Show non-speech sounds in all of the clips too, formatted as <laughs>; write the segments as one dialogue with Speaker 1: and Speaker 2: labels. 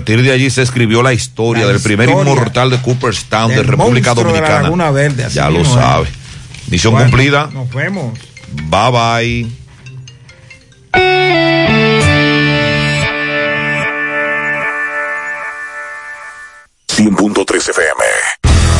Speaker 1: partir de allí se escribió la historia
Speaker 2: La
Speaker 1: del primer inmortal de Cooperstown de República
Speaker 2: monstruo de la
Speaker 1: Dominicana.
Speaker 2: Laguna Verde, así
Speaker 1: ya lo sabe. Misión
Speaker 2: Bueno,
Speaker 1: cumplida.
Speaker 2: Nos vemos.
Speaker 1: Bye bye.
Speaker 3: FM.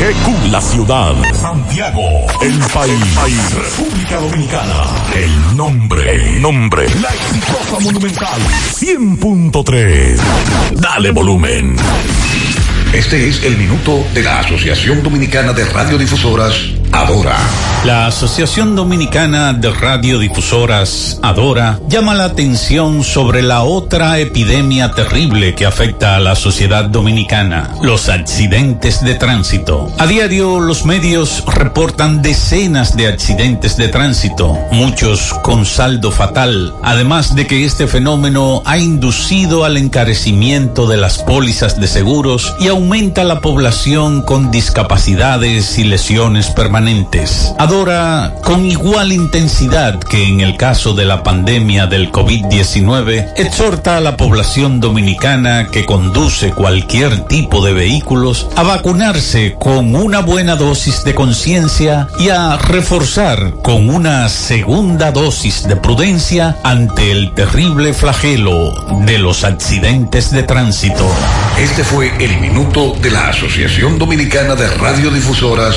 Speaker 4: HIGQ, la ciudad, Santiago, el país, República Dominicana, el nombre, el nombre, la exitosa monumental, 100.3. Dale volumen.
Speaker 5: Este es el minuto de la Asociación Dominicana de Radiodifusoras, Adora.
Speaker 6: La Asociación Dominicana de Radiodifusoras, Adora, llama la atención sobre la otra epidemia terrible que afecta a la sociedad dominicana, los accidentes de tránsito. A diario los medios reportan decenas de accidentes de tránsito, muchos con saldo fatal, además de que este fenómeno ha inducido al encarecimiento de las pólizas de seguros y aumenta la población con discapacidades y lesiones permanentes. Adora, con igual intensidad que en el caso de la pandemia del COVID-19, exhorta a la población dominicana que conduce cualquier tipo de vehículos a vacunarse con una buena dosis de conciencia y a reforzar con una segunda dosis de prudencia ante el terrible flagelo de los accidentes de tránsito.
Speaker 5: Este fue el minuto de la Asociación Dominicana de Radiodifusoras,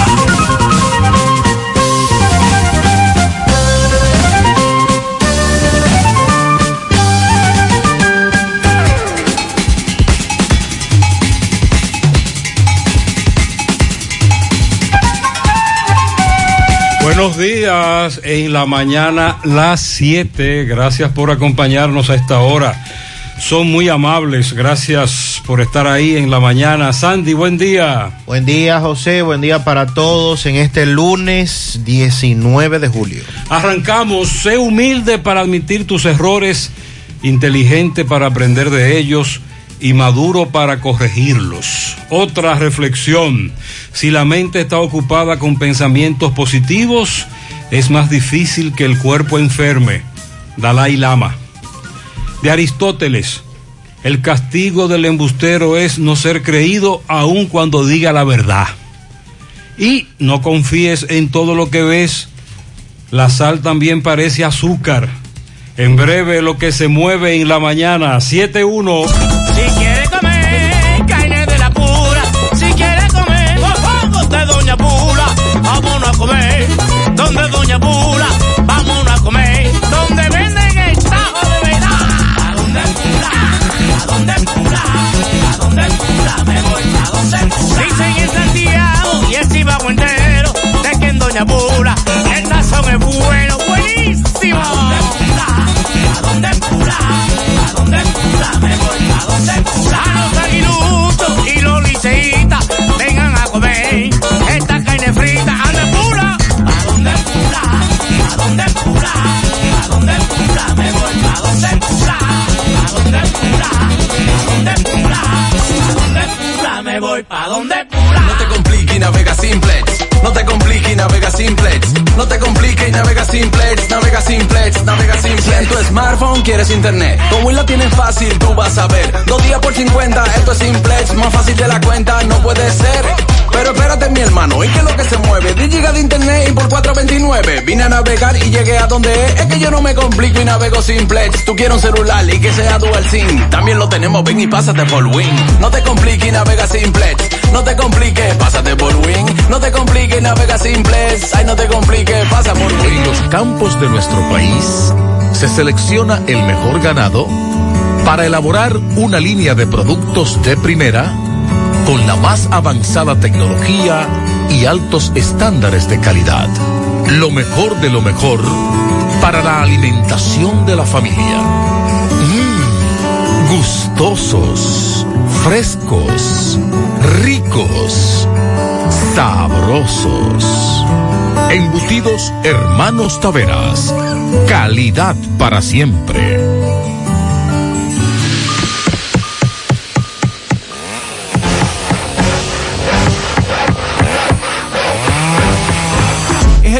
Speaker 7: Días, en la mañana las 7. Gracias por acompañarnos a esta hora. Son muy amables, gracias por estar ahí en la mañana. Sandy, buen día.
Speaker 8: Buen día, José. Buen día para todos en este lunes 19 de julio.
Speaker 7: Arrancamos. Sé humilde para admitir tus errores, inteligente para aprender de ellos y maduro para corregirlos. Otra reflexión. Si la mente está ocupada con pensamientos positivos, es más difícil que el cuerpo enferme. Dalai Lama. De Aristóteles. El castigo del embustero es no ser creído aun cuando diga la verdad. Y no confíes en todo lo que ves. La sal también parece azúcar. En breve lo que se mueve en la mañana, 7-1.
Speaker 9: Donde Doña Pula, vámonos a comer donde venden el tajo de verdad. ¿A dónde Pula? ¿A dónde Pula? ¿A dónde Pula? Me voy a donde Pula. Dicen en Santiago y el Cibao entero de que en Doña Pula el sazón es bueno, buenísimo. ¿A dónde Pula? ¿A dónde Pula? ¿A dónde Pula? Me voy a donde Pula. A los aguiluchos y los liceitas vengan a comer
Speaker 10: No te compliques y navega simplex. No te compliques y navega simplex. No te compliques y navega simplex. Navega simplex, navega simplex. Si tu smartphone quieres internet, como Win lo tienes fácil, tú vas a ver. Dos días por 50, esto es simplex. Más fácil de la cuenta, no puede ser. Pero espérate, mi hermano, ¿y qué es lo que se mueve? 10 gigas de internet y por 429. Vine a navegar y llegué a donde es. Es que yo no me complico y navego simplex. Tú quieres un celular y que sea dual SIM. También lo tenemos, ven y pásate por Win. No te compliques y navega simplex. No te compliques, pásate por Win. No te compliques, navega simplex. Ay, no te compliques, pasa por Win.
Speaker 11: En los campos de nuestro país se selecciona el mejor ganado para elaborar una línea de productos de primera con la más avanzada tecnología y altos estándares de calidad. Lo mejor de lo mejor para la alimentación de la familia. Mmm, gustosos, frescos, ricos, sabrosos. Embutidos Hermanos Taveras. Calidad para siempre.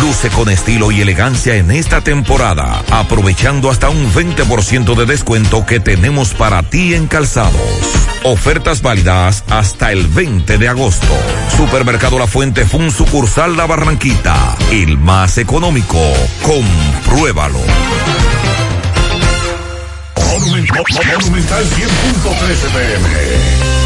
Speaker 12: Luce con estilo y elegancia en esta temporada, aprovechando hasta un 20% de descuento que tenemos para ti en calzados. Ofertas válidas hasta el 20 de agosto. Supermercado La Fuente fue un sucursal La Barranquita, el más económico. Compruébalo.
Speaker 13: Monumental 100.13 pm.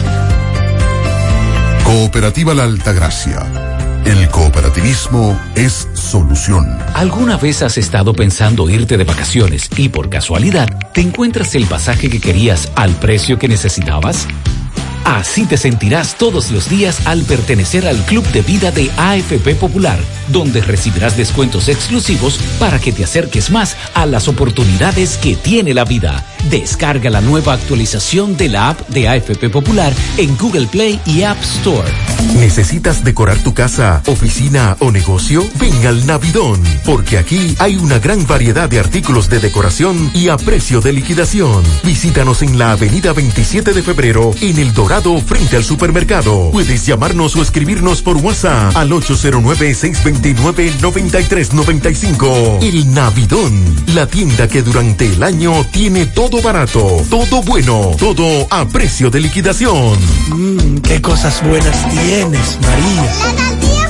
Speaker 14: Cooperativa La Altagracia. El cooperativismo es solución.
Speaker 15: ¿Alguna vez has estado pensando irte de vacaciones y por casualidad te encuentras el pasaje que querías al precio que necesitabas? Así te sentirás todos los días al pertenecer al Club de Vida de AFP Popular, donde recibirás descuentos exclusivos para que te acerques más a las oportunidades que tiene la vida. Descarga la nueva actualización de la app de AFP Popular en Google Play y App Store.
Speaker 14: ¿Necesitas decorar tu casa, oficina o negocio? Ven al Navidón, porque aquí hay una gran variedad de artículos de decoración y a precio de liquidación. Visítanos en la avenida 27 de febrero en el Dorado frente al supermercado. Puedes llamarnos o escribirnos por WhatsApp al 809-629-9395. El Navidón, la tienda que durante el año tiene todo barato, todo bueno, todo a precio de liquidación.
Speaker 10: Mmm, qué cosas buenas tienes, María.
Speaker 16: La tortilla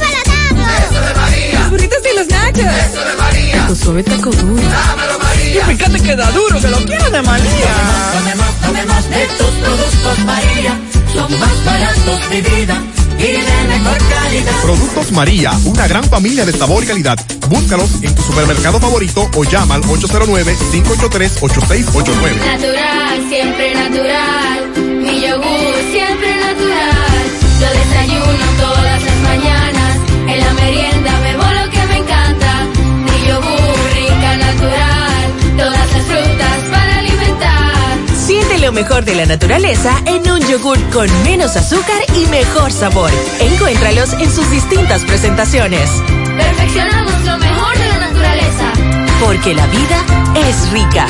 Speaker 16: para Eso de María.
Speaker 17: Los burritos y los nachos.
Speaker 16: Eso de María.
Speaker 17: Tu suave taco duro.
Speaker 16: Dámelo, María.
Speaker 10: Y fíjate que da duro, que lo quiero de María.
Speaker 16: Tomemos, tomemos de tus productos, María. Son más baratos de vida y de mejor calidad.
Speaker 18: Productos María, una gran familia de sabor y calidad. Búscalos en tu supermercado favorito o llama al 809-583-8689.
Speaker 19: Natural, siempre natural. Mi yogur, lo
Speaker 20: mejor de la naturaleza en un yogur con menos azúcar y mejor sabor. Encuéntralos en sus distintas presentaciones.
Speaker 19: Perfeccionamos lo mejor de la naturaleza.
Speaker 20: Porque la vida es rica.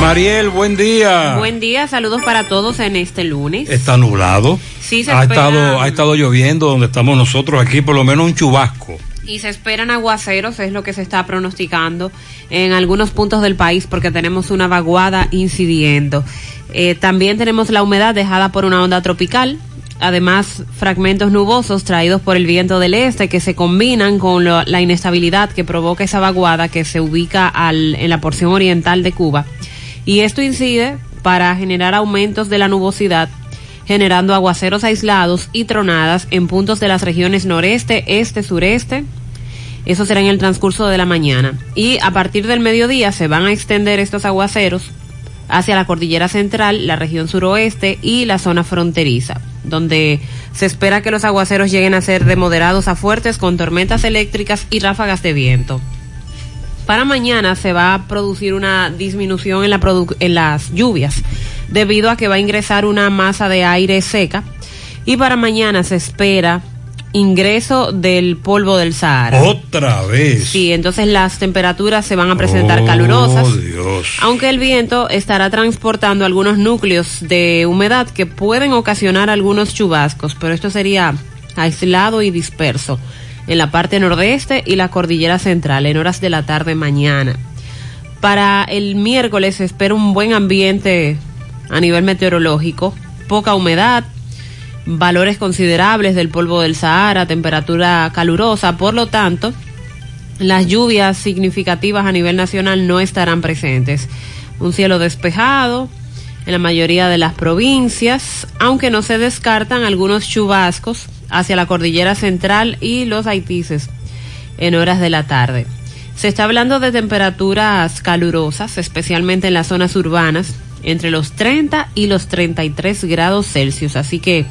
Speaker 7: Mariel, buen día.
Speaker 21: Buen día, saludos para todos en este lunes.
Speaker 7: Está nublado.
Speaker 21: Sí, se
Speaker 7: ha
Speaker 21: espera-
Speaker 7: estado, ha estado lloviendo donde estamos nosotros aquí, por lo menos un chubasco.
Speaker 21: Y se esperan aguaceros, es lo que se está pronosticando en algunos puntos del país porque tenemos una vaguada incidiendo. Eh, también tenemos la humedad dejada por una onda tropical. Además, fragmentos nubosos traídos por el viento del este que se combinan con la inestabilidad que provoca esa vaguada que se ubica al- en la porción oriental de Cuba. Y esto incide para generar aumentos de la nubosidad generando aguaceros aislados y tronadas en puntos de las regiones noreste, este, sureste. Eso será en el transcurso de la mañana. Y a partir del mediodía se van a extender estos aguaceros hacia la cordillera central, la región suroeste y la zona fronteriza. donde se espera que los aguaceros lleguen a ser de moderados a fuertes con tormentas eléctricas y ráfagas de viento. Para mañana se va a producir una disminución en, la en las lluvias debido a que va a ingresar una masa de aire seca y para mañana se espera ingreso del polvo del Sahara.
Speaker 7: Otra vez.
Speaker 21: Sí, entonces las temperaturas se van a presentar
Speaker 7: Oh,
Speaker 21: calurosas.
Speaker 7: Dios.
Speaker 21: Aunque el viento estará transportando algunos núcleos de humedad que pueden ocasionar algunos chubascos, pero esto sería aislado y disperso en la parte nordeste y la cordillera central en horas de la tarde mañana. Para el miércoles se espera un buen ambiente a nivel meteorológico, poca humedad, valores considerables del polvo del Sahara, temperatura calurosa, por lo tanto, las lluvias significativas a nivel nacional no estarán presentes. Un cielo despejado en la mayoría de las provincias, aunque no se descartan algunos chubascos hacia la cordillera central y los haitises en horas de la tarde. Se está hablando de temperaturas calurosas, especialmente en las zonas urbanas, entre los 30 y los 33 grados Celsius. Así que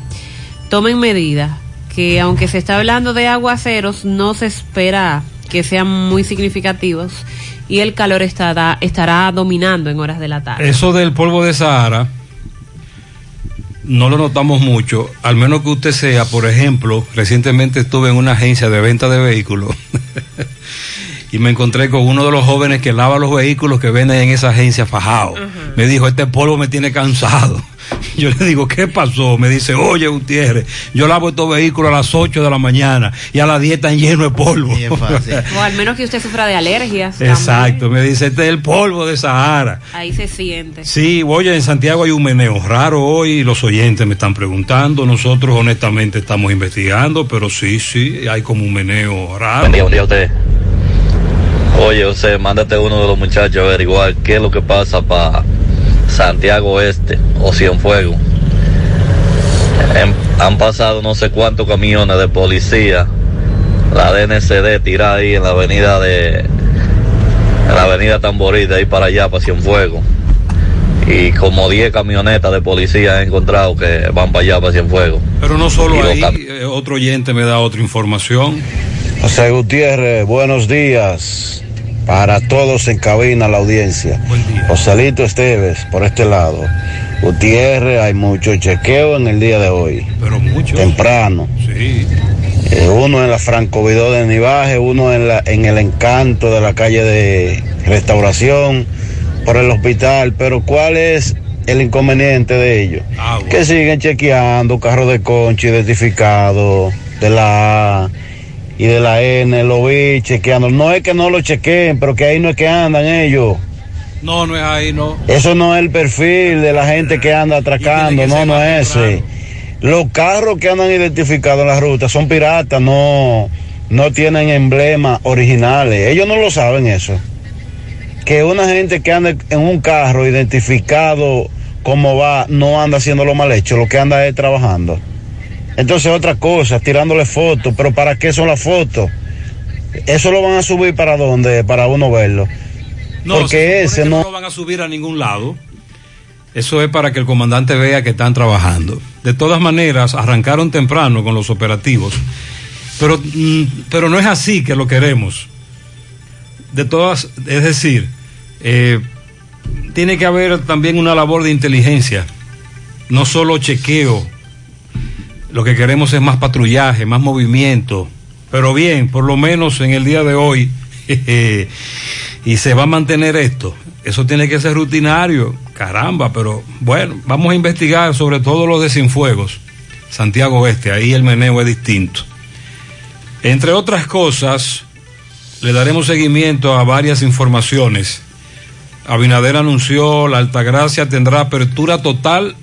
Speaker 21: tomen medida que aunque se está hablando de aguaceros, no se espera que sean muy significativos y el calor estará, estará dominando en horas de la tarde.
Speaker 7: Eso del polvo de Sahara no lo notamos mucho, al menos que usted sea, por ejemplo, recientemente estuve en una agencia de venta de vehículos <laughs> y me encontré con uno de los jóvenes que lava los vehículos que venden en esa agencia fajado. Me dijo, este polvo me tiene cansado. <laughs> Yo le digo, ¿qué pasó? Me dice, oye Gutiérrez, yo lavo estos vehículos a las 8 de la mañana y a las 10 están llenos de polvo. <laughs>
Speaker 21: O al menos que usted sufra de alergias.
Speaker 7: Exacto, me dice, este es el polvo de Sahara.
Speaker 21: Ahí se siente.
Speaker 7: Sí, oye, en Santiago hay un meneo raro hoy, los oyentes me están preguntando, nosotros honestamente estamos investigando, pero sí, sí, hay como un meneo raro.
Speaker 22: Buen día, buen día a usted. Oye, José, mándate uno de los muchachos a averiguar qué es lo que pasa para Santiago Este o Cienfuegos. Em- han pasado no sé cuántos camiones de policía, la DNCD tirada ahí en la avenida de en la avenida Tamborí, de ahí para allá, para Cienfuegos. Y como 10 camionetas de policía he encontrado que van para allá, para Cienfuegos.
Speaker 7: Pero no solo
Speaker 22: Y
Speaker 7: ahí, eh, otro oyente me da otra información.
Speaker 23: José Gutiérrez, buenos días para todos en cabina, la audiencia. Joselito Esteves, por este lado. Gutiérrez, hay mucho chequeo en el día de hoy.
Speaker 7: Pero mucho.
Speaker 23: Temprano.
Speaker 7: Sí.
Speaker 23: Eh, uno en la Franco Vidó de Nivaje, uno en, la, en el Encanto de la calle de Restauración, por el hospital. Pero ¿cuál es el inconveniente de ellos? Que siguen chequeando carros de concho identificados de la A y de la N, lo vi chequeando. No es que no lo chequeen, pero que ahí no es que andan ellos.
Speaker 7: No, no es ahí, no.
Speaker 23: Eso no es el perfil de la gente que anda atracando, no, no es ese. Los carros que andan identificados en la ruta son piratas, no, no tienen emblemas originales. Ellos no lo saben eso. Que una gente que anda en un carro identificado como va, no anda haciendo lo mal hecho, lo que anda es trabajando. Entonces otra cosa, tirándole fotos, pero ¿para qué son las fotos? Eso lo van a subir para dónde, para uno verlo.
Speaker 7: No,
Speaker 23: Porque ese no...
Speaker 7: no lo van a subir a ningún lado. Eso es para que el comandante vea que están trabajando. De todas maneras, arrancaron temprano con los operativos. Pero, mm, pero no es así que lo queremos. De todas, es decir, eh, tiene que haber también una labor de inteligencia. No solo chequeo. Lo que queremos es más patrullaje, más movimiento. Pero bien, por lo menos en el día de hoy, <laughs> y se va a mantener esto. Eso tiene que ser rutinario, caramba, pero bueno, vamos a investigar sobre todo los desinfuegos. Santiago Oeste, ahí el meneo es distinto. Entre otras cosas, le daremos seguimiento a varias informaciones. Abinader anunció la Altagracia tendrá apertura total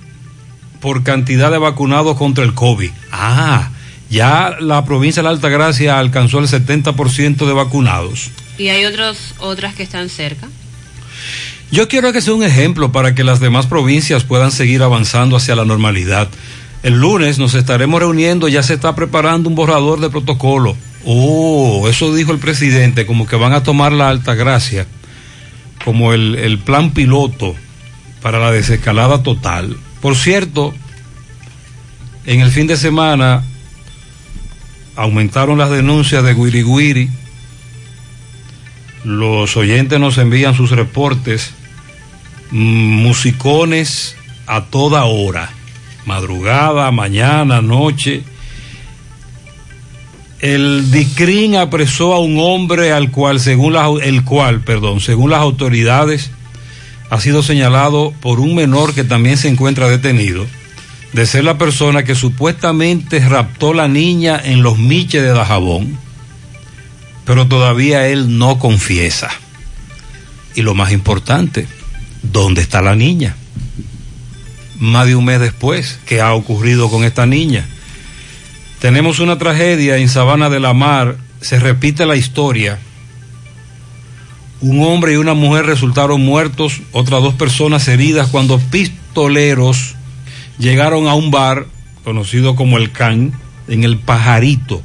Speaker 7: por cantidad de vacunados contra el COVID. Ah, ya la provincia de la Altagracia alcanzó el 70% de vacunados.
Speaker 21: Y hay otros, otras que están cerca.
Speaker 7: Yo quiero que sea un ejemplo para que las demás provincias puedan seguir avanzando hacia la normalidad. El lunes nos estaremos reuniendo, ya se está preparando un borrador de protocolo. Oh, eso dijo el presidente, como que van a tomar la alta gracia como el, el plan piloto para la desescalada total. Por cierto, En el fin de semana aumentaron las denuncias de Guiri Guiri. Los oyentes nos envían sus reportes. Mm, Musicones a toda hora. Madrugada, mañana, noche. El DICRIN apresó a un hombre al cual, según las, el cual, perdón, según las autoridades, ha sido señalado por un menor que también se encuentra detenido de ser la persona que supuestamente raptó la niña en los miches de Dajabón, pero todavía él no confiesa. Y lo más importante, ¿dónde está la niña? Más de un mes después, ¿qué ha ocurrido con esta niña? Tenemos una tragedia en Sabana de la Mar, se repite la historia. Un hombre y una mujer resultaron muertos, otras dos personas heridas cuando pistoleros llegaron a un bar conocido como el Can, en el Pajarito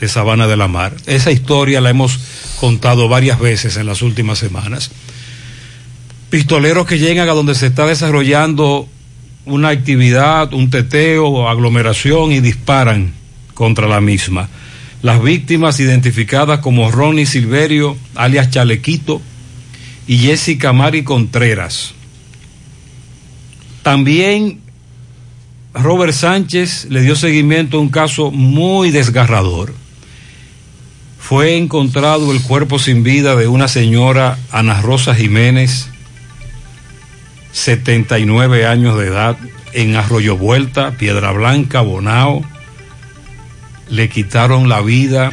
Speaker 7: de Sabana de la Mar. Esa historia la hemos contado varias veces en las últimas semanas. Pistoleros que llegan a donde se está desarrollando una actividad, un teteo, aglomeración y disparan contra la misma. Las víctimas identificadas como Ronnie Silverio, alias Chalequito, y Jessica Mari Contreras. También Robert Sánchez le dio seguimiento a un caso muy desgarrador. Fue encontrado el cuerpo sin vida de una señora Ana Rosa Jiménez, 79 años de edad, en Arroyo Vuelta, Piedra Blanca, Bonao. Le quitaron la vida.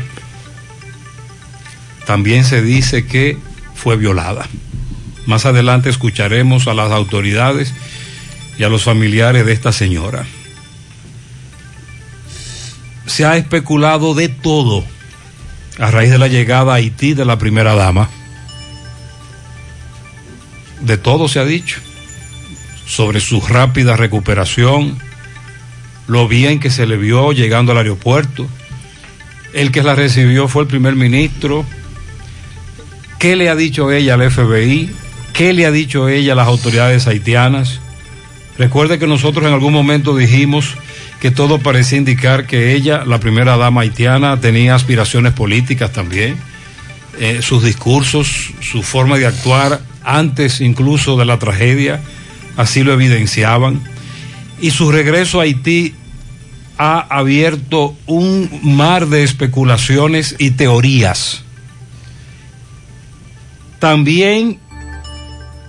Speaker 7: También se dice que fue violada. Más adelante escucharemos a las autoridades y a los familiares de esta señora. Se ha especulado de todo a raíz de la llegada a Haití de la primera dama. De todo se ha dicho. Sobre su rápida recuperación, lo bien que se le vio llegando al aeropuerto. El que la recibió fue el primer ministro. ¿Qué le ha dicho ella al FBI? ¿Qué le ha dicho ella a las autoridades haitianas? Recuerde que nosotros en algún momento dijimos que todo parecía indicar que ella, la primera dama haitiana, tenía aspiraciones políticas también. Eh, sus discursos, su forma de actuar antes incluso de la tragedia, así lo evidenciaban. Y su regreso a Haití ha abierto un mar de especulaciones y teorías. También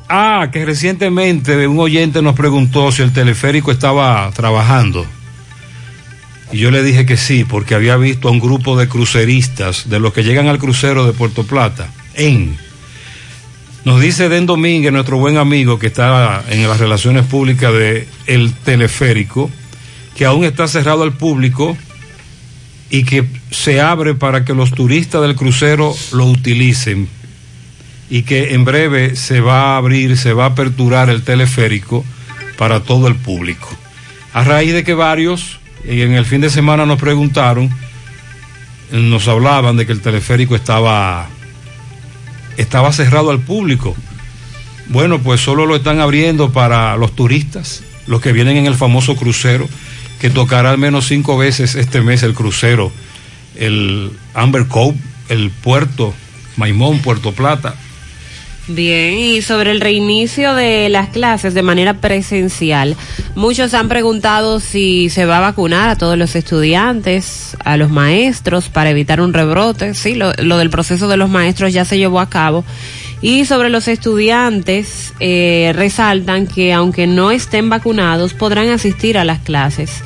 Speaker 7: Ah, que recientemente un oyente nos preguntó si el teleférico estaba trabajando. Y yo le dije que sí, porque había visto a un grupo de cruceristas, de los que llegan al crucero de Puerto Plata, en. Nos dice Den Domínguez, nuestro buen amigo que está en las relaciones públicas de el teleférico, que aún está cerrado al público y que se abre para que los turistas del crucero lo utilicen y que en breve se va a abrir, se va a aperturar el teleférico para todo el público. A raíz de que varios y en el fin de semana nos preguntaron, nos hablaban de que el teleférico estaba estaba cerrado al público. Bueno, pues solo lo están abriendo para los turistas, los que vienen en el famoso crucero, que tocará al menos cinco veces este mes el crucero, el Amber Cove, el puerto Maimón, Puerto Plata,
Speaker 21: Bien, y sobre el reinicio de las clases de manera presencial, muchos han preguntado si se va a vacunar a todos los estudiantes, a los maestros, para evitar un rebrote. Sí, lo, lo del proceso de los maestros ya se llevó a cabo. Y sobre los estudiantes, eh, resaltan que aunque no estén vacunados, podrán asistir a las clases.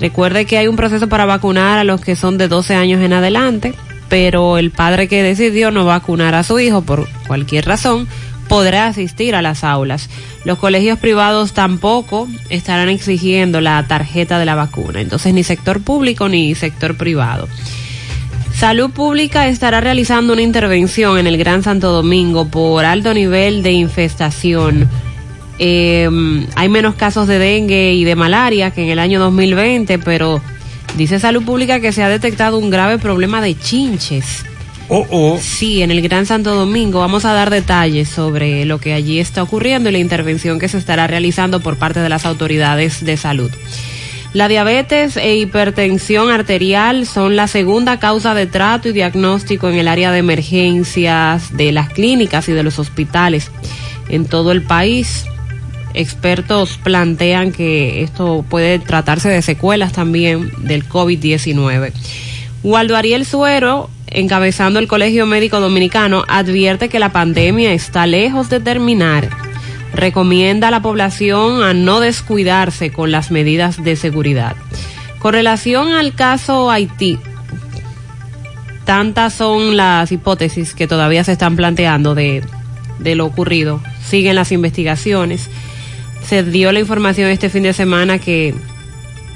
Speaker 21: Recuerde que hay un proceso para vacunar a los que son de 12 años en adelante pero el padre que decidió no vacunar a su hijo por cualquier razón podrá asistir a las aulas. Los colegios privados tampoco estarán exigiendo la tarjeta de la vacuna, entonces ni sector público ni sector privado. Salud Pública estará realizando una intervención en el Gran Santo Domingo por alto nivel de infestación. Eh, hay menos casos de dengue y de malaria que en el año 2020, pero Dice Salud Pública que se ha detectado un grave problema de chinches.
Speaker 7: Oh, oh.
Speaker 21: Sí, en el Gran Santo Domingo vamos a dar detalles sobre lo que allí está ocurriendo y la intervención que se estará realizando por parte de las autoridades de salud. La diabetes e hipertensión arterial son la segunda causa de trato y diagnóstico en el área de emergencias de las clínicas y de los hospitales en todo el país. Expertos plantean que esto puede tratarse de secuelas también del COVID-19. Waldo Ariel Suero, encabezando el Colegio Médico Dominicano, advierte que la pandemia está lejos de terminar. Recomienda a la población a no descuidarse con las medidas de seguridad. Con relación al caso Haití, tantas son las hipótesis que todavía se están planteando de, de lo ocurrido. Siguen las investigaciones. Se dio la información este fin de semana que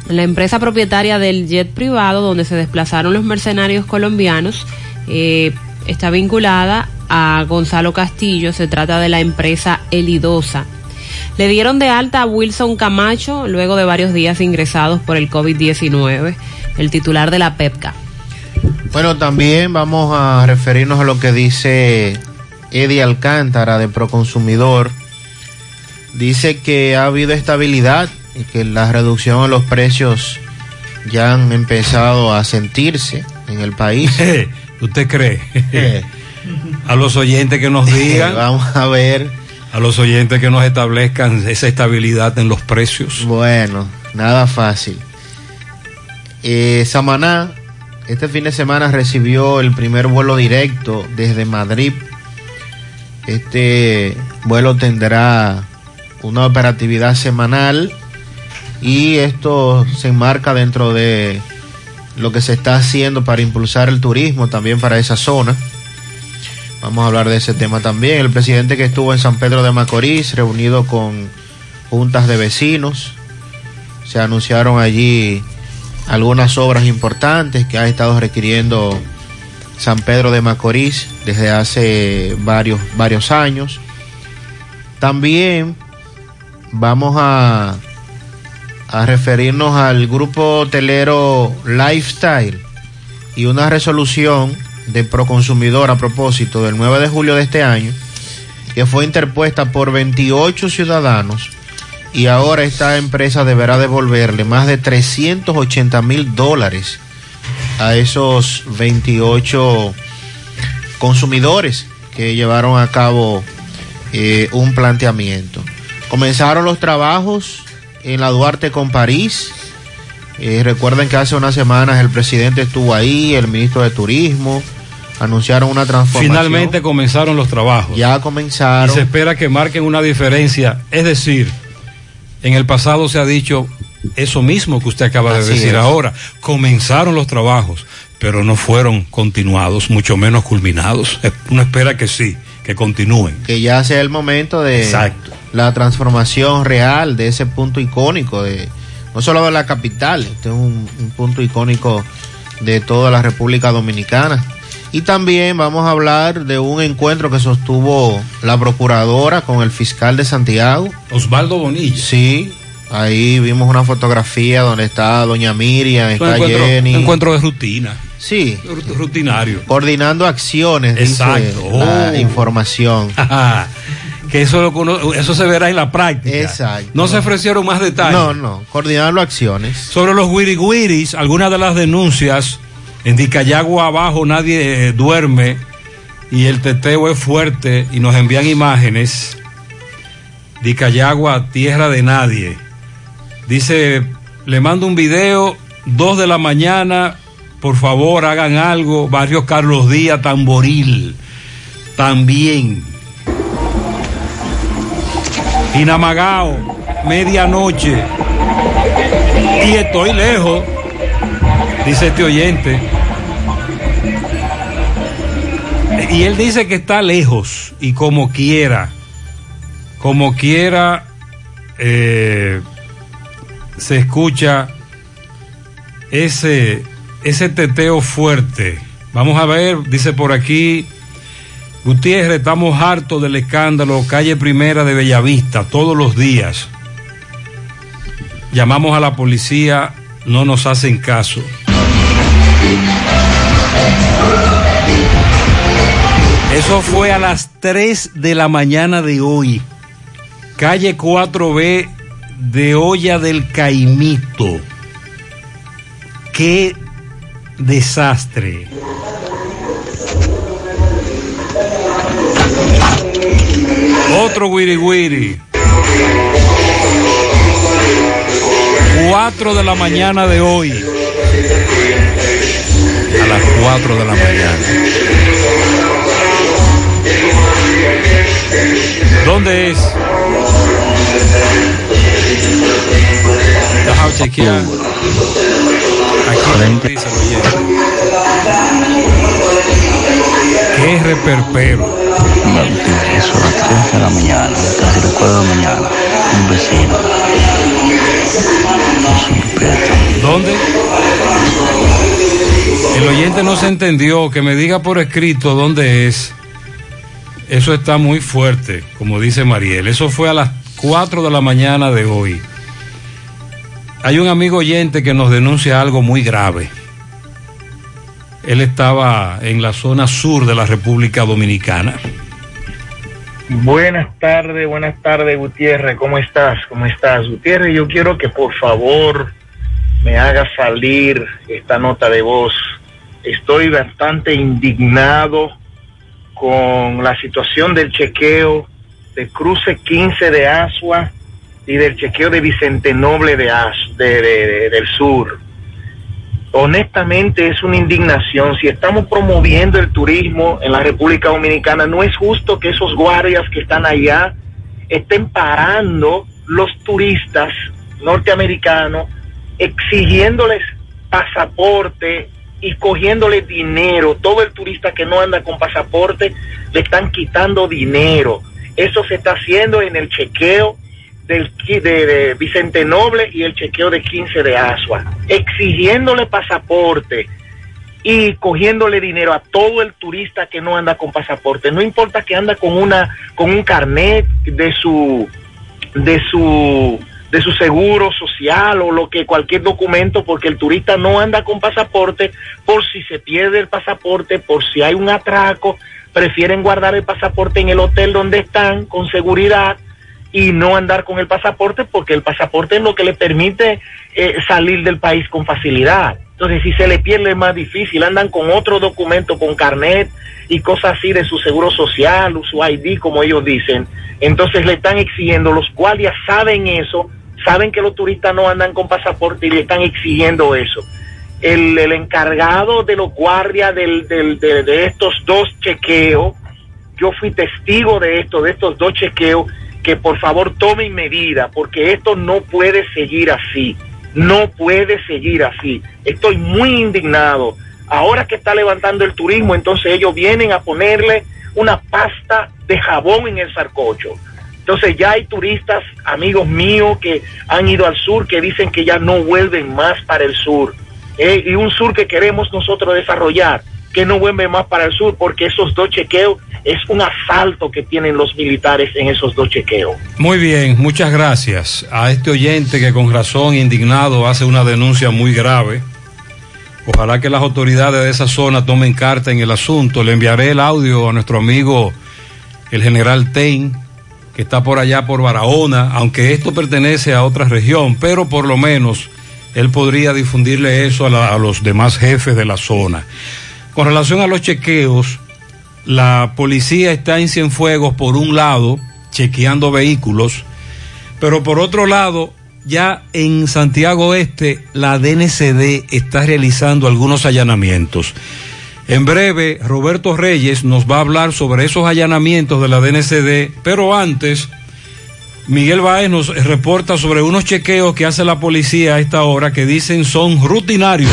Speaker 21: la empresa propietaria del jet privado donde se desplazaron los mercenarios colombianos eh, está vinculada a Gonzalo Castillo, se trata de la empresa Elidosa. Le dieron de alta a Wilson Camacho luego de varios días ingresados por el COVID-19, el titular de la PEPCA.
Speaker 8: Bueno, también vamos a referirnos a lo que dice Eddie Alcántara de Proconsumidor. Dice que ha habido estabilidad y que la reducción en los precios ya han empezado a sentirse en el país. <laughs>
Speaker 7: ¿Usted cree? a los oyentes que nos digan.
Speaker 8: Vamos a ver.
Speaker 7: A los oyentes que nos establezcan esa estabilidad en los precios.
Speaker 8: Bueno, nada fácil. Eh, Samaná, este fin de semana recibió el primer vuelo directo desde Madrid. Este vuelo tendrá una operatividad semanal y esto se enmarca dentro de lo que se está haciendo para impulsar el turismo también para esa zona. Vamos a hablar de ese tema también. El presidente que estuvo en San Pedro de Macorís, reunido con juntas de vecinos, se anunciaron allí algunas obras importantes que ha estado requiriendo San Pedro de Macorís desde hace varios, varios años. También vamos a, referirnos al grupo hotelero Lifestyle y una resolución de Proconsumidor a propósito del 9 de julio de este año que fue interpuesta por 28 ciudadanos y ahora esta empresa deberá devolverle más de 380 mil dólares a esos 28 consumidores que llevaron a cabo eh, un planteamiento. Comenzaron los trabajos en la Duarte con París. Eh, recuerden que hace unas semanas el presidente estuvo ahí, el ministro de Turismo, anunciaron una transformación.
Speaker 7: Finalmente comenzaron los trabajos.
Speaker 8: Ya comenzaron.
Speaker 7: Y se espera que marquen una diferencia. Es decir, en el pasado se ha dicho eso mismo que usted acaba de decir
Speaker 8: es.
Speaker 7: ahora. Comenzaron los trabajos, pero no fueron continuados, mucho menos culminados. <laughs> Uno espera que sí, que continúen.
Speaker 8: que ya sea el momento de
Speaker 7: Exacto.
Speaker 8: La transformación real de ese punto icónico de no solo de la capital, este es un, un punto icónico de toda la República Dominicana. Y también vamos a hablar de un encuentro que sostuvo la procuradora con el fiscal de Santiago.
Speaker 7: Osvaldo Bonilla.
Speaker 8: Sí, ahí vimos una fotografía donde está doña Miriam,
Speaker 7: Un
Speaker 8: está
Speaker 7: encuentro,
Speaker 8: Jenny.
Speaker 7: un encuentro de rutina.
Speaker 8: Sí.
Speaker 7: Rutinario.
Speaker 8: Coordinando acciones, dice
Speaker 7: Exacto.
Speaker 8: la
Speaker 7: Oh.
Speaker 8: información. <laughs>
Speaker 7: que eso, lo eso se verá en la práctica.
Speaker 8: Exacto.
Speaker 7: No se ofrecieron más detalles.
Speaker 8: No, no, coordinando acciones.
Speaker 7: Sobre los guiriguiris, algunas de las denuncias, en Dicayagua abajo nadie eh, duerme y el teteo es fuerte y nos envían imágenes. Dicayagua, tierra de nadie. Dice, le mando un video, dos de la mañana, por favor hagan algo, barrio Carlos Díaz, Tamboril, también. Inamagao, medianoche. Y estoy lejos, dice este oyente. Y él dice que está lejos y como quiera, como quiera, eh, se escucha ese, ese teteo fuerte. Vamos a ver, dice por aquí, Gutiérrez, estamos hartos del escándalo, calle primera de Bellavista, todos los días. Llamamos a la policía, no nos hacen caso. Eso fue a las 3 de la mañana de hoy. Calle 4B de Olla del Caimito. qué desastre. Otro wiri wiri. 4 de la mañana de hoy. A las 4 de la mañana. ¿Dónde es? Déjame chequear. Aquí dice oyente. Qué reperpero.
Speaker 24: Eso a las 3 de la mañana, casi las 4 de la mañana, un vecino.
Speaker 7: ¿Dónde? El oyente no se entendió, que me diga por escrito dónde es. Eso está muy fuerte, como dice Mariel. Eso fue a las 4 de la mañana de hoy. Hay un amigo oyente que nos denuncia algo muy grave. Él estaba en la zona sur de la República Dominicana.
Speaker 25: Buenas tardes, buenas tardes Gutiérrez, ¿cómo estás? ¿Cómo estás? Gutiérrez, yo quiero que por favor me haga salir esta nota de voz. Estoy bastante indignado con la situación del chequeo de Cruce 15 de Asua y del chequeo de Vicente Noble de, As- de- de- de- del Sur. Honestamente es una indignación. Si estamos promoviendo el turismo en la República Dominicana, no es justo que esos guardias que están allá estén parando los turistas norteamericanos, exigiéndoles pasaporte y cogiéndoles dinero. Todo el turista que no anda con pasaporte le están quitando dinero. Eso se está haciendo en el chequeo del, de Vicente Noble y el chequeo de 15 de Asua, exigiéndole pasaporte y cogiéndole dinero a todo el turista que no anda con pasaporte. No importa que anda con una con un carnet de su de su de su seguro social o lo que cualquier documento porque el turista no anda con pasaporte por si se pierde el pasaporte, por si hay un atraco, prefieren guardar el pasaporte en el hotel donde están con seguridad y no andar con el pasaporte porque el pasaporte es lo que le permite eh, salir del país con facilidad. Entonces, si se le pierde es más difícil, andan con otro documento, con carnet y cosas así de su seguro social, su ID, como ellos dicen. Entonces le están exigiendo, los guardias saben eso, saben que los turistas no andan con pasaporte y le están exigiendo eso. El, el encargado de los guardias del, del- de, de estos dos chequeos, yo fui testigo de esto, de estos dos chequeos, que por favor tomen medida, porque esto no puede seguir así, no puede seguir así. Estoy muy indignado. Ahora que está levantando el turismo, entonces ellos vienen a ponerle una pasta de jabón en el sarcocho. Entonces ya hay turistas, amigos míos, que han ido al sur, que dicen que ya no vuelven más para el sur. Eh, y un sur que queremos nosotros desarrollar, que no vuelve más para el sur, porque esos dos chequeos es un asalto que tienen los militares en esos dos chequeos.
Speaker 7: Muy bien, muchas gracias a este oyente que con razón indignado hace una denuncia muy grave. Ojalá que las autoridades de esa zona tomen carta en el asunto. Le enviaré el audio a nuestro amigo el general Tein, que está por allá por Barahona, aunque esto pertenece a otra región, pero por lo menos él podría difundirle eso a los demás jefes de la zona. Con relación a los chequeos, la policía está en Cienfuegos por un lado, chequeando vehículos, pero por otro lado, ya en Santiago Este, la DNCD está realizando algunos allanamientos. En breve, Roberto Reyes nos va a hablar sobre esos allanamientos de la DNCD, pero antes, Miguel Baez nos reporta sobre unos chequeos que hace la policía a esta hora que dicen son rutinarios.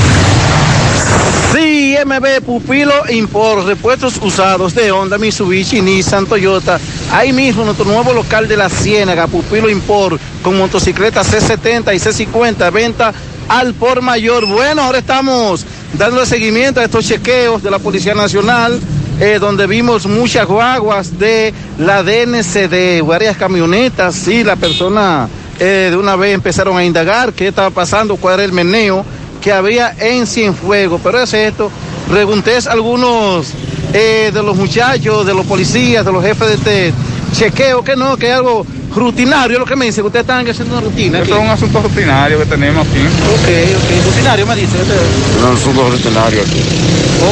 Speaker 26: MB Pupilo Import, repuestos usados de Honda, Mitsubishi, Nissan, Toyota. Ahí mismo nuestro nuevo local de la Ciénaga, Pupilo Import, con motocicletas C70 y C50, venta al por mayor. Bueno, ahora estamos dándole seguimiento a estos chequeos de la Policía Nacional, eh, donde vimos muchas guaguas de la DNCD, varias camionetas, sí, la persona eh, de una vez empezaron a indagar qué estaba pasando, cuál era el meneo que había en Cienfuegos. Pero es esto, pregunté a algunos eh, de los muchachos, de los policías, de los jefes de este chequeo, que no, que hay algo
Speaker 27: rutinario, lo que me dice, que ustedes están haciendo una rutina.
Speaker 28: Esto es un asunto rutinario que tenemos aquí.
Speaker 27: Ok, ok, rutinario me dice.
Speaker 28: Es un asunto rutinario aquí.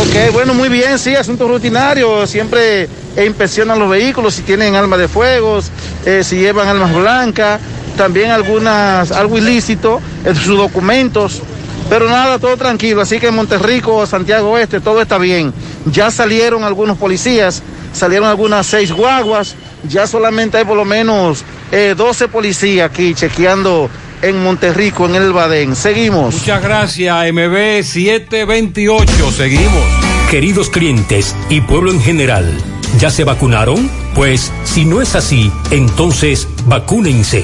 Speaker 27: Ok, bueno, muy bien, sí, asunto rutinario. Siempre eh, inspeccionan los vehículos si tienen armas de fuego, eh, si llevan armas blancas, también algunas, algo ilícito, en sus documentos. Pero nada, todo tranquilo. Así que en Monterrico, Santiago Oeste, todo está bien. Ya salieron algunos policías, salieron algunas seis guaguas. Ya solamente hay por lo menos eh, 12 policías aquí chequeando en Monterrico, en el Badén. Seguimos.
Speaker 7: Muchas gracias, MB 728. Seguimos.
Speaker 29: Queridos clientes y pueblo en general, ¿ya se vacunaron? Pues si no es así, entonces vacúnense.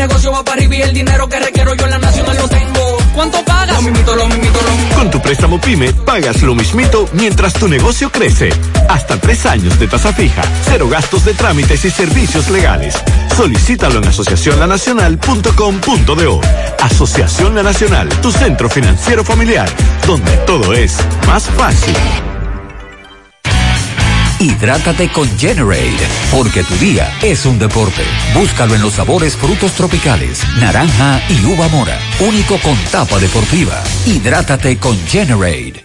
Speaker 30: Negocio va para arriba y el dinero que requiero yo en la nacional lo tengo. ¿Cuánto pagas? Lo mismito, lo mismito, lo.
Speaker 11: Con tu préstamo PYME, pagas lo mismito mientras tu negocio crece. Hasta tres años de tasa fija, cero gastos de trámites y servicios legales. Solicítalo en asociacionlanacional.com.do. Asociación La Nacional, tu centro financiero familiar, donde todo es más fácil.
Speaker 15: Hidrátate con Generate, porque tu día es un deporte. Búscalo en los sabores frutos tropicales, naranja y uva mora. Único con tapa deportiva. Hidrátate con Generate.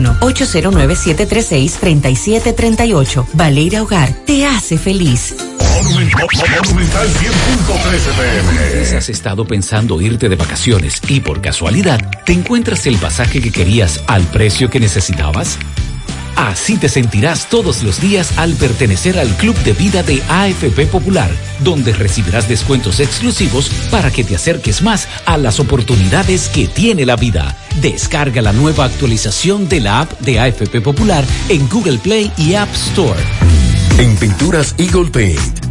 Speaker 20: 809-736-3738. Valeria Hogar te hace feliz.
Speaker 31: Monumental 100.13
Speaker 15: pm. has estado pensando irte de vacaciones y por casualidad te encuentras el pasaje que querías al precio que necesitabas? Así te sentirás todos los días al pertenecer al Club de Vida de AFP Popular, donde recibirás descuentos exclusivos para que te acerques más a las oportunidades que tiene la vida. Descarga la nueva actualización de la app de AFP Popular en Google Play y App Store.
Speaker 14: En Pinturas Eagle Paint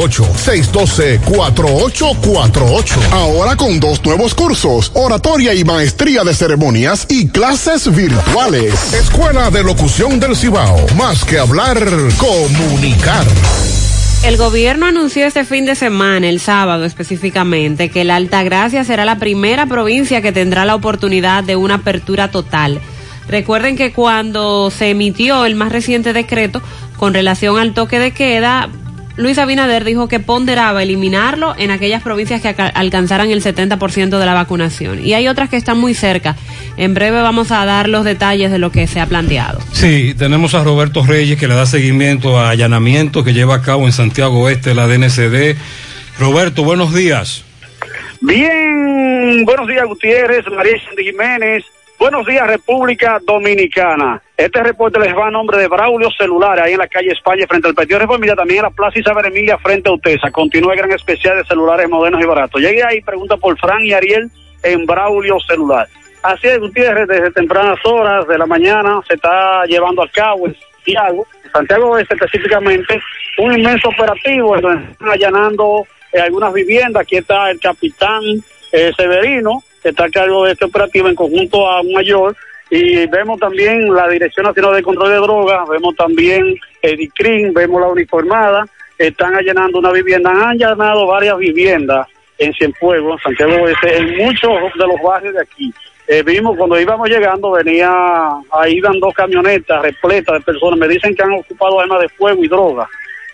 Speaker 32: 888-612-4848. Ahora con dos nuevos cursos, oratoria y maestría de ceremonias y clases virtuales. Escuela de Locución del Cibao. Más que hablar, comunicar.
Speaker 21: El gobierno anunció este fin de semana, el sábado específicamente, que la Altagracia será la primera provincia que tendrá la oportunidad de una apertura total. Recuerden que cuando se emitió el más reciente decreto con relación al toque de queda, Luis Abinader dijo que ponderaba eliminarlo en aquellas provincias que alcanzaran el 70% de la vacunación. Y hay otras que están muy cerca. En breve vamos a dar los detalles de lo que se ha planteado.
Speaker 7: Sí, tenemos a Roberto Reyes que le da seguimiento a allanamientos que lleva a cabo en Santiago Oeste la DNCD. Roberto, buenos días.
Speaker 33: Bien, buenos días Gutiérrez, María Sandy Jiménez, buenos días República Dominicana. Este reporte les va a nombre de Braulio Celular, ahí en la calle España, frente al Partido Reformista, también en la Plaza Isabel Emilia, frente a Utesa. Continúa el gran especial de celulares modernos y baratos. Llegué ahí, pregunta por Fran y Ariel en Braulio Celular. Así es, Gutiérrez, desde tempranas horas de la mañana se está llevando a cabo en Santiago, Santiago Oeste específicamente, un inmenso operativo están allanando eh, algunas viviendas. Aquí está el capitán eh, Severino, está a cargo de este operativo en conjunto a un mayor. Y vemos también la Dirección Nacional de Control de Drogas, vemos también el vemos la uniformada, están allanando una vivienda, han allanado varias viviendas en Cienfuegos, Santiago Oeste, en muchos de los barrios de aquí. Eh, vimos cuando íbamos llegando, venía, ahí iban dos camionetas repletas de personas, me dicen que han ocupado armas de fuego y droga.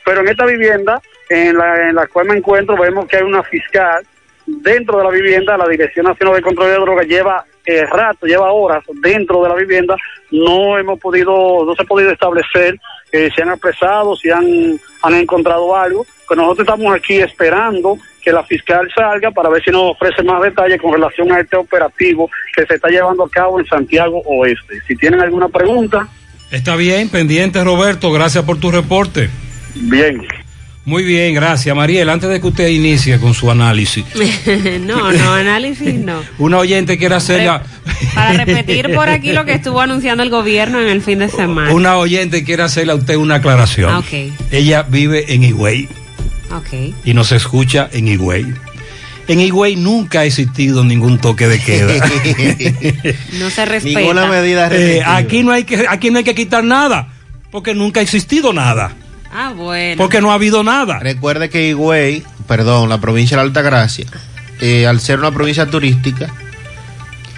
Speaker 33: Pero en esta vivienda, en la, en la cual me encuentro, vemos que hay una fiscal dentro de la vivienda, la Dirección Nacional de Control de Drogas lleva eh, rato, lleva horas dentro de la vivienda, no hemos podido, no se ha podido establecer eh, si han apresado, si han, han encontrado algo, pero nosotros estamos aquí esperando que la fiscal salga para ver si nos ofrece más detalles con relación a este operativo que se está llevando a cabo en Santiago Oeste. Si tienen alguna pregunta,
Speaker 7: Está bien, pendiente Roberto, gracias por tu reporte.
Speaker 33: bien.
Speaker 7: Muy bien, gracias. Mariel, antes de que usted inicie con su análisis, <laughs>
Speaker 21: no, no, análisis no. <laughs>
Speaker 7: una oyente quiere hacerla...
Speaker 21: Para repetir por aquí lo que estuvo anunciando el gobierno en el fin de semana.
Speaker 7: Una oyente quiere hacerle a usted una aclaración.
Speaker 21: Ah, ok,
Speaker 7: Ella vive en Higüey
Speaker 21: ok.
Speaker 7: y nos escucha en Higüey. En Higüey nunca ha existido ningún toque de queda. <laughs>
Speaker 21: No se respeta.
Speaker 7: Eh, aquí no hay que aquí no hay que quitar nada, porque nunca ha existido nada,
Speaker 21: Ah, bueno.
Speaker 7: porque no ha habido nada.
Speaker 8: Recuerde que Higüey, perdón, la provincia de la Altagracia, eh, al ser una provincia turística,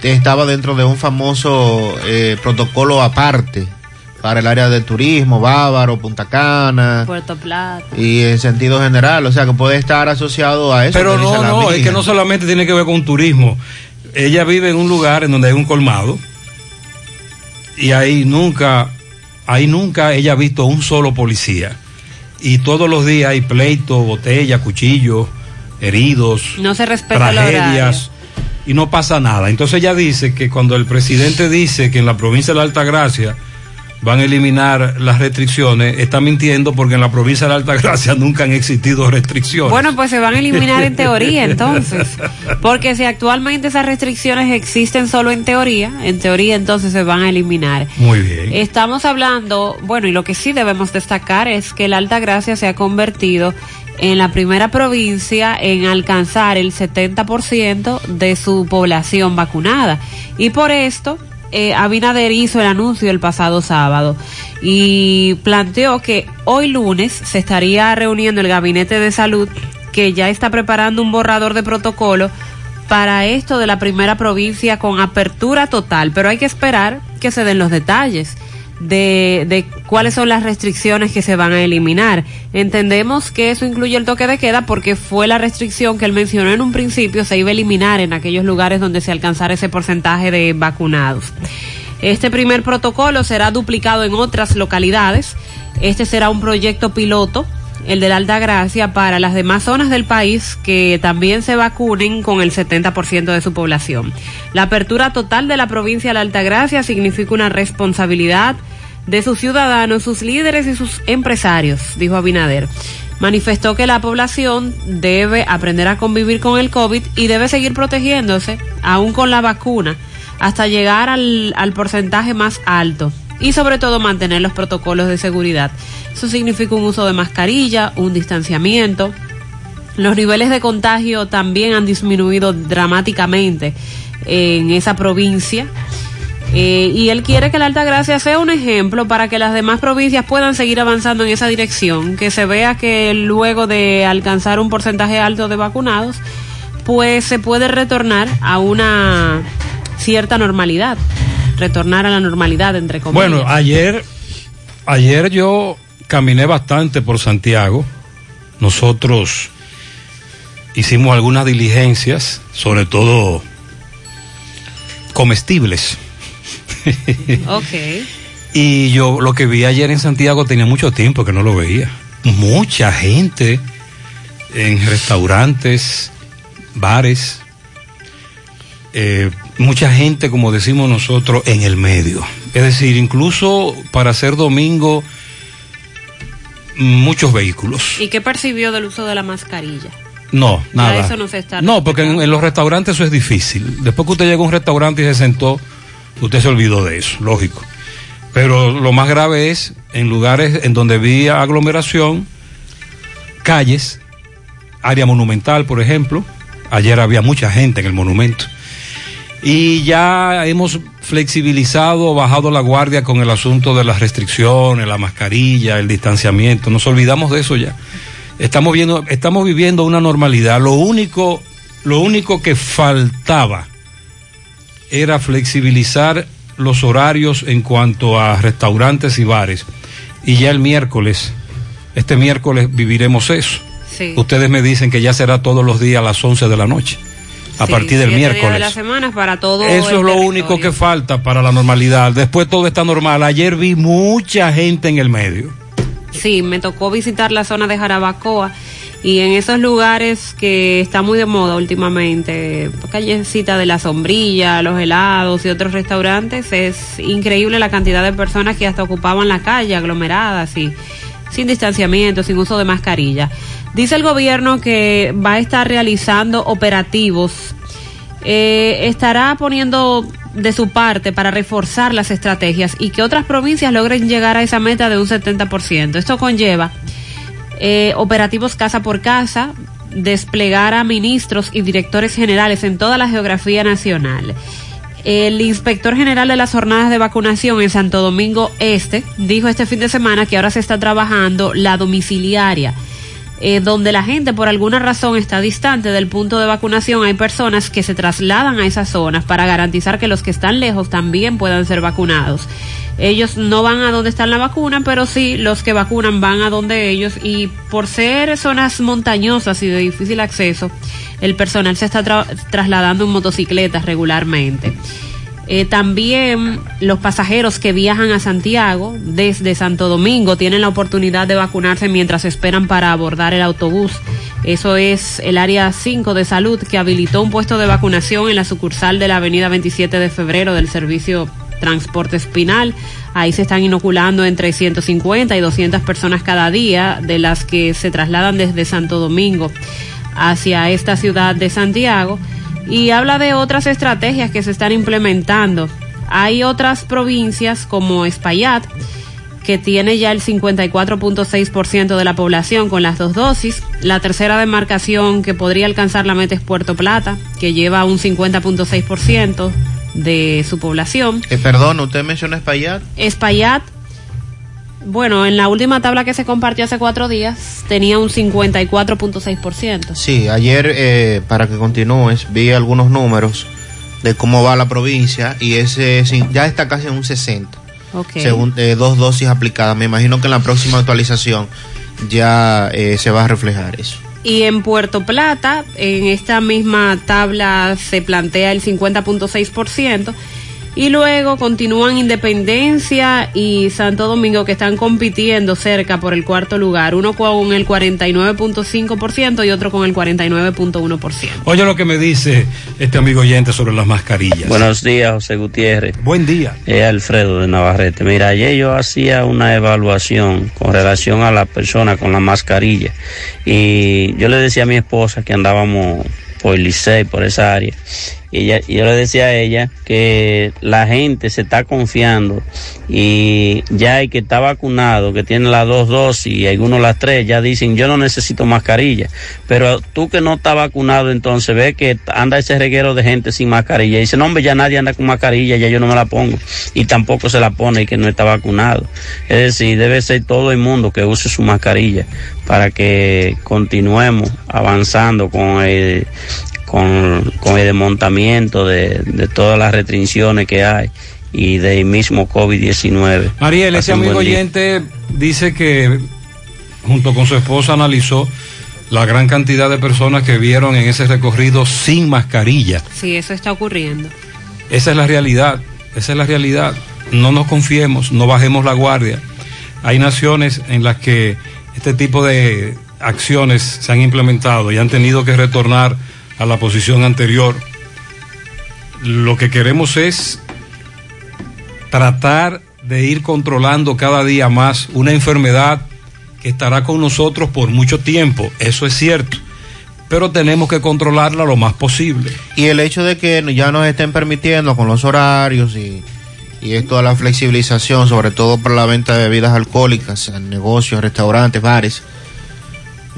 Speaker 8: estaba dentro de un famoso eh, protocolo aparte para el área de turismo, Bávaro, Punta Cana,
Speaker 21: Puerto Plata.
Speaker 8: y en sentido general, o sea que puede estar asociado a eso.
Speaker 7: Pero no, no, es que no solamente tiene que ver con turismo. Ella vive en un lugar en donde hay un colmado y ahí nunca, ahí nunca ella ha visto un solo policía. Y todos los días hay pleitos, botellas, cuchillos, heridos,
Speaker 21: No se respeta
Speaker 7: tragedias y no pasa nada. Entonces ella dice que cuando el presidente dice que en la provincia de la Altagracia van a eliminar las restricciones, está mintiendo porque en la provincia de la Altagracia <laughs> nunca han existido restricciones.
Speaker 21: Bueno, pues se van a eliminar en teoría <laughs> entonces. Porque si actualmente esas restricciones existen solo en teoría, en teoría entonces se van a eliminar.
Speaker 7: Muy bien.
Speaker 21: Estamos hablando, bueno, y lo que sí debemos destacar es que la Alta Gracia se ha convertido en la primera provincia en alcanzar el 70% de su población vacunada. Y por esto, eh, Abinader hizo el anuncio el pasado sábado y planteó que hoy lunes se estaría reuniendo el Gabinete de Salud que ya está preparando un borrador de protocolo para esto de la primera provincia con apertura total, pero hay que esperar que se den los detalles de, de cuáles son las restricciones que se van a eliminar. Entendemos que eso incluye el toque de queda porque fue la restricción que él mencionó en un principio, se iba a eliminar en aquellos lugares donde se alcanzara ese porcentaje de vacunados. Este primer protocolo será duplicado en otras localidades. Este será un proyecto piloto el de la Alta Gracia, para las demás zonas del país que también se vacunen con el 70% de su población. La apertura total de la provincia de la Alta Gracia significa una responsabilidad de sus ciudadanos, sus líderes y sus empresarios, dijo Abinader. Manifestó que la población debe aprender a convivir con el COVID y debe seguir protegiéndose, aún con la vacuna, hasta llegar al porcentaje más alto y sobre todo mantener los protocolos de seguridad. Eso significa un uso de mascarilla, un distanciamiento. Los niveles de contagio también han disminuido dramáticamente en esa provincia. Eh, y él quiere que la Altagracia sea un ejemplo para que las demás provincias puedan seguir avanzando en esa dirección, que se vea que luego de alcanzar un porcentaje alto de vacunados, pues se puede retornar a una cierta normalidad, retornar a la normalidad entre comillas.
Speaker 7: Bueno, ayer, ayer yo caminé bastante por Santiago. Nosotros hicimos algunas diligencias, sobre todo comestibles. <laughs>
Speaker 21: ok.
Speaker 7: Y yo lo que vi ayer en Santiago tenía mucho tiempo que no lo veía. Mucha gente en restaurantes, bares, eh, mucha gente, como decimos nosotros, en el medio. Es decir, incluso para ser domingo, muchos vehículos.
Speaker 21: ¿Y qué percibió del uso de la mascarilla?
Speaker 7: No,
Speaker 21: Ya
Speaker 7: nada.
Speaker 21: eso no se está
Speaker 7: No, porque en, en los restaurantes eso es difícil. Después que usted llega a un restaurante y se sentó, usted se olvidó de eso, lógico. Pero lo más grave es en lugares en donde había aglomeración, calles, área monumental, por ejemplo. Ayer había mucha gente en el monumento. Y ya hemos flexibilizado, bajado la guardia con el asunto de las restricciones, la mascarilla, el distanciamiento. Nos olvidamos de eso ya. Estamos viendo, estamos viviendo una normalidad. Lo único, lo único que faltaba era flexibilizar los horarios en cuanto a restaurantes y bares. Y ya el miércoles, este miércoles viviremos eso.
Speaker 21: Sí.
Speaker 7: Ustedes me dicen que ya será todos los días a las 11 de la noche, a
Speaker 21: Sí,
Speaker 7: partir del miércoles.
Speaker 21: de la semana para todo
Speaker 7: Eso es lo
Speaker 21: territorio.
Speaker 7: único que falta para la normalidad. Después todo está normal. Ayer vi mucha gente en el medio.
Speaker 21: Sí, me tocó visitar la zona de Jarabacoa y en esos lugares que está muy de moda últimamente, callecita de la sombrilla, los helados y otros restaurantes, es increíble la cantidad de personas que hasta ocupaban la calle aglomeradas y sin distanciamiento, sin uso de mascarilla. Dice el gobierno que va a estar realizando operativos eh, estará poniendo de su parte para reforzar las estrategias y que otras provincias logren llegar a esa meta de un 70%. Esto conlleva eh, operativos casa por casa, desplegar a ministros y directores generales en toda la geografía nacional. El inspector general de las jornadas de vacunación en Santo Domingo Este dijo este fin de semana que ahora se está trabajando la domiciliaria eh, donde la gente por alguna razón está distante del punto de vacunación, hay personas que se trasladan a esas zonas para garantizar que los que están lejos también puedan ser vacunados. Ellos no van a donde está la vacuna, pero sí los que vacunan van a donde ellos y por ser zonas montañosas y de difícil acceso, el personal se está tra- trasladando en motocicletas regularmente. Eh, también los pasajeros que viajan a Santiago desde Santo Domingo tienen la oportunidad de vacunarse mientras esperan para abordar el autobús. Eso es el área 5 de salud que habilitó un puesto de vacunación en la sucursal de la avenida 27 de febrero del servicio Transporte Espinal. Ahí se están inoculando entre 150 y 200 personas cada día, de las que se trasladan desde Santo Domingo hacia esta ciudad de Santiago y habla de otras estrategias que se están implementando. Hay otras provincias como Espaillat que tiene ya el 54.6% de la población con las dos dosis. La tercera demarcación que podría alcanzar la meta es Puerto Plata, que lleva un 50.6% de su población.
Speaker 8: Eh, perdón, usted mencionó Espaillat.
Speaker 21: Espaillat, bueno, en la última tabla que se compartió hace cuatro días, tenía un 54.6%.
Speaker 8: Sí, ayer, eh, para que continúes, vi algunos números de cómo va la provincia y ese ya está casi en un 60.
Speaker 21: Ok.
Speaker 8: Según eh, dos dosis aplicadas. Me imagino que en la próxima actualización ya eh, se va a reflejar eso.
Speaker 21: Y en Puerto Plata, en esta misma tabla se plantea el 50.6%. Y luego continúan Independencia y Santo Domingo que están compitiendo cerca por el cuarto lugar. Uno con el 49.5% y otro con el 49.1%.
Speaker 7: Oye lo que me dice este amigo oyente sobre las mascarillas.
Speaker 34: Buenos días, José Gutiérrez.
Speaker 7: Buen día.
Speaker 34: Es Alfredo de Navarrete. Mira, ayer yo hacía una evaluación con relación a la persona con la mascarilla y yo le decía a mi esposa que andábamos por Licey, por esa área, ella- yo le decía a ella que la gente se está confiando y ya el que está vacunado, que tiene las dos dosis y algunos las tres, ya dicen yo no necesito mascarilla. Pero tú que no estás vacunado, entonces ve que anda ese reguero de gente sin mascarilla. Y dice, no hombre, ya nadie anda con mascarilla, ya yo no me la pongo. Y tampoco se la pone el que no está vacunado. Es decir, debe ser todo el mundo que use su mascarilla para que continuemos avanzando con el, con, con el desmontamiento de, de todas las restricciones que hay y del mismo COVID-19.
Speaker 7: Mariel, ese amigo oyente dice que junto con su esposa analizó la gran cantidad de personas que vieron en ese recorrido sin mascarilla.
Speaker 21: Sí, eso está ocurriendo.
Speaker 7: Esa es la realidad, esa es la realidad. No nos confiemos, no bajemos la guardia. Hay naciones en las que este tipo de acciones se han implementado y han tenido que retornar a la posición anterior. Lo que queremos es tratar de ir controlando cada día más una enfermedad que estará con nosotros por mucho tiempo, eso es cierto, pero tenemos que controlarla lo más posible.
Speaker 8: Y el hecho de que ya nos estén permitiendo con los horarios y, y esto de la flexibilización, sobre todo para la venta de bebidas alcohólicas en negocios, restaurantes, bares,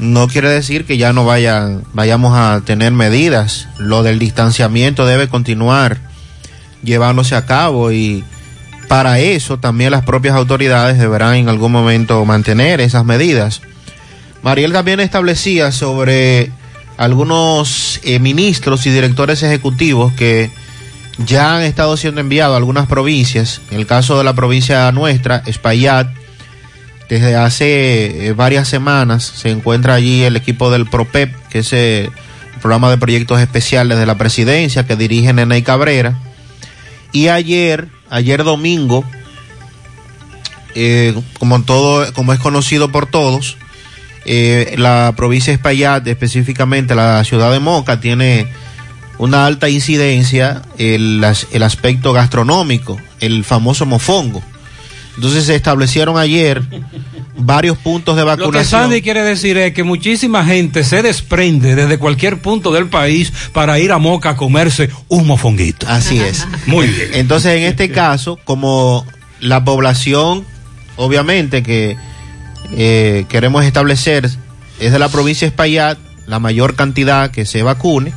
Speaker 8: no quiere decir que ya no vayamos a tener medidas. Lo del distanciamiento debe continuar llevándose a cabo y para eso también las propias autoridades deberán en algún momento mantener esas medidas. Mariel también establecía sobre algunos eh, ministros y directores ejecutivos que ya han estado siendo enviados a algunas provincias. En el caso de la provincia nuestra, Espaillat, desde hace eh, varias semanas se encuentra allí el equipo del PROPEP, que es eh, el programa de proyectos especiales de la presidencia que dirige Nene Cabrera. Y ayer, ayer domingo, eh, como todo, como es conocido por todos, la provincia de Espaillat, específicamente la ciudad de Moca, tiene una alta incidencia el, el aspecto gastronómico, el famoso mofongo. Entonces se establecieron ayer varios puntos de
Speaker 7: Lo que
Speaker 8: vacunación.
Speaker 7: Sandy quiere decir es que muchísima gente se desprende desde cualquier punto del país para ir a Moca a comerse un mofonguito.
Speaker 8: Así es.
Speaker 7: Muy bien.
Speaker 8: Entonces, en este caso, como la población, obviamente que eh, queremos establecer es de la provincia de Espaillat, la mayor cantidad que se vacune,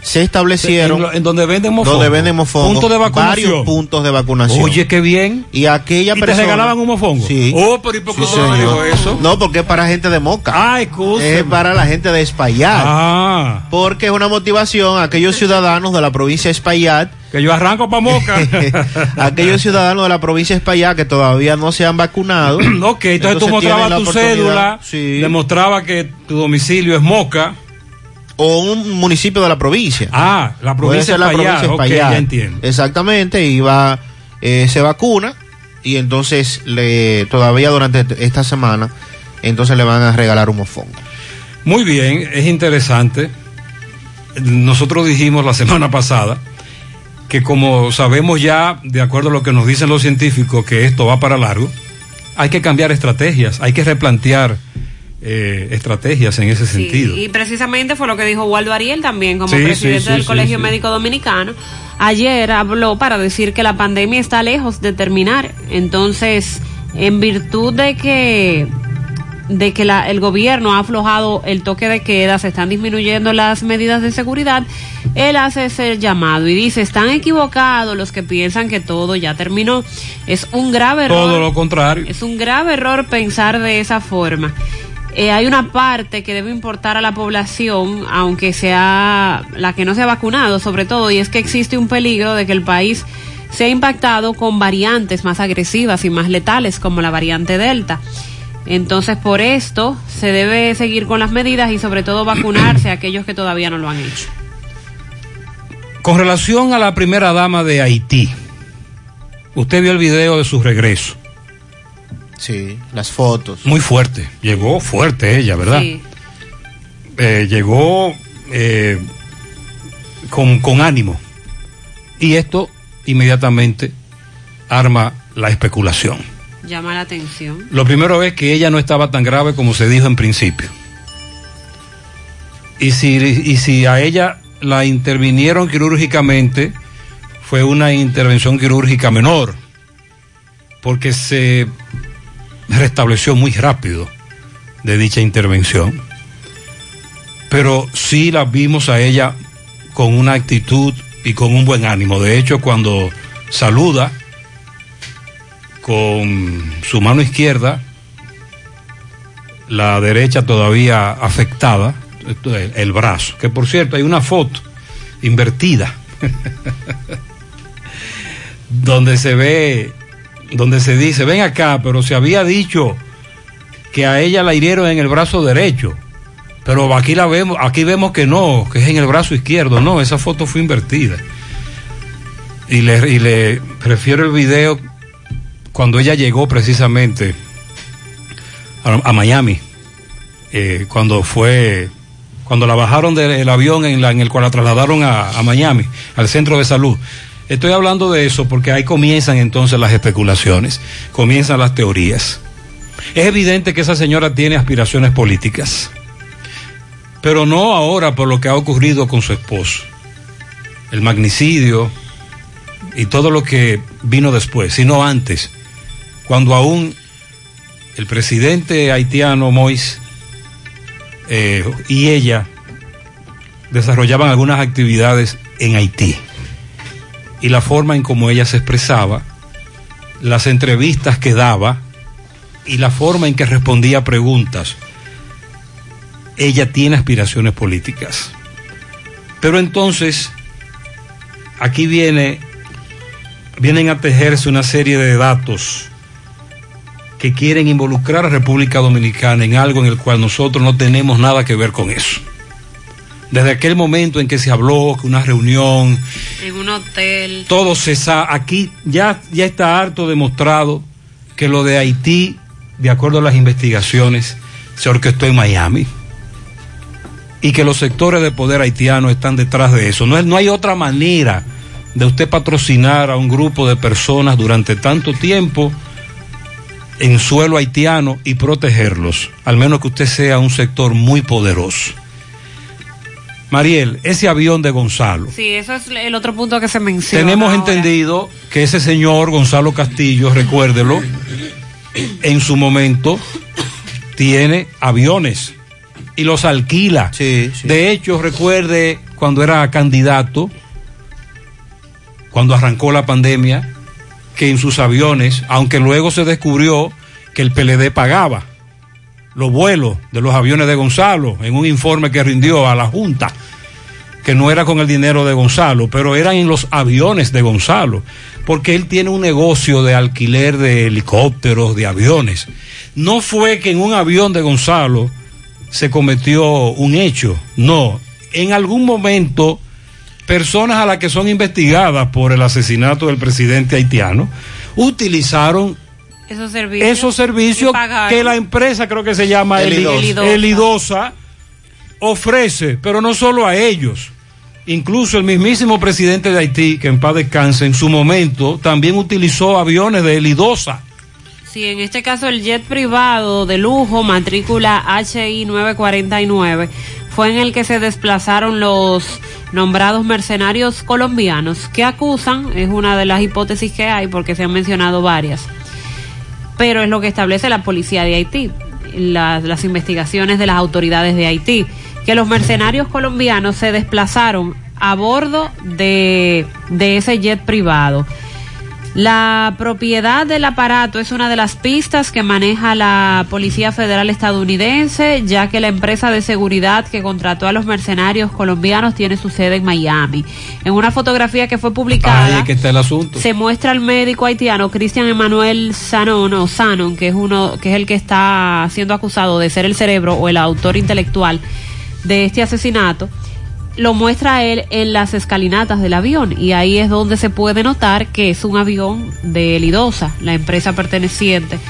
Speaker 8: se establecieron
Speaker 7: En, donde venden mofongo.
Speaker 8: donde venden mofongo,
Speaker 7: Punto de vacunación.
Speaker 8: varios puntos de vacunación.
Speaker 7: Oye, qué bien.
Speaker 8: y aquella
Speaker 7: ¿Y te
Speaker 8: persona
Speaker 7: regalaban un mofongo?
Speaker 8: Sí.
Speaker 7: Oh, pero ¿y por qué
Speaker 8: Sí,
Speaker 7: no dijo eso?
Speaker 8: No, porque es para gente de Moca.
Speaker 7: Ah.
Speaker 8: Es para la gente de Espaillat.
Speaker 7: Ah.
Speaker 8: Porque es una motivación a aquellos ciudadanos de la provincia de Espaillat
Speaker 7: Que yo arranco para Moca. <laughs>
Speaker 8: aquellos ciudadanos de la provincia de Espaillat que todavía no se han vacunado. <clears throat>
Speaker 7: ok, entonces, tú
Speaker 8: tienen
Speaker 7: mostrabas tu cédula,
Speaker 8: sí,
Speaker 7: demostraba que tu domicilio es Moca.
Speaker 8: O un municipio de la provincia.
Speaker 7: Ah, la provincia de
Speaker 8: la provincia de
Speaker 7: Ok,
Speaker 8: Espaillat.
Speaker 7: ya entiendo.
Speaker 8: Exactamente, y va, eh, se vacuna y entonces le, todavía durante esta semana, entonces le van a regalar un mofongo.
Speaker 7: Muy bien, es interesante. Nosotros dijimos la <laughs> semana pasada que como sabemos ya, de acuerdo a lo que nos dicen los científicos, que esto va para largo, hay que cambiar estrategias, hay que replantear eh, estrategias en ese sentido.
Speaker 21: Y precisamente fue lo que dijo Waldo Ariel también como
Speaker 7: Sí,
Speaker 21: presidente
Speaker 7: sí,
Speaker 21: del Colegio. Médico Dominicano. Ayer habló para decir que la pandemia está lejos de terminar. Entonces, en virtud de que de que la- el gobierno ha aflojado el toque de queda, se están disminuyendo las medidas de seguridad, él hace ese llamado y dice, están equivocados los que piensan que todo ya terminó. Es un grave error.
Speaker 7: Todo lo contrario.
Speaker 21: Es un grave error pensar de esa forma. Eh, hay una parte que debe importar a la población, aunque sea la que no se ha vacunado, sobre todo, y es que existe un peligro de que el país sea impactado con variantes más agresivas y más letales, como la variante Delta. Entonces, por esto se debe seguir con las medidas y sobre todo vacunarse a aquellos que todavía no lo han hecho.
Speaker 7: Con relación a la primera dama de Haití, usted vio el video de su regreso.
Speaker 8: Sí, las fotos.
Speaker 7: Muy fuerte, llegó fuerte ella, ¿verdad?
Speaker 21: Sí.
Speaker 7: Eh, llegó eh, con, con ánimo. Y esto inmediatamente arma la especulación.
Speaker 21: Llama la atención.
Speaker 7: Lo primero es que ella no estaba tan grave como se dijo en principio. Y si, y si a ella la intervinieron quirúrgicamente, fue una intervención quirúrgica menor, porque se restableció muy rápido de dicha intervención. Pero sí la vimos a ella con una actitud y con un buen ánimo. De hecho, cuando saluda con su mano izquierda, la derecha todavía afectada, el brazo, que por cierto hay una foto invertida, <laughs> donde se ve, donde se dice, ven acá, pero se había dicho que a ella la hirieron en el brazo derecho, pero aquí la vemos, aquí vemos que no, que es en el brazo izquierdo, no, esa foto fue invertida. Y le, y le prefiero el video cuando ella llegó precisamente a, Miami, eh, cuando fue, cuando la bajaron del avión en, la, el cual la trasladaron a Miami, al centro de salud. Estoy hablando de eso porque ahí comienzan entonces las especulaciones, comienzan las teorías. Es evidente que esa señora tiene aspiraciones políticas, pero no ahora por lo que ha ocurrido con su esposo, el magnicidio y todo lo que vino después, sino antes, cuando aún el presidente haitiano Mois eh, y ella desarrollaban algunas actividades en Haití. Y la forma en cómo ella se expresaba, las entrevistas que daba y la forma en que respondía a preguntas, ella tiene aspiraciones políticas. Pero entonces, aquí viene, vienen a tejerse una serie de datos que quieren involucrar a República Dominicana en algo en el cual nosotros no tenemos nada que ver con eso. Desde aquel momento en que se habló que una reunión,
Speaker 21: En un hotel.
Speaker 7: todo se sabe, aquí ya, ya está harto demostrado que lo de Haití, de acuerdo a las investigaciones, se orquestó en Miami. Y que los sectores de poder haitiano están detrás de eso. No, es- no hay otra manera de usted patrocinar a un grupo de personas durante tanto tiempo en suelo haitiano y protegerlos, al menos que usted sea un sector muy poderoso. Mariel, ese avión de Gonzalo.
Speaker 21: Sí, eso es el otro punto que se menciona.
Speaker 7: Tenemos
Speaker 21: ahora.
Speaker 7: entendido que ese señor Gonzalo Castillo, recuérdelo, en su momento tiene aviones y los alquila. De hecho, recuerde cuando era candidato, cuando arrancó la pandemia, que en sus aviones, aunque luego se descubrió que el PLD pagaba los vuelos de los aviones de Gonzalo en un informe que rindió a la Junta, que no era con el dinero de Gonzalo, pero eran en los aviones de Gonzalo, porque él tiene un negocio de alquiler de helicópteros, de aviones. No fue que en un avión de Gonzalo se cometió un hecho, no. En algún momento, personas a las que son investigadas por el asesinato del presidente haitiano utilizaron
Speaker 21: Esos servicios.
Speaker 7: esos que la empresa, creo que se llama
Speaker 21: Elidosa.
Speaker 7: Elidosa, Elidosa, ofrece, pero no solo a ellos. Incluso el mismísimo presidente de Haití, que en paz descanse, en su momento también utilizó aviones de Elidosa.
Speaker 21: Sí, en este caso el jet privado de lujo, matrícula HI 949, fue en el que se desplazaron los nombrados mercenarios colombianos que acusan, es una de las hipótesis que hay porque se han mencionado varias, pero es lo que establece la policía de Haití, las, investigaciones de las autoridades de Haití, que los mercenarios colombianos se desplazaron a bordo de ese jet privado. La propiedad del aparato es una de las pistas que maneja la Policía Federal estadounidense, ya que la empresa de seguridad que contrató a los mercenarios colombianos tiene su sede en Miami. En una fotografía que fue publicada,
Speaker 7: Ahí es que está el asunto.
Speaker 21: se muestra al médico haitiano Cristian Emanuel Sanon o Sanon, que es uno, que es el que está siendo acusado de ser el cerebro o el autor intelectual de este asesinato. Lo muestra él en las escalinatas del avión y ahí es donde se puede notar que es un avión de Elidosa, la empresa perteneciente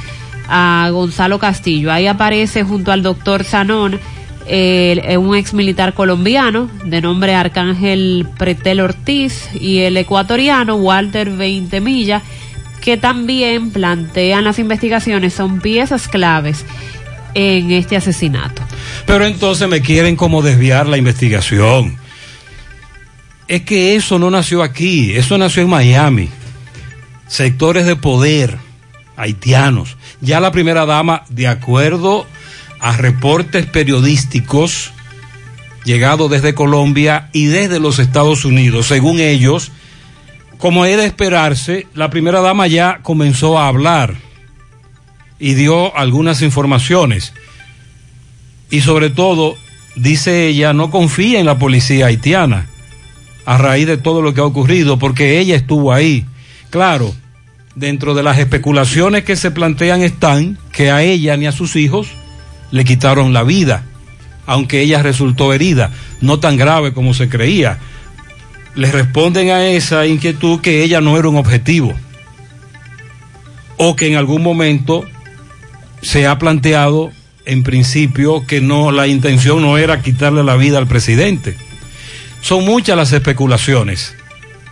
Speaker 21: a Gonzalo Castillo. Ahí aparece junto al doctor Sanón eh, un ex militar colombiano de nombre Arcángel Pretel Ortiz y el ecuatoriano Walter Veintemilla, que también plantean las investigaciones, son piezas claves en este asesinato.
Speaker 7: Pero entonces me quieren como desviar la investigación. es que eso no nació aquí, eso nació en Miami. Sectores de poder haitianos. Ya la primera dama, de acuerdo a reportes periodísticos llegados desde Colombia y desde los Estados Unidos, según ellos, como es de esperarse, la primera dama ya comenzó a hablar y dio algunas informaciones. Y sobre todo, dice ella, no confía en la policía haitiana a raíz de todo lo que ha ocurrido, porque ella estuvo ahí. Claro, dentro de las especulaciones que se plantean están que a ella ni a sus hijos le quitaron la vida, aunque ella resultó herida, no tan grave como se creía. Le responden a esa inquietud que ella no era un objetivo, o que en algún momento se ha planteado en principio que no la intención no era quitarle la vida al presidente. Son muchas las especulaciones.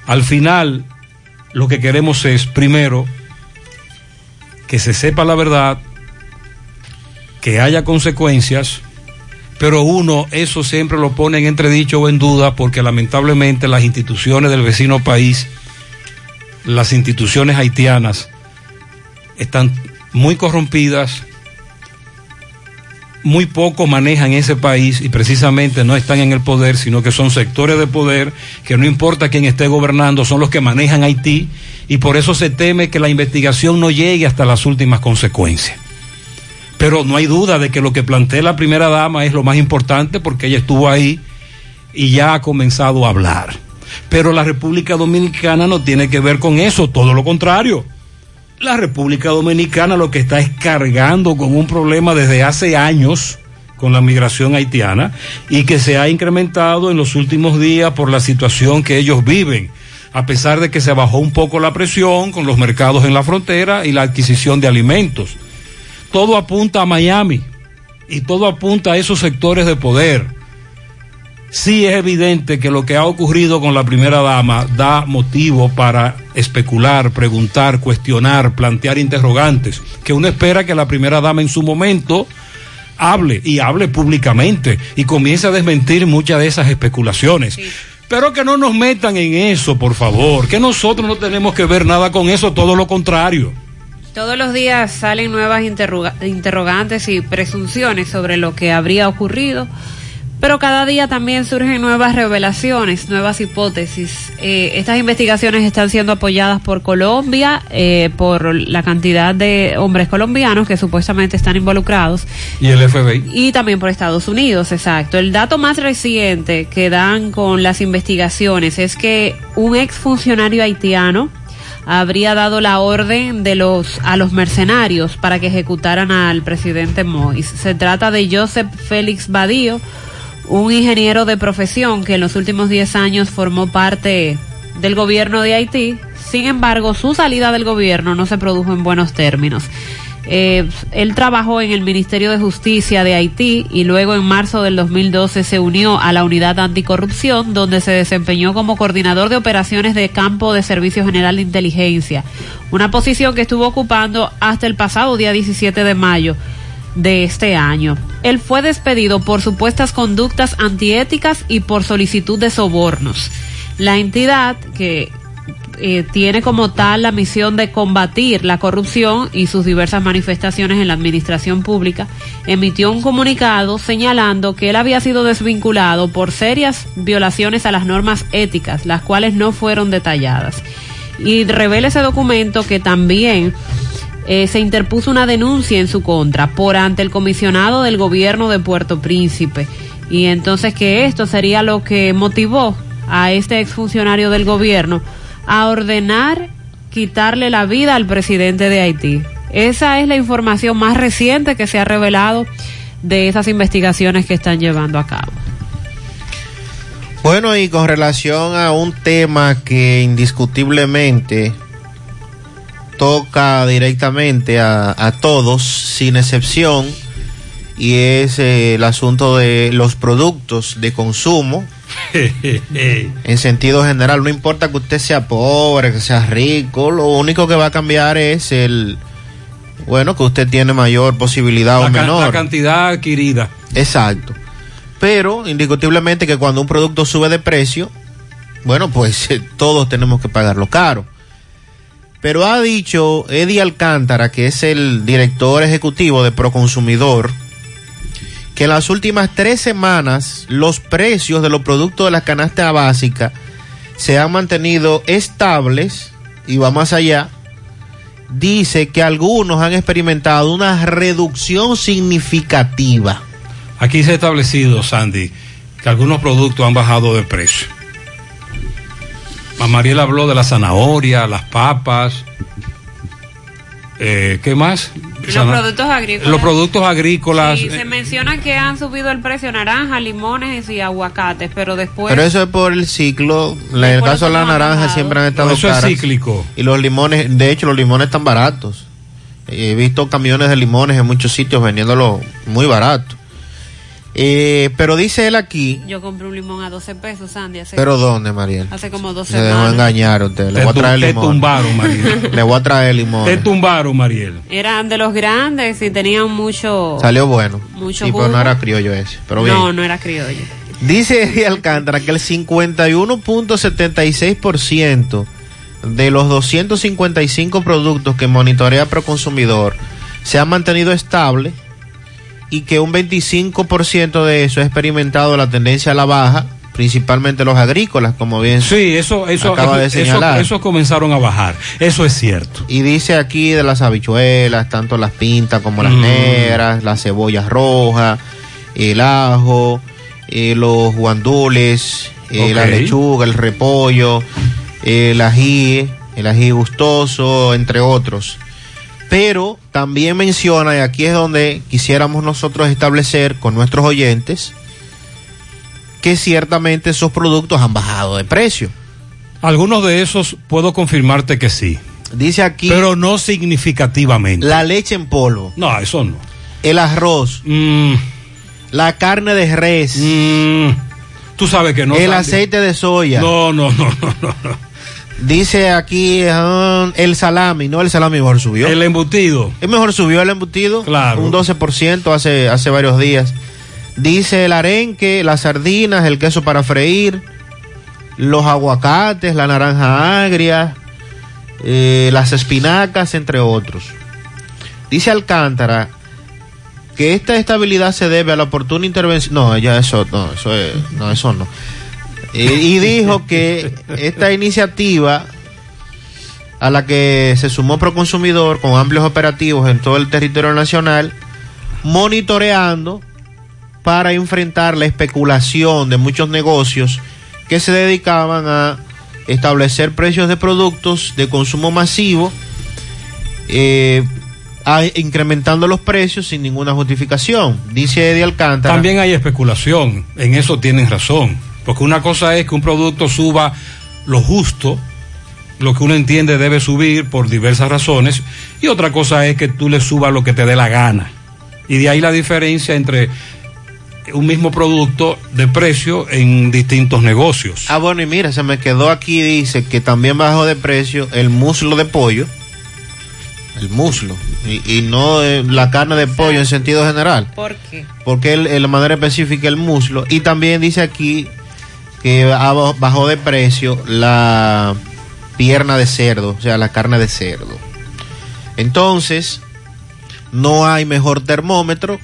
Speaker 7: Al final lo que queremos es primero que se sepa la verdad, que haya consecuencias, pero uno eso siempre lo pone en entredicho o en duda porque lamentablemente las instituciones del vecino país, las instituciones haitianas, están muy corrompidas, muy poco manejan ese país y precisamente no están en el poder, sino que son sectores de poder que no importa quién esté gobernando, son los que manejan Haití y por eso se teme que la investigación no llegue hasta las últimas consecuencias. Pero no hay duda de que lo que plantea la primera dama es lo más importante porque ella estuvo ahí y ya ha comenzado a hablar. Pero la República Dominicana no tiene que ver con eso, todo lo contrario. La República Dominicana lo que está es cargando con un problema desde hace años con la migración haitiana y que se ha incrementado en los últimos días por la situación que ellos viven, a pesar de que se bajó un poco la presión con los mercados en la frontera y la adquisición de alimentos. Todo apunta a Miami y todo apunta a esos sectores de poder sí es evidente que lo que ha ocurrido con la primera dama da motivo para especular, preguntar, cuestionar, plantear interrogantes, que uno espera que la primera dama en su momento hable y hable públicamente y comience a desmentir muchas de esas especulaciones. Pero que no nos metan en eso, por favor, que nosotros no tenemos que ver nada con eso, todo lo contrario.
Speaker 21: Todos los días salen nuevas interrogantes y presunciones sobre lo que habría ocurrido pero cada día también surgen nuevas revelaciones, nuevas hipótesis. Eh, estas investigaciones están siendo apoyadas por Colombia, eh, por la cantidad de hombres colombianos que supuestamente están involucrados.
Speaker 7: Y el FBI.
Speaker 21: Y también por Estados Unidos, exacto. El dato más reciente que dan con las investigaciones es que un exfuncionario haitiano habría dado la orden de los a los mercenarios para que ejecutaran al presidente Moïse. Se trata de Joseph Félix Badío un ingeniero de profesión que en los últimos 10 años formó parte del gobierno de Haití. Sin embargo, su salida del gobierno no se produjo en buenos términos. Eh, él trabajó en el Ministerio de Justicia de Haití y luego en marzo del 2012 se unió a la Unidad Anticorrupción, donde se desempeñó como coordinador de operaciones de campo de Servicio General de Inteligencia, una posición que estuvo ocupando hasta el pasado día 17 de mayo de este año. Él fue despedido por supuestas conductas antiéticas y por solicitud de sobornos. La entidad que eh, tiene como tal la misión de combatir la corrupción y sus diversas manifestaciones en la administración pública, emitió un comunicado señalando que él había sido desvinculado por serias violaciones a las normas éticas, las cuales no fueron detalladas. Y revela ese documento que también eh, se interpuso una denuncia en su contra por ante el comisionado del gobierno de Puerto Príncipe. Y entonces que esto sería lo que motivó a este exfuncionario del gobierno a ordenar quitarle la vida al presidente de Haití. Esa es la información más reciente que se ha revelado de esas investigaciones que están llevando a cabo.
Speaker 8: Bueno, y con relación a un tema que indiscutiblemente toca directamente a, todos, sin excepción, y es eh, el asunto de los productos de consumo. <laughs> en sentido general, no importa que usted sea pobre, que sea rico, lo único que va a cambiar es el, bueno, que usted tiene mayor posibilidad o menor.
Speaker 7: La cantidad adquirida.
Speaker 8: Exacto. Pero indiscutiblemente que cuando un producto sube de precio, bueno, pues eh, <laughs> todos tenemos que pagarlo caro. Pero ha dicho Eddie Alcántara, que es el director ejecutivo de Proconsumidor, que en las últimas tres semanas los precios de los productos de la canasta básica se han mantenido estables y va más allá. Dice que algunos han experimentado una reducción significativa.
Speaker 7: Aquí se ha establecido, Sandy, que algunos productos han bajado de precio. A Mariel habló de la zanahoria, las papas. Eh, ¿Qué más?
Speaker 21: Los
Speaker 7: Sana-
Speaker 21: productos agrícolas.
Speaker 7: Los productos agrícolas.
Speaker 21: Sí, se menciona que han subido el precio naranja, limones y aguacates, pero después...
Speaker 8: Pero eso es por el ciclo. En el caso de las naranjas siempre han estado
Speaker 7: No, eso es cíclico.
Speaker 8: Y los limones, de hecho, los limones están baratos. He visto camiones de limones en muchos sitios vendiéndolo muy barato. Eh, pero dice él aquí,
Speaker 21: Yo compré un limón a 12 pesos, Sandy, hace,
Speaker 8: pero ¿dónde, Mariel?
Speaker 21: hace como dos
Speaker 8: Se dejó
Speaker 21: semanas.
Speaker 8: engañar a usted. Le
Speaker 7: Te
Speaker 8: voy a traer
Speaker 7: tum- te
Speaker 8: limón.
Speaker 7: tumbaron, Mariel. <laughs>
Speaker 8: Le voy a traer limón.
Speaker 7: Te tumbaron, Mariel.
Speaker 21: Eran de los grandes y tenían mucho...
Speaker 8: Salió bueno.
Speaker 21: Mucho
Speaker 8: sí, pero no
Speaker 21: jugo.
Speaker 8: era criollo ese. Pero bien.
Speaker 21: No, no era criollo.
Speaker 8: Dice Eddie Alcántara que el 51.76% de los 255 productos que monitorea Proconsumidor se han mantenido estable y que un 25% de eso ha experimentado la tendencia a la baja, principalmente los agrícolas, como bien
Speaker 7: Sí, eso, eso,
Speaker 8: acaba de señalar.
Speaker 7: eso comenzaron a bajar. Eso es cierto.
Speaker 8: Y dice aquí de las habichuelas, tanto las pintas como las
Speaker 7: Mm.
Speaker 8: negras, las cebollas rojas, el ajo, eh, los guandules, eh, la lechuga, el repollo, el ají, el ají gustoso, entre otros. Pero también menciona, y aquí es donde quisiéramos nosotros establecer con nuestros oyentes, que ciertamente esos productos han bajado de precio.
Speaker 7: Algunos de esos puedo confirmarte que sí.
Speaker 8: Dice aquí.
Speaker 7: Pero no significativamente.
Speaker 8: La leche en polvo.
Speaker 7: No, eso no.
Speaker 8: El arroz.
Speaker 7: Mm.
Speaker 8: La carne de res.
Speaker 7: Tú sabes que no.
Speaker 8: El aceite de soya.
Speaker 7: No, no, no, no, no.
Speaker 8: Dice aquí ah, el salami, no el salami mejor subió.
Speaker 7: El embutido.
Speaker 8: Es mejor subió el embutido.
Speaker 7: Claro.
Speaker 8: Un 12% hace, hace varios días. Dice el arenque, las sardinas, el queso para freír, los aguacates, la naranja agria, eh, las espinacas, entre otros. Dice Alcántara que esta estabilidad se debe a la oportuna intervención. No, ya eso, no, eso, es- no, eso no. Y, y dijo que esta iniciativa a la que se sumó Proconsumidor con amplios operativos en todo el territorio nacional, monitoreando para enfrentar la especulación de muchos negocios que se dedicaban a establecer precios de productos de consumo masivo, eh, incrementando los precios sin ninguna justificación. Dice Eddie Alcántara.
Speaker 7: También hay especulación. En eso tienen razón. Porque una cosa es que un producto suba lo justo, lo que uno entiende debe subir por diversas razones, y otra cosa es que tú le subas lo que te dé la gana. Y de ahí la diferencia entre un mismo producto de precio en distintos negocios.
Speaker 8: Ah, bueno, y mira, se me quedó aquí, dice que también bajó de precio el muslo de pollo. El muslo. Y, y no eh, la carne de pollo en sentido general.
Speaker 21: ¿Por qué?
Speaker 8: Porque el, el- de manera específica el muslo. Y también dice aquí que bajó de precio la pierna de cerdo, o sea, la carne de cerdo. Entonces, no hay mejor termómetro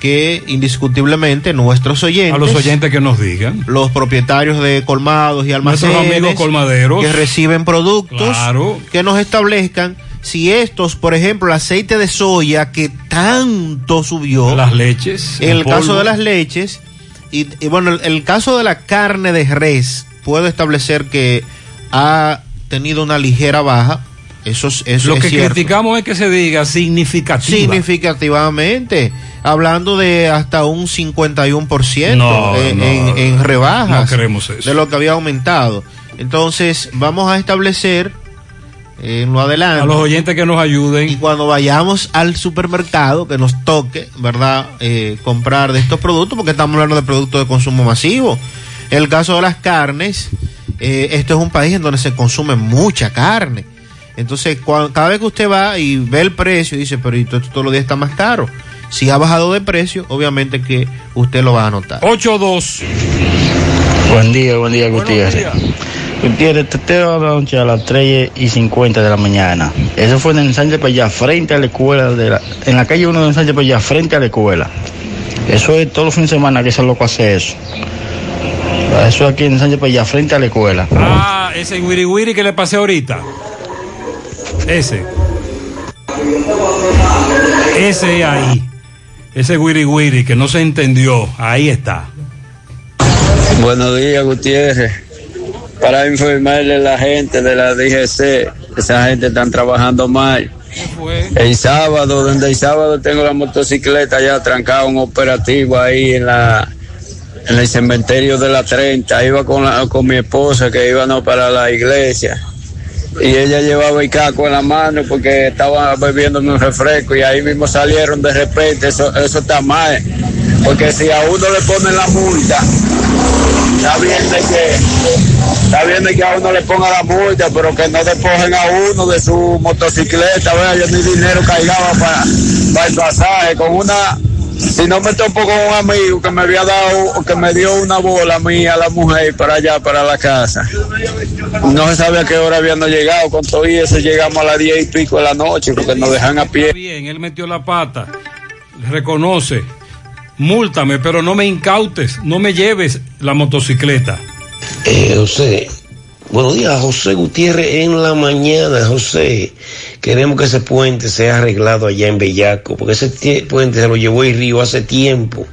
Speaker 8: que indiscutiblemente nuestros oyentes.
Speaker 7: A los oyentes que nos digan.
Speaker 8: Los propietarios de colmados y
Speaker 7: Nuestros
Speaker 8: almacenes.
Speaker 7: amigos colmaderos.
Speaker 8: Que reciben productos.
Speaker 7: Claro.
Speaker 8: Que nos establezcan si estos, por ejemplo, el aceite de soya que tanto subió.
Speaker 7: Las leches.
Speaker 8: En el
Speaker 7: polvo.
Speaker 8: caso de las leches. Y, y bueno, el, el caso de la carne de res, puedo establecer que ha tenido una ligera baja. Eso es, eso
Speaker 7: Lo
Speaker 8: es
Speaker 7: que
Speaker 8: cierto.
Speaker 7: criticamos es que se diga significativa.
Speaker 8: Significativamente, hablando de hasta un 51%
Speaker 7: No,
Speaker 8: en,
Speaker 7: no,
Speaker 8: en- en rebajas
Speaker 7: no queremos eso.
Speaker 8: de lo que había aumentado. Entonces, vamos a establecer en lo adelante.
Speaker 7: A los oyentes que nos ayuden.
Speaker 8: Y cuando vayamos al supermercado, que nos toque, ¿verdad?, Eh, comprar de estos productos, porque estamos hablando de productos de consumo masivo. El caso de las carnes, eh, esto es un país en donde se consume mucha carne. Entonces, cada vez que usted va y ve el precio, dice, pero esto, esto todos los días está más caro. Si ha bajado de precio, obviamente que usted lo va a notar.
Speaker 7: 8-2.
Speaker 24: Buen día, buen día, Gutiérrez. Gutiérrez, te tengo anoche a las 3 y 50 de la mañana. Eso fue en el Sánchez Pellá, frente a la escuela, de la- en la calle 1 de Sánchez Pellá, frente a la escuela. Eso es todos los fines de semana que ese loco hace eso. Eso aquí en Sánchez Pellá, frente a la escuela.
Speaker 7: Ah, ese wiri wiri que le pasé ahorita. Ese. Ese ahí. Ese wiri wiri que no se entendió. Ahí está.
Speaker 35: Buenos días, Gutiérrez. Para informarle a la gente de la DGC, esa gente están trabajando mal. El sábado, donde el sábado tengo la motocicleta ya trancada, un operativo ahí en la en el cementerio de la 30. Iba con, la- con mi esposa que íbamos para la iglesia. Y ella llevaba el caco en la mano porque estaba bebiéndome un refresco y ahí mismo salieron de repente. Eso, eso está mal. Porque si a uno le ponen la multa, está bien de que, está bien que a uno le ponga la multa, pero que no despojen a uno de su motocicleta. Vea, yo ni dinero cargaba para, el pasaje. Con una, si no me topo con un amigo que me había dado, que me dio una bola a mí, a la mujer, para allá, para la casa. No se sabe a qué hora habíamos llegado, con todo eso llegamos a las diez y pico de la noche, porque nos dejan a pie.
Speaker 7: Bien, él metió la pata. Reconoce. Múltame, pero no me incautes. No me lleves la motocicleta.
Speaker 36: Eh, José, buenos días, José Gutiérrez en la mañana, José. Queremos que ese puente sea arreglado allá en Bellaco, porque ese puente se lo llevó el río hace tiempo.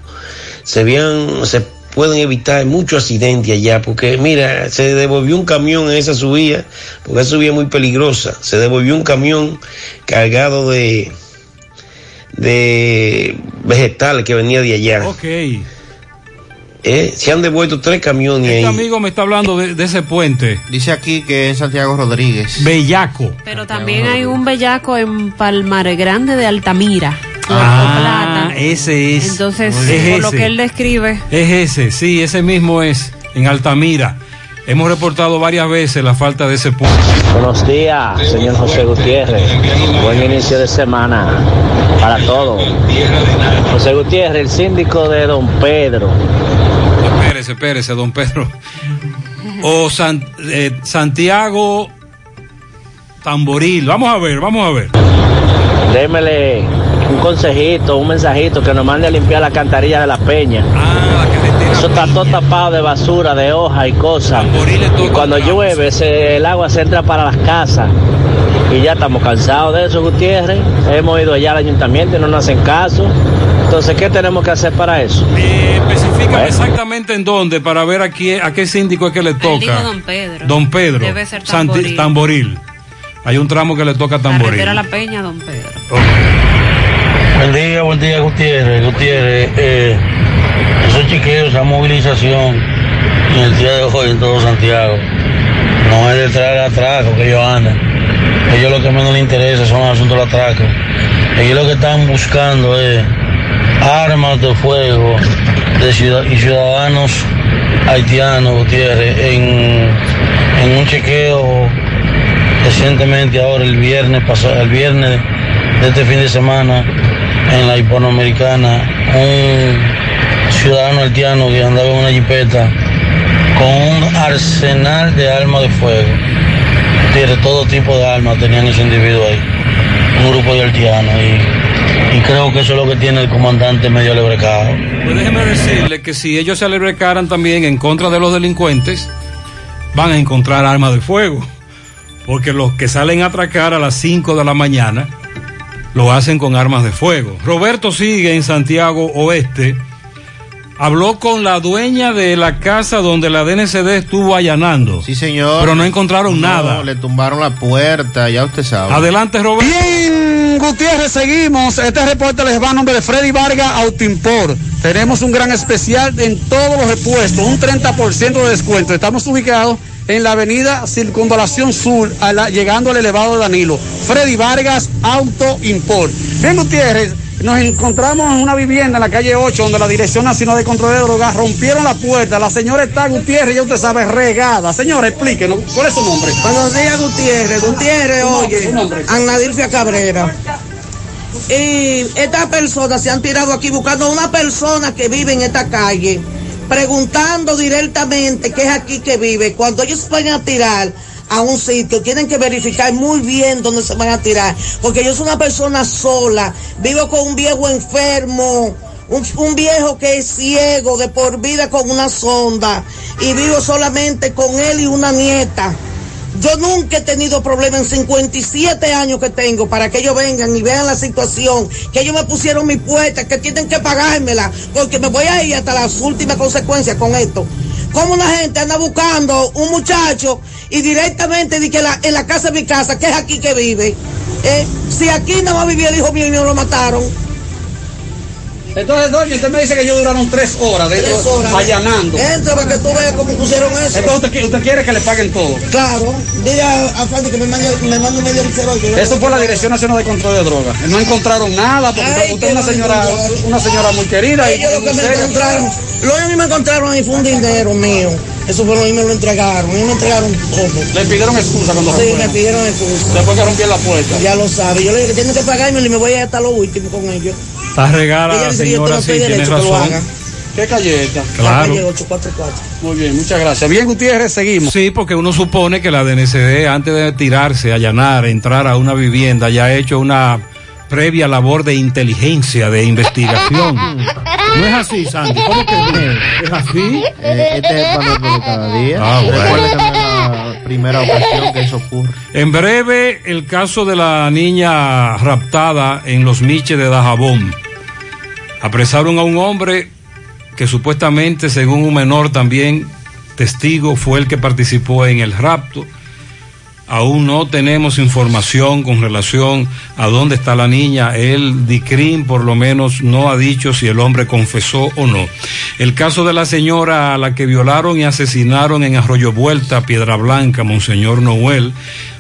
Speaker 36: Se vean, se pueden evitar muchos accidentes allá, porque mira, se devolvió un camión en esa subida, porque esa subida es muy peligrosa. Se devolvió un camión cargado de de vegetales que venía de allá.
Speaker 7: Ok.
Speaker 36: Eh, se han devuelto tres camiones
Speaker 7: Este
Speaker 36: ahí.
Speaker 7: amigo me está hablando de, de ese puente.
Speaker 8: Dice aquí que es Santiago Rodríguez.
Speaker 7: Bellaco.
Speaker 21: Pero también hay un bellaco en Palmar Grande de Altamira.
Speaker 7: Ah,
Speaker 21: Plata.
Speaker 7: ese es.
Speaker 21: Entonces,
Speaker 7: Es
Speaker 21: por lo que él describe,
Speaker 7: Es ese, sí, ese mismo es, en Altamira. Hemos reportado varias veces la falta de ese puente.
Speaker 37: Buenos días, señor José Gutiérrez. Buen inicio de semana para todos. José Gutiérrez, el síndico de Don Pedro.
Speaker 7: Espérese, espérese, don Pedro. O San- eh, Santiago Tamboril. Vamos a ver, vamos a ver.
Speaker 37: Démele un consejito, un mensajito que nos mande a limpiar la cantarilla de la peña. Eso está todo tapado de basura, de hojas y cosas. Y cuando llueve, el agua se entra para las casas. Y ya estamos cansados de eso, Gutiérrez. Hemos ido allá al ayuntamiento y no nos hacen caso. Entonces, ¿qué tenemos que hacer para eso?
Speaker 7: Especifica exactamente en dónde para ver a, quién, a qué síndico es que le toca.
Speaker 21: Don Pedro.
Speaker 7: Don Pedro.
Speaker 21: Debe ser
Speaker 7: Santi-
Speaker 21: Tamboril.
Speaker 7: Tamboril. Hay un tramo que le toca a Tamboril.
Speaker 21: Carretera La Peña, Don Pedro.
Speaker 36: Buen día, buen día, Gutiérrez. Gutiérrez, eh, esos chiquillos, esa movilización en el día de hoy en todo Santiago, no es de traer atraco que ellos andan. Ellos lo que menos les interesa son los asuntos del atraco. Ellos lo que están buscando es armas de fuego de ciudad- y ciudadanos haitianos, Gutiérrez, en, en un chequeo recientemente ahora el viernes pasado, el viernes de este fin de semana en la hispanoamericana, un ciudadano haitiano que andaba en una jipeta con un arsenal de armas de fuego. Tiene todo tipo de armas tenían ese individuo ahí, un grupo de haitianos y, y creo que eso es lo que tiene el comandante medio lebrecado.
Speaker 7: Pues déjeme decirle que si ellos se alebricaran también en contra de los delincuentes, van a encontrar armas de fuego. Porque los que salen a atracar a las 5 de la mañana lo hacen con armas de fuego. Roberto sigue en Santiago Oeste. Habló con la dueña de la casa donde la DNCD estuvo allanando.
Speaker 8: Sí, señor.
Speaker 7: Pero no encontraron
Speaker 8: No,
Speaker 7: nada.
Speaker 8: Le tumbaron la puerta, ya usted sabe.
Speaker 7: Adelante, Roberto.
Speaker 38: Bien, Gutiérrez, seguimos. Este reporte les va a nombre de Freddy Vargas Autimpor. Tenemos un gran especial en todos los repuestos, un 30% de descuento. Estamos ubicados en la avenida Circunvalación Sur, a la- llegando al elevado de Danilo. Freddy Vargas Auto Import. Bien, Gutiérrez, nos encontramos en una vivienda en la calle 8, donde la Dirección Nacional de Control de Drogas rompieron la puerta. La señora está, Gutiérrez, ya usted sabe, regada. Señora, explíquenos, ¿cuál es su nombre?
Speaker 39: Buenos días, Gutiérrez. Gutiérrez, oye. Anadilfia Cabrera. Y estas personas se han tirado aquí buscando a una persona que vive en esta calle. preguntando directamente qué es aquí que vive. Cuando ellos van a tirar a un sitio, tienen que verificar muy bien dónde se van a tirar, porque yo soy una persona sola, vivo con un viejo enfermo, un, un viejo que es ciego de por vida con una sonda, y vivo solamente con él y una nieta. Yo nunca he tenido problema en 57 años que tengo para que ellos vengan y vean la situación, que ellos me pusieron mi puerta, que tienen que pagármela, porque me voy a ir hasta las últimas consecuencias con esto. Como una gente anda buscando un muchacho y directamente dice que la- en la casa de mi casa, que es aquí que vive. Eh, si aquí nada más vivía el hijo mío y no lo mataron.
Speaker 38: Entonces, doña, usted me dice que ellos duraron tres horas, de,
Speaker 39: Tres horas.
Speaker 38: allanando.
Speaker 39: Entra para que tú veas cómo pusieron eso.
Speaker 38: Entonces, usted, qui- usted quiere que le paguen todo.
Speaker 39: Claro, dile a, a Fanny que me mande, me mande medio licero.
Speaker 38: Eso fue la Dirección Nacional de Control de Drogas. No encontraron nada, porque
Speaker 39: Ay,
Speaker 38: usted es una señora, una señora muy querida. y
Speaker 39: Ellos lo que me encontraron, lo que a mí me encontraron ahí fue un dinero mío. Eso fue lo que me lo entregaron. Ellos me entregaron todo.
Speaker 38: Le pidieron excusa cuando
Speaker 39: Sí, me pidieron excusa.
Speaker 38: Después que rompieron la puerta.
Speaker 39: Ya lo sabe. Yo le dije que tienen que pagarme y me voy a hasta lo último con ellos.
Speaker 7: Está regada
Speaker 39: Ella
Speaker 7: la
Speaker 39: dice que yo
Speaker 7: señora, sí, tiene
Speaker 39: derecho que lo
Speaker 7: razón.
Speaker 39: haga.
Speaker 38: Qué galleta.
Speaker 7: Claro.
Speaker 39: Calle 844.
Speaker 38: Muy bien, muchas gracias. Bien, Gutiérrez, seguimos.
Speaker 7: Sí, porque uno supone que la DNCD, antes de tirarse, allanar, entrar a una vivienda, ya ha hecho una previa labor de inteligencia, de investigación. <laughs> No es así, Sandy. ¿Cómo que no? ¿Es así?
Speaker 8: Eh, este es el valor de cada día.
Speaker 7: Ah, bueno.
Speaker 8: Primera ocasión que eso ocurre.
Speaker 7: En breve, el caso de la niña raptada en los Miches de Dajabón. Apresaron a un hombre que supuestamente, según un menor también testigo, fue el que participó en el rapto. Aún no tenemos información con relación a dónde está la niña. El DICRIM por lo menos no ha dicho si el hombre confesó o no. El caso de la señora a la que violaron y asesinaron en Arroyo Vuelta, Piedra Blanca, Monseñor Noel,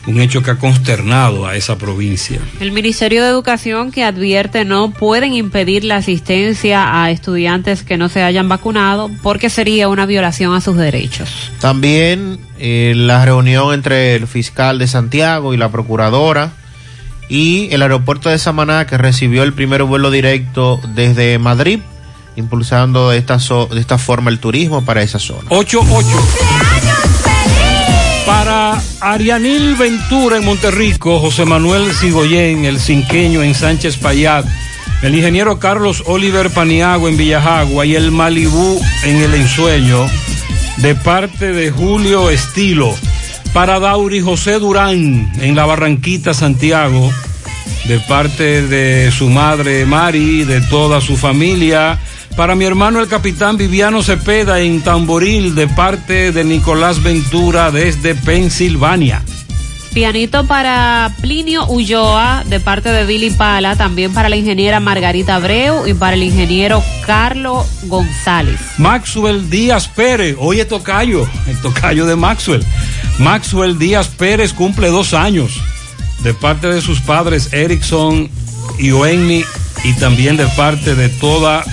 Speaker 7: un hecho que ha consternado a esa provincia.
Speaker 21: El Ministerio de Educación que advierte no pueden impedir la asistencia a estudiantes que no se hayan vacunado porque sería una violación a sus derechos.
Speaker 8: También eh, la reunión entre el fiscal de Santiago y la procuradora y el aeropuerto de Samaná que recibió el primer vuelo directo desde Madrid, impulsando de esta, so- de esta forma el turismo para esa zona.
Speaker 7: 8-8. Para Arianil Ventura en Monterrico, José Manuel Sigoyén, el cinqueño en Sánchez Payat, el ingeniero Carlos Oliver Paniago en Villajagua y el Malibú en el Ensueño, de parte de Julio Estilo. Para Dauri José Durán en la Barranquita, Santiago, de parte de su madre Mari, de toda su familia. Para mi hermano el capitán Viviano Cepeda en Tamboril, de parte de Nicolás Ventura desde Pensilvania.
Speaker 21: Pianito para Plinio Ulloa de parte de Billy Pala, también para la ingeniera Margarita Abreu y para el ingeniero Carlos González.
Speaker 7: Maxwell Díaz Pérez, oye tocayo, el tocayo de Maxwell. Maxwell Díaz Pérez cumple dos años, de parte de sus padres Erickson y Oenni y también de parte de toda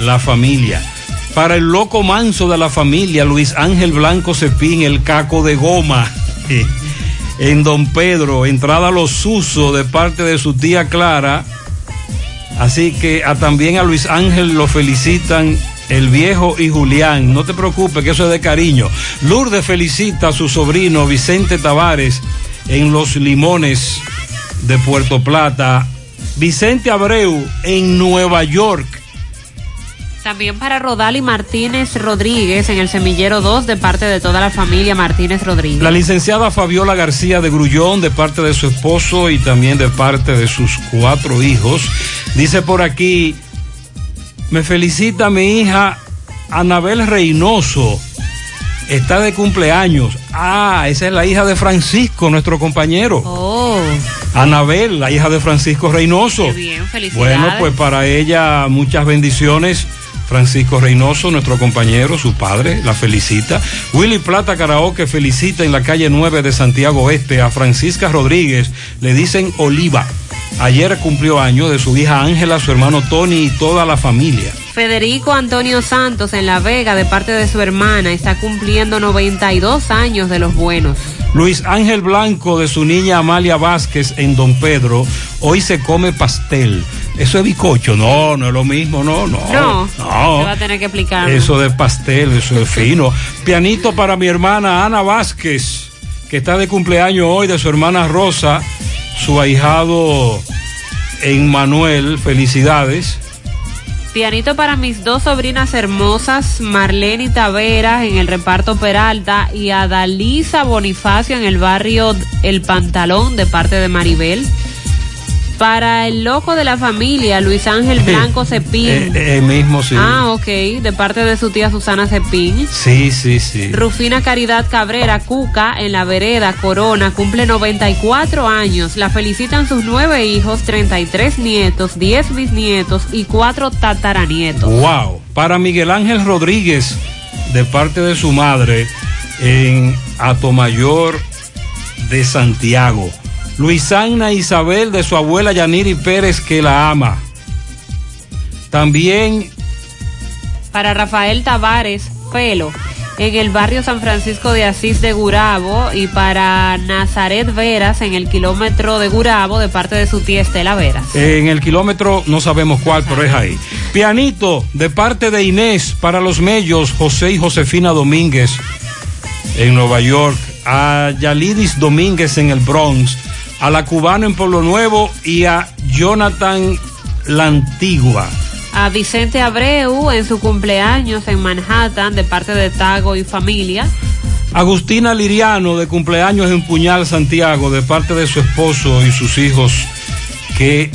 Speaker 7: la familia. Para el loco manso de la familia, Luis Ángel Blanco Cepín, el caco de goma. <laughs> En Don Pedro, entrada a los usos de parte de su tía Clara. Así que a, también a Luis Ángel lo felicitan el viejo y Julián. No te preocupes, que eso es de cariño. Lourdes felicita a su sobrino Vicente Tavares en Los Limones de Puerto Plata. Vicente Abreu en Nueva York.
Speaker 21: También para Rodali Martínez Rodríguez en el Semillero 2 de parte de toda la familia Martínez Rodríguez.
Speaker 7: La licenciada Fabiola García de Grullón, de parte de su esposo y también de parte de sus cuatro hijos. Dice por aquí, me felicita mi hija Anabel Reynoso. Está de cumpleaños. Ah, esa es la hija de Francisco, nuestro compañero.
Speaker 21: Oh,
Speaker 7: Anabel, la hija de Francisco Reynoso.
Speaker 21: qué bien, felicidades.
Speaker 7: Bueno, pues para ella muchas bendiciones. Francisco Reynoso, nuestro compañero, su padre, la felicita. Willy Plata Karaoke felicita en la calle 9 de Santiago Oeste a Francisca Rodríguez, le dicen Oliva. Ayer cumplió año de su hija Ángela, su hermano Tony y toda la familia.
Speaker 21: Federico Antonio Santos en La Vega de parte de su hermana está cumpliendo 92 años de los buenos.
Speaker 7: Luis Ángel Blanco de su niña Amalia Vázquez en Don Pedro, hoy se come pastel. Eso es bicocho, no, no es lo mismo, no, no.
Speaker 21: No,
Speaker 7: no.
Speaker 21: va a tener que explicar.
Speaker 7: Eso de pastel, eso es fino. Pianito para mi hermana Ana Vázquez, que está de cumpleaños hoy de su hermana Rosa, su ahijado Emmanuel. Felicidades.
Speaker 21: Pianito para mis dos sobrinas hermosas, Marlene Taveras en el reparto Peralta y Adalisa Bonifacio en el barrio El Pantalón de parte de Maribel. Para el loco de la familia, Luis Ángel Blanco Cepín.
Speaker 7: Eh, eh, mismo, sí.
Speaker 21: Ah, ok, de parte de su tía Susana Cepín.
Speaker 7: Sí, sí, sí.
Speaker 21: Rufina Caridad Cabrera, Cuca, en la vereda, Corona, cumple 94 años. La felicitan sus nueve hijos, 33 nietos, 10 bisnietos y cuatro tataranietos.
Speaker 7: Wow. Para Miguel Ángel Rodríguez, de parte de su madre, en Atomayor de Santiago. Luisana Isabel, de su abuela Yaniri Pérez, que la ama. También
Speaker 21: Para Rafael Tavares, Pelo, en el barrio San Francisco de Asís de Gurabo. Y para Nazaret Veras, en el kilómetro de Gurabo, de parte de su tía Estela Veras.
Speaker 7: en el kilómetro, no sabemos cuál, pero es ahí. Pianito, de parte de Inés, para los mellos, José y Josefina Domínguez, en Nueva York. A Yalidis Domínguez en el Bronx. A la cubana en Pueblo Nuevo y a Jonathan La Antigua.
Speaker 21: A Vicente Abreu en su cumpleaños en Manhattan, de parte de Tago y familia.
Speaker 7: Agustina Liriano, de cumpleaños en Puñal, Santiago, de parte de su esposo y sus hijos que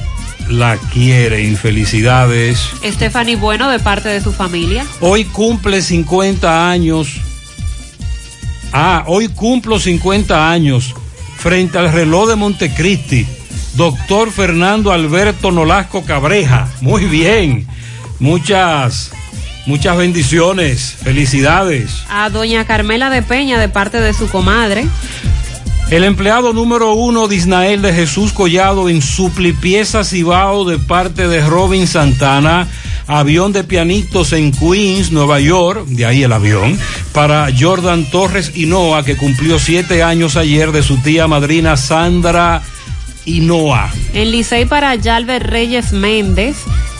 Speaker 7: la quieren. Felicidades.
Speaker 21: Stephanie Bueno, de parte de su familia.
Speaker 7: Hoy cumple 50 años. Ah, hoy cumplo 50 años frente al reloj de Montecristi. Doctor Fernando Alberto Nolasco Cabreja. Muy bien. Muchas, muchas bendiciones. Felicidades.
Speaker 21: A doña Carmela de Peña, de parte de su comadre.
Speaker 7: El empleado número uno de Isnael de Jesús Collado en Suplipieza Cibao de parte de Robin Santana. Avión de pianitos en Queens, Nueva York, de ahí el avión, para Jordan Torres Hinoa, que cumplió siete años ayer de su tía madrina Sandra Hinoa.
Speaker 21: En Licey para Yalver Reyes Méndez.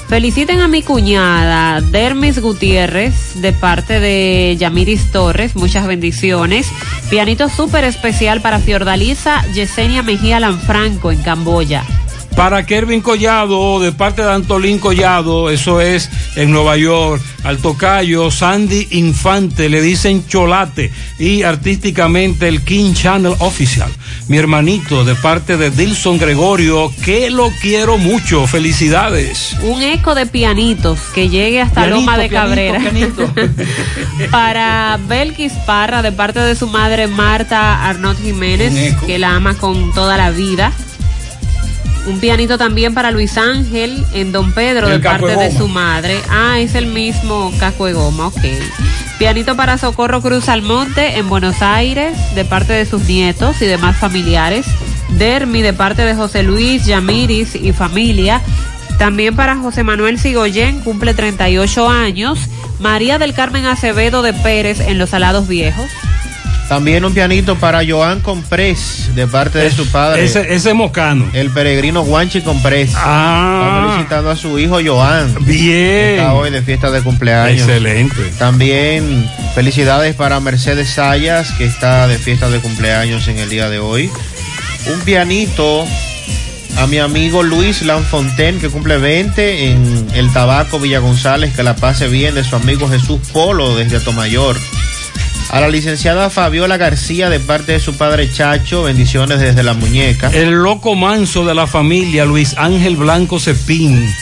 Speaker 21: Feliciten a mi cuñada Dermis Gutiérrez de parte de Yamiris Torres, muchas bendiciones. Pianito súper especial para Fiordalisa Yesenia Mejía Lanfranco en Camboya.
Speaker 7: Para Kervin Collado, de parte de Antolín Collado, eso es en Nueva York, al tocayo Sandy Infante, le dicen Cholate, y artísticamente el King Channel Official. Mi hermanito, de parte de Dilson Gregorio, que lo quiero mucho, felicidades.
Speaker 21: Un eco de pianitos que llegue hasta
Speaker 7: Pianito,
Speaker 21: Loma de
Speaker 7: pianito,
Speaker 21: Cabrera.
Speaker 7: pianito. <laughs>
Speaker 21: Para Belkis Parra, de parte de su madre Marta Arnott Jiménez, que la ama con toda la vida. Un pianito también para Luis Ángel en Don Pedro, de parte
Speaker 7: de
Speaker 21: su madre. Ah, es el mismo caco de goma, ok. Pianito para Socorro Cruz Almonte en Buenos Aires, de parte de sus nietos y demás familiares. Dermi, de parte de José Luis, Yamiris y familia. También para José Manuel Sigoyen, cumple 38 años. María del Carmen Acevedo de Pérez en Los Salados Viejos.
Speaker 8: También un pianito para Joan Comprés, de parte de su padre.
Speaker 7: Ese, ese mocano.
Speaker 8: El peregrino Guanchi Comprés.
Speaker 7: Ah.
Speaker 8: Está felicitando a su hijo Joan.
Speaker 7: Bien.
Speaker 8: Está hoy de fiesta de cumpleaños.
Speaker 7: Excelente.
Speaker 8: También felicidades para Mercedes Sayas, que está de fiesta de cumpleaños en el día de hoy. Un pianito a mi amigo Luis Lanfontaine, que cumple 20 en el Tabaco Villa González, que la pase bien de su amigo Jesús Polo desde Atomayor. A la licenciada Fabiola García, de parte de su padre Chacho, bendiciones desde la muñeca.
Speaker 7: El loco manso de la familia, Luis Ángel Blanco Cepín,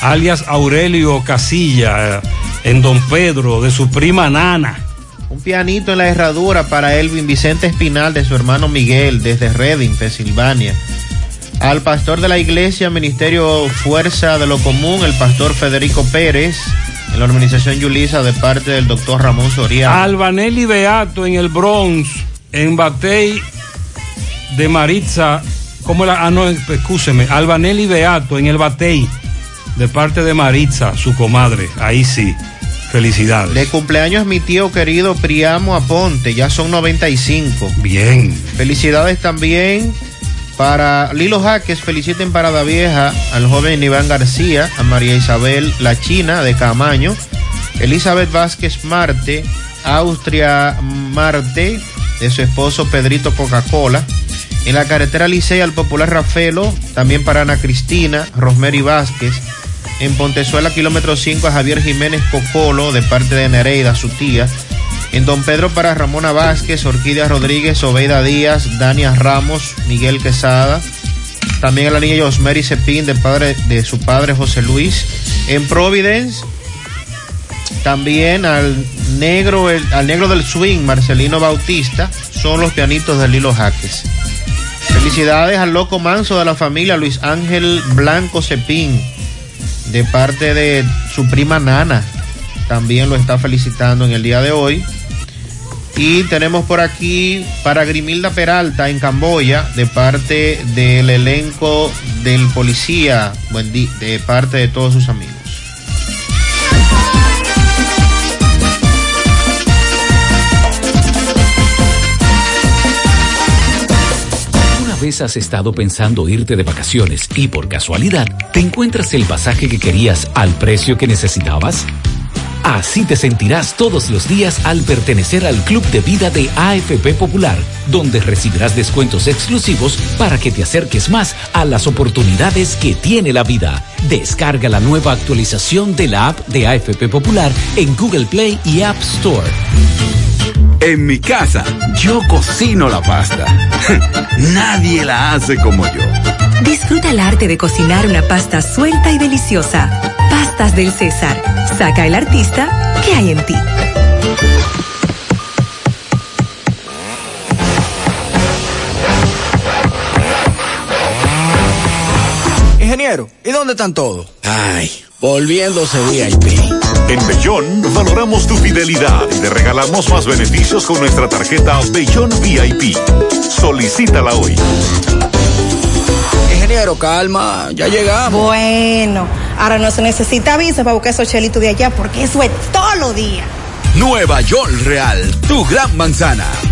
Speaker 7: alias Aurelio Casilla, en Don Pedro, de su prima Nana.
Speaker 8: Un pianito en la herradura para Elvin Vicente Espinal de su hermano Miguel desde Reading, Pensilvania. Al pastor de la iglesia, Ministerio Fuerza de lo Común, el pastor Federico Pérez, en la organización Yulisa de parte del doctor Ramón Soriano.
Speaker 7: Albanelli Beato en el Bronx, en Batey de Maritza, ¿cómo la? Ah, no, excúseme, Albanelli Beato en el Batey, de parte de Maritza, su comadre, ahí sí, felicidades.
Speaker 8: De cumpleaños mi tío querido Priamo Aponte, ya son 95.
Speaker 7: Bien.
Speaker 8: Felicidades también Para Lilo Jaques, feliciten Parada Vieja al joven Iván García, a María Isabel La China de Camaño, Elizabeth Vázquez Marte, Austria Marte, de su esposo Pedrito Coca-Cola. En la carretera Licea al popular Rafelo, también para Ana Cristina, Rosemary Vázquez. En Pontezuela, kilómetro 5, a Javier Jiménez Cocolo, de parte de Nereida, su tía. En Don Pedro para Ramona Vázquez, Orquídea Rodríguez, Obeida Díaz, Dania Ramos, Miguel Quesada. También a la niña Yosmeri Cepín, de, padre, de su padre José Luis. En Providence, también al negro, el- al negro del swing, Marcelino Bautista, son los pianitos de Lilo Jaques. Felicidades al loco manso de la familia, Luis Ángel Blanco Cepín, de parte de su prima Nana. También lo está felicitando en el día de hoy. Y tenemos por aquí para Grimilda Peralta en Camboya, de parte del elenco del policía, de parte de todos sus amigos.
Speaker 15: Has estado pensando irte de vacaciones y por casualidad te encuentras el pasaje que querías al precio que necesitabas? Así te sentirás todos los días al pertenecer al Club de Vida de AFP Popular, donde recibirás descuentos exclusivos para que te acerques más a las oportunidades que tiene la vida. Descarga la nueva actualización de la app de AFP Popular en Google Play y App Store.
Speaker 40: En mi casa, yo cocino la pasta. <laughs> Nadie la hace como yo.
Speaker 41: Disfruta el arte de cocinar una pasta suelta y deliciosa. Pastas del César. Saca el artista que hay en ti.
Speaker 10: Ingeniero, ¿y dónde están todos?
Speaker 40: Ay, volviéndose VIP.
Speaker 4: En Bellón valoramos tu fidelidad y te regalamos más beneficios con nuestra tarjeta Bellón VIP. Solicítala hoy.
Speaker 10: Ingeniero, calma, ya llegamos.
Speaker 42: Bueno, ahora no se necesita visa para buscar esos chelitos de allá porque eso es todo lo día.
Speaker 40: Nueva York Real, tu gran manzana.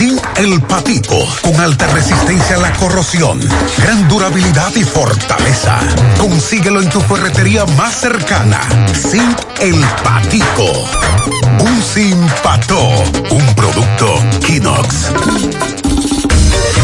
Speaker 11: Sí, el patito.
Speaker 43: Con alta resistencia a la corrosión, gran durabilidad y fortaleza. Consíguelo en tu ferretería más cercana. Zinc El Patico. Un Simpató, un producto Kinox.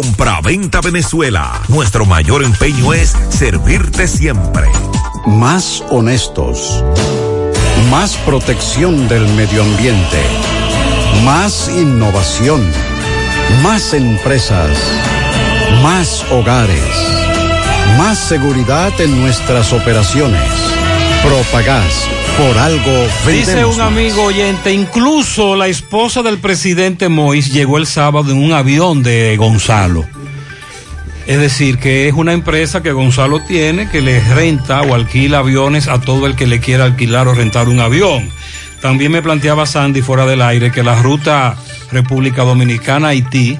Speaker 12: Compra-venta Venezuela. Nuestro mayor empeño es servirte siempre.
Speaker 44: Más honestos. Más protección del medio ambiente. Más innovación. Más empresas. Más hogares. Más seguridad en nuestras operaciones. Propagás. Por algo vendemos
Speaker 7: Dice un amigo oyente, incluso la esposa del presidente Mois llegó el sábado en un avión de Gonzalo. Es decir, que es una empresa que Gonzalo tiene que le renta o alquila aviones a todo el que le quiera alquilar o rentar un avión. También me planteaba Sandy fuera del aire que la ruta República Dominicana-Haití,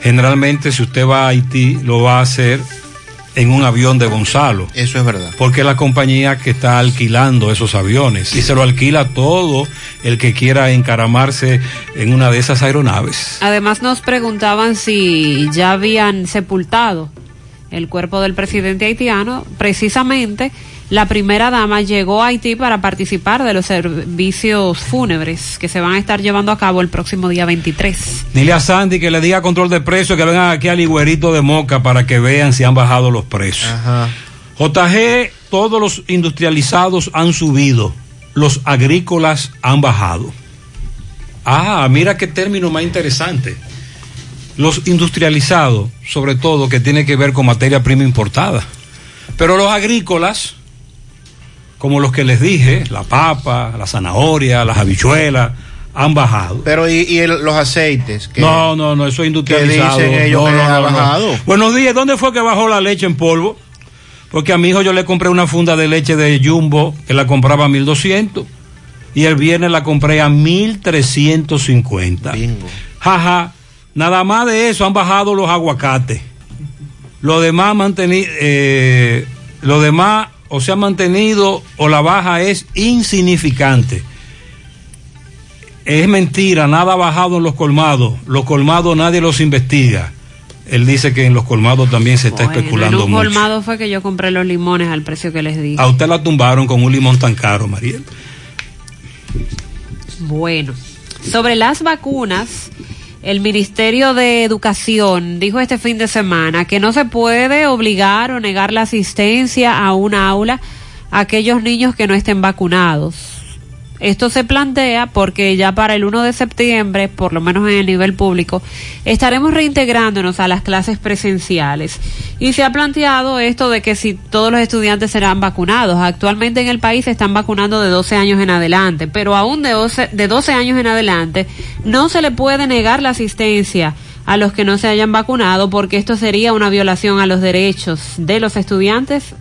Speaker 7: generalmente si usted va a Haití, lo va a hacer en un avión de Gonzalo.
Speaker 8: Eso es verdad.
Speaker 7: Porque es la compañía que está alquilando esos aviones y se lo alquila a todo el que quiera encaramarse en una de esas aeronaves.
Speaker 21: Además nos preguntaban si ya habían sepultado el cuerpo del presidente haitiano. Precisamente la primera dama llegó a Haití para participar de los servicios fúnebres que se van a estar llevando a cabo el próximo día 23.
Speaker 7: Dile a Sandy que le diga control de precios, que vengan aquí al higuerito de Moca para que vean si han bajado los precios. JG, todos los industrializados han subido, los agrícolas han bajado. Ah, mira qué término más interesante. Los industrializados, sobre todo, que tiene que ver con materia prima importada. Pero los agrícolas, como los que les dije, la papa, la zanahoria, las habichuelas, han bajado.
Speaker 8: Pero ¿y, y el- los aceites? Que,
Speaker 7: No, no, no, eso es industrializado.
Speaker 8: que dicen ellos
Speaker 7: No,
Speaker 8: que
Speaker 7: no,
Speaker 8: ha
Speaker 7: no, no.
Speaker 8: bajado.
Speaker 7: Buenos días, ¿dónde fue que bajó la leche en polvo? Porque a mi hijo yo le compré una funda de leche de Jumbo que la compraba a 1200 y el viernes la compré a 1350. Jaja, nada más de eso han bajado los aguacates. Lo demás mantenido, eh, lo demás o se ha mantenido o la baja es insignificante. Es mentira, nada ha bajado en los colmados. Los colmados nadie los investiga. Él dice que en los colmados también se está
Speaker 21: Bueno, en
Speaker 7: especulando
Speaker 21: un
Speaker 7: mucho.
Speaker 21: colmado fue que yo compré los limones al precio que les di.
Speaker 7: A usted la tumbaron con un limón tan caro, Mariel.
Speaker 21: Bueno, sobre las vacunas, el Ministerio de Educación dijo este fin de semana que no se puede obligar o negar la asistencia a una aula a aquellos niños que no estén vacunados. Esto se plantea porque ya para el 1 de septiembre, por lo menos en el nivel público, estaremos reintegrándonos a las clases presenciales. Y se ha planteado esto de que si todos los estudiantes serán vacunados. Actualmente en el país se están vacunando de 12 años en adelante, pero aún de 12, de 12 años en adelante no se le puede negar la asistencia a los que no se hayan vacunado porque esto sería una violación a los derechos de los estudiantes,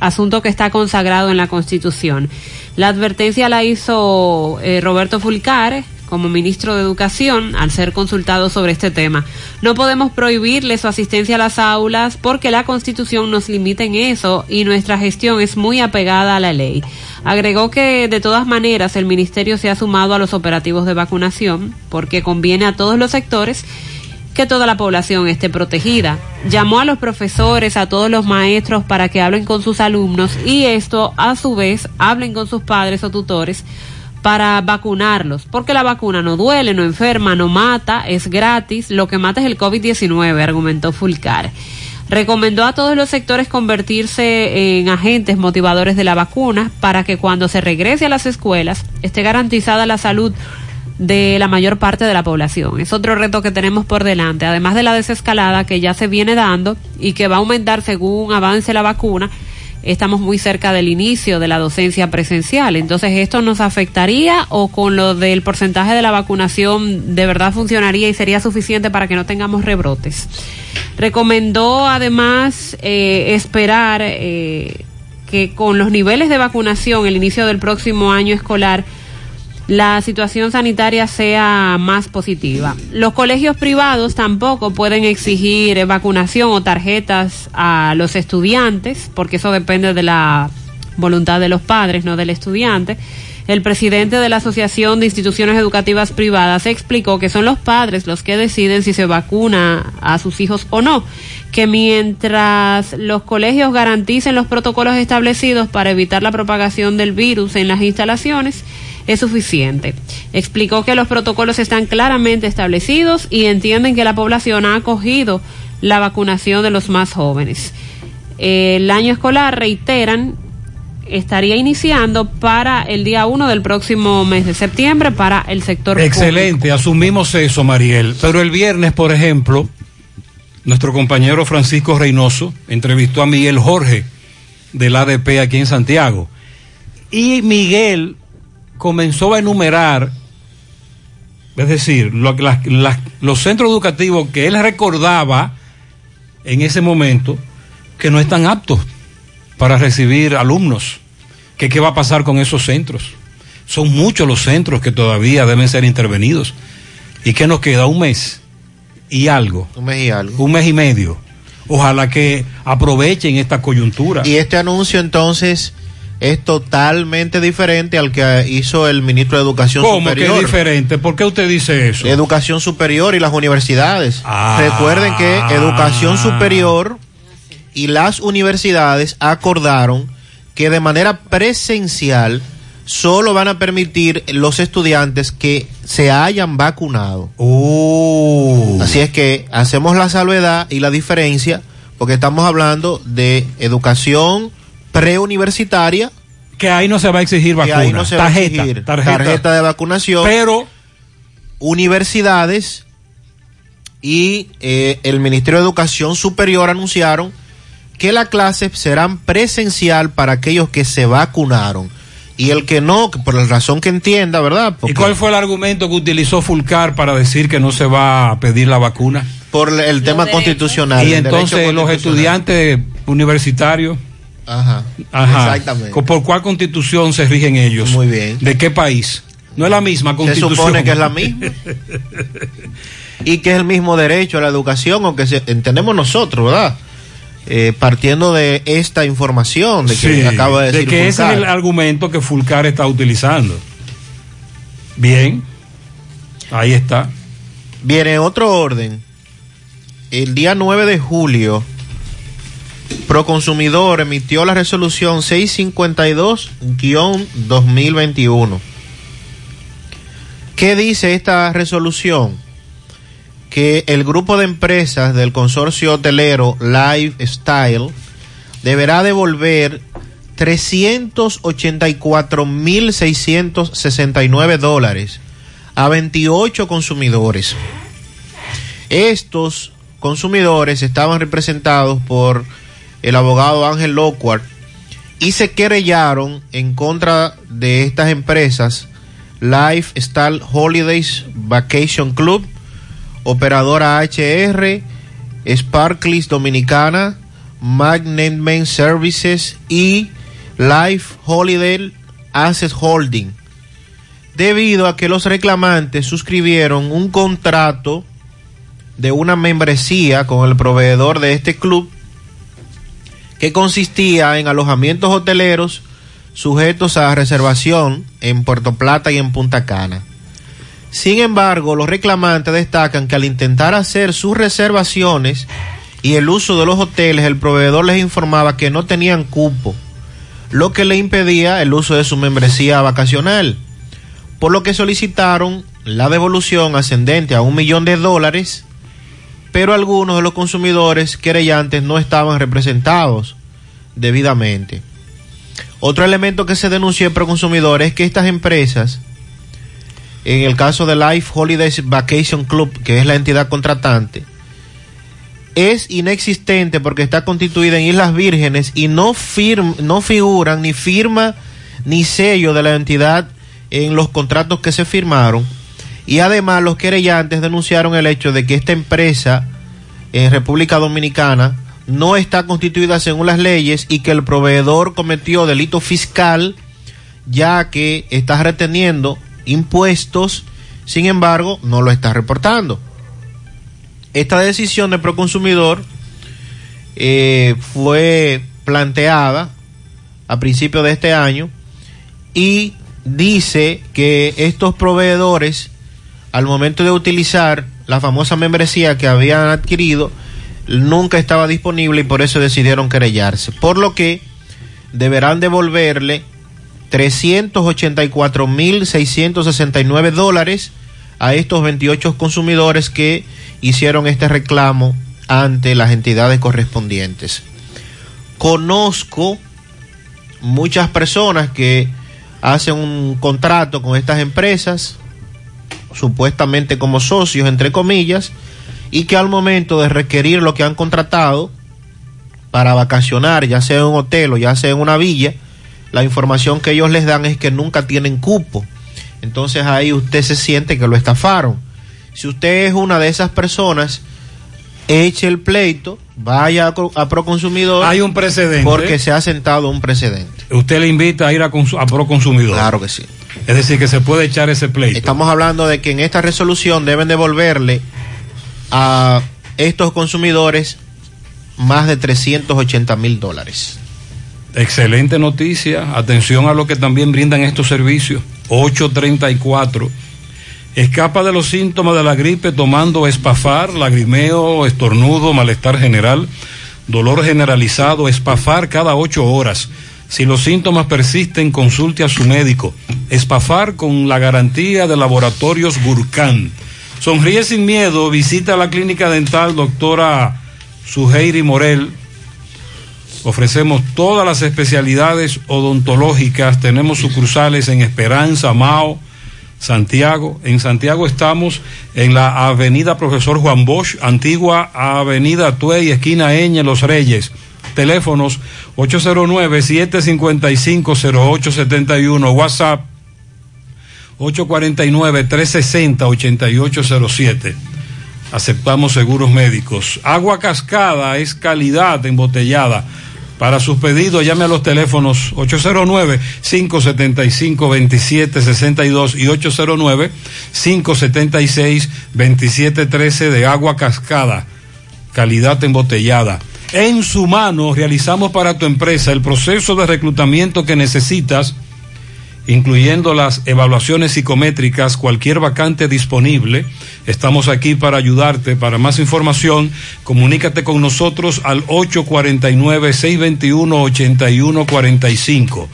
Speaker 21: asunto que está consagrado en la Constitución. La advertencia la hizo eh, Roberto Fulcare como ministro de Educación al ser consultado sobre este tema. No podemos prohibirle su asistencia a las aulas porque la Constitución nos limita en eso y nuestra gestión es muy apegada a la ley. Agregó que de todas maneras el ministerio se ha sumado a los operativos de vacunación porque conviene a todos los sectores que toda la población esté protegida. Llamó a los profesores, a todos los maestros para que hablen con sus alumnos y esto a su vez hablen con sus padres o tutores para vacunarlos, porque la vacuna no duele, no enferma, no mata, es gratis, lo que mata es el COVID-19, argumentó Fulcar. Recomendó a todos los sectores convertirse en agentes motivadores de la vacuna para que cuando se regrese a las escuelas esté garantizada la salud de la mayor parte de la población. Es otro reto que tenemos por delante, además de la desescalada que ya se viene dando y que va a aumentar según avance la vacuna. Estamos muy cerca del inicio de la docencia presencial. Entonces, ¿esto nos afectaría o con lo del porcentaje de la vacunación de verdad funcionaría y sería suficiente para que no tengamos rebrotes? Recomendó además eh, esperar eh, que con los niveles de vacunación el inicio del próximo año escolar la situación sanitaria sea más positiva. Los colegios privados tampoco pueden exigir vacunación o tarjetas a los estudiantes, porque eso depende de la voluntad de los padres, no del estudiante. El presidente de la Asociación de Instituciones Educativas Privadas explicó que son los padres los que deciden si se vacuna a sus hijos o no, que mientras los colegios garanticen los protocolos establecidos para evitar la propagación del virus en las instalaciones, es suficiente. Explicó que los protocolos están claramente establecidos y entienden que la población ha acogido la vacunación de los más jóvenes. El año escolar, reiteran, estaría iniciando para el día 1 del próximo mes de septiembre para el sector
Speaker 7: Excelente, asumimos eso, Mariel. Pero el viernes, por ejemplo, nuestro compañero Francisco Reynoso entrevistó a Miguel Jorge del ADP aquí en Santiago. Y Miguel comenzó a enumerar, es decir, lo, las- las- los centros educativos que él recordaba en ese momento que no están aptos para recibir alumnos. Que qué va a pasar con esos centros. Son muchos los centros que todavía deben ser intervenidos. ¿Y qué nos queda? Un mes y algo.
Speaker 8: Un mes y algo.
Speaker 7: Un mes y medio. Ojalá que aprovechen esta coyuntura.
Speaker 8: Y este anuncio entonces es totalmente diferente al que hizo el ministro de Educación
Speaker 7: ¿Cómo que
Speaker 8: Superior.
Speaker 7: es diferente? ¿Por qué usted dice eso?
Speaker 8: Educación superior y las universidades.
Speaker 7: Ah.
Speaker 8: Recuerden que educación superior y las universidades acordaron que de manera presencial solo van a permitir los estudiantes que se hayan vacunado.
Speaker 7: Oh.
Speaker 8: Así es que hacemos la salvedad y la diferencia porque estamos hablando de educación preuniversitaria
Speaker 7: que ahí no se va a exigir
Speaker 8: que
Speaker 7: vacuna.
Speaker 8: ahí no se va a
Speaker 7: tarjeta,
Speaker 8: exigir
Speaker 7: tarjeta.
Speaker 8: tarjeta de vacunación
Speaker 7: Pero
Speaker 8: universidades y eh, el Ministerio de Educación Superior anunciaron que las clases serán presencial para aquellos que se vacunaron y el que no, por la razón que entienda, ¿verdad?
Speaker 7: ¿Y cuál fue el argumento que utilizó Fulcar para decir que no se va a pedir la vacuna?
Speaker 8: por el tema constitucional.
Speaker 7: Y entonces los estudiantes universitarios,
Speaker 8: Ajá,
Speaker 7: ajá,
Speaker 8: exactamente.
Speaker 7: ¿por cuál constitución se rigen ellos?
Speaker 8: Muy bien.
Speaker 7: ¿De qué país? No es la misma
Speaker 8: Se
Speaker 7: constitución.
Speaker 8: supone que es la misma. <laughs> y que es el mismo derecho a la educación, aunque se- entendemos nosotros, ¿verdad? Eh, partiendo de esta información de que
Speaker 7: Sí,
Speaker 8: acaba de decir
Speaker 7: que ese es el argumento que Fulcar está utilizando. Bien, ahí está.
Speaker 8: Viene otro orden. El día 9 de julio, Proconsumidor emitió la resolución 652-2021. ¿Qué dice esta resolución? Que el grupo de empresas del consorcio hotelero Lifestyle deberá devolver 384.669 dólares a 28 consumidores. Estos consumidores estaban representados por el abogado Ángel Lockhart y se querellaron en contra de estas empresas Lifestyle Holidays Vacation Club, Operadora HR, Sparklis Dominicana, Magnet Services y Life Holiday Asset Holding, debido a que los reclamantes suscribieron un contrato de una membresía con el proveedor de este club que consistía en alojamientos hoteleros sujetos a reservación en Puerto Plata y en Punta Cana. Sin embargo, los reclamantes destacan que al intentar hacer sus reservaciones y el uso de los hoteles, el proveedor les informaba que no tenían cupo, lo que le impedía el uso de su membresía vacacional, por lo que solicitaron la devolución ascendente a un millón de dólares, pero algunos de los consumidores querellantes no estaban representados debidamente. Otro elemento que se denunció por consumidores es que estas empresas, en el caso de Life Holidays Vacation Club, que es la entidad contratante, es inexistente porque está constituida en Islas Vírgenes y no, no figuran ni firma ni sello de la entidad en los contratos que se firmaron. Y además los querellantes denunciaron el hecho de que esta empresa en República Dominicana no está constituida según las leyes y que el proveedor cometió delito fiscal ya que está reteniendo impuestos, sin embargo, no lo está reportando. Esta decisión de Proconsumidor eh, fue planteada a principios de este año y dice que estos proveedores, al momento de utilizar la famosa membresía que habían adquirido, nunca estaba disponible y por eso decidieron querellarse. Por lo que deberán devolverle 384.669 dólares a estos 28 consumidores que hicieron este reclamo ante las entidades correspondientes. Conozco muchas personas que hacen un contrato con estas empresas, supuestamente como socios, entre comillas, y que al momento de requerir lo que han contratado para vacacionar, ya sea en un hotel o ya sea en una villa, la información que ellos les dan es que nunca tienen cupo. Entonces ahí usted se siente que lo estafaron. Si usted es una de esas personas, eche el pleito, vaya a, Proconsumidor.
Speaker 7: Hay un precedente.
Speaker 8: Porque se ha sentado un precedente.
Speaker 7: Usted le invita a ir a, a Proconsumidor.
Speaker 8: Claro que sí.
Speaker 7: Es decir, que se puede echar ese pleito.
Speaker 8: Estamos hablando de que en esta resolución deben devolverle a estos consumidores más de 380 mil dólares.
Speaker 7: Excelente noticia. Atención a lo que también brindan estos servicios. 834. Escapa de los síntomas de la gripe tomando espafar, lagrimeo, estornudo, malestar general, dolor generalizado, espafar cada ocho horas. Si los síntomas persisten, consulte a su médico. Espafar con la garantía de laboratorios Gurkhan Sonríe sin miedo, visita la clínica dental doctora Suheiri Morel. Ofrecemos todas las especialidades odontológicas. Tenemos sucursales en Esperanza, Mao, Santiago. En Santiago estamos en la Avenida Profesor Juan Bosch, antigua Avenida Tuey, esquina Eñe, Los Reyes. Teléfonos 809-755-0871. WhatsApp 849-360-8807. Aceptamos seguros médicos. Agua cascada es calidad embotellada. Para sus pedidos llame a los teléfonos 809-575-2762 y 809-576-2713 de agua cascada. Calidad embotellada. En su mano realizamos para tu empresa el proceso de reclutamiento que necesitas incluyendo las evaluaciones psicométricas, cualquier vacante disponible. Estamos aquí para ayudarte. Para más información, comunícate con nosotros al 849-621-8145.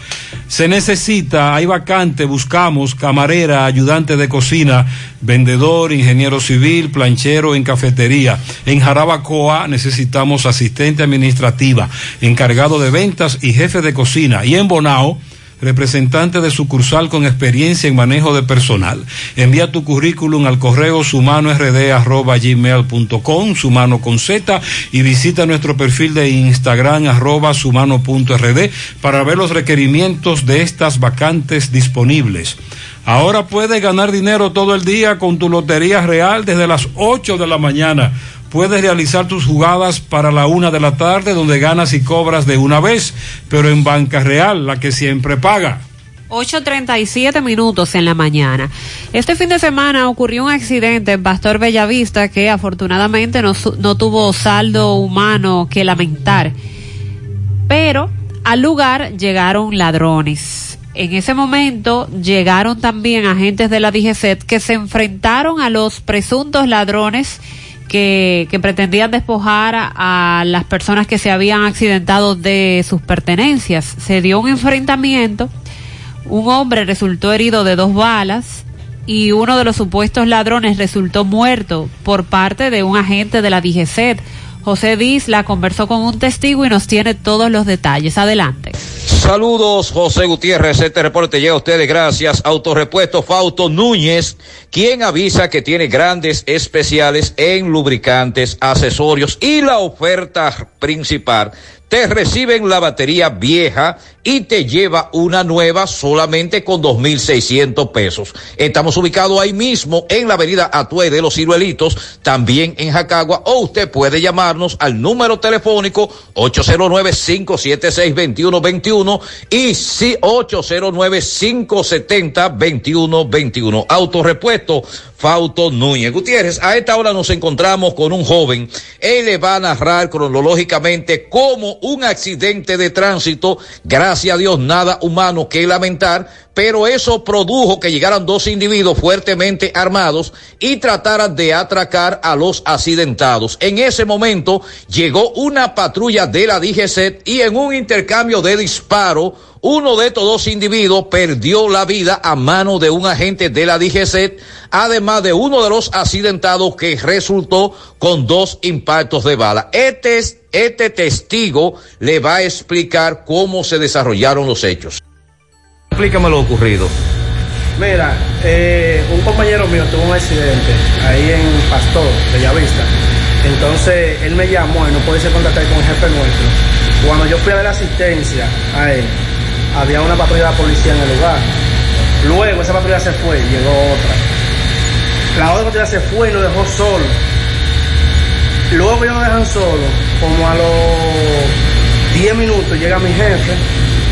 Speaker 7: Se necesita, hay vacante, buscamos camarera, ayudante de cocina, vendedor, ingeniero civil, planchero en cafetería. En Jarabacoa necesitamos asistente administrativa, encargado de ventas y jefe de cocina. Y en Bonao, representante de sucursal con experiencia en manejo de personal. Envía tu currículum al correo sumanord@gmail.com, sumano con Z, y visita nuestro perfil de Instagram arroba sumano.rd para ver los requerimientos de estas vacantes disponibles. Ahora puedes ganar dinero todo el día con tu Lotería Real desde las 8 de la mañana. Puedes realizar tus jugadas para la una de la tarde donde ganas y cobras de una vez, pero en Banca Real, la que siempre paga.
Speaker 21: 8.37 minutos en la mañana. Este fin de semana ocurrió un accidente en Pastor Bellavista que afortunadamente no, tuvo saldo humano que lamentar. Pero al lugar llegaron ladrones. En ese momento llegaron también agentes de la DGCET que se enfrentaron a los presuntos ladrones que, pretendían despojar a, las personas que se habían accidentado de sus pertenencias. Se dio un enfrentamiento, un hombre resultó herido de dos balas y uno de los supuestos ladrones resultó muerto por parte de un agente de la DGCET. José Disla conversó con un testigo y nos tiene todos los detalles. Adelante.
Speaker 45: Saludos, José Gutiérrez. Este reporte llega a ustedes gracias. Autorepuesto Fausto Núñez, quien avisa que tiene grandes especiales en lubricantes, accesorios y la oferta principal. Te reciben la batería vieja y te lleva una nueva solamente con 2.600 pesos. Estamos ubicados ahí mismo en la avenida Atue de los Ciruelitos, también en Jacagua, o usted puede llamarnos al número telefónico 809-576-2121 y sí, 809-570-2121. Autorepuesto Fausto Núñez Gutiérrez. A esta hora nos encontramos con un joven. Él le va a narrar cronológicamente cómo un accidente de tránsito, gracias a Dios, nada humano que lamentar, pero eso produjo que llegaran dos individuos fuertemente armados y trataran de atracar a los accidentados. En ese momento llegó una patrulla de la DGCET y en un intercambio de disparo, uno de estos dos individuos perdió la vida a mano de un agente de la DGCET, además de uno de los accidentados que resultó con dos impactos de bala. Este, es- este testigo le va a explicar cómo se desarrollaron los hechos. Explícame lo ocurrido.
Speaker 46: Mira, eh, un compañero mío tuvo un accidente ahí en Pastor, Bellavista. Entonces él me llamó y no pude contactar con el jefe nuestro. Cuando yo fui a dar asistencia a él, había una patrulla de policía en el lugar. Luego esa patrulla se fue llegó otra. La otra patrulla se fue y nos dejó solo. Luego ellos nos dejan solo, como a los 10 minutos llega mi jefe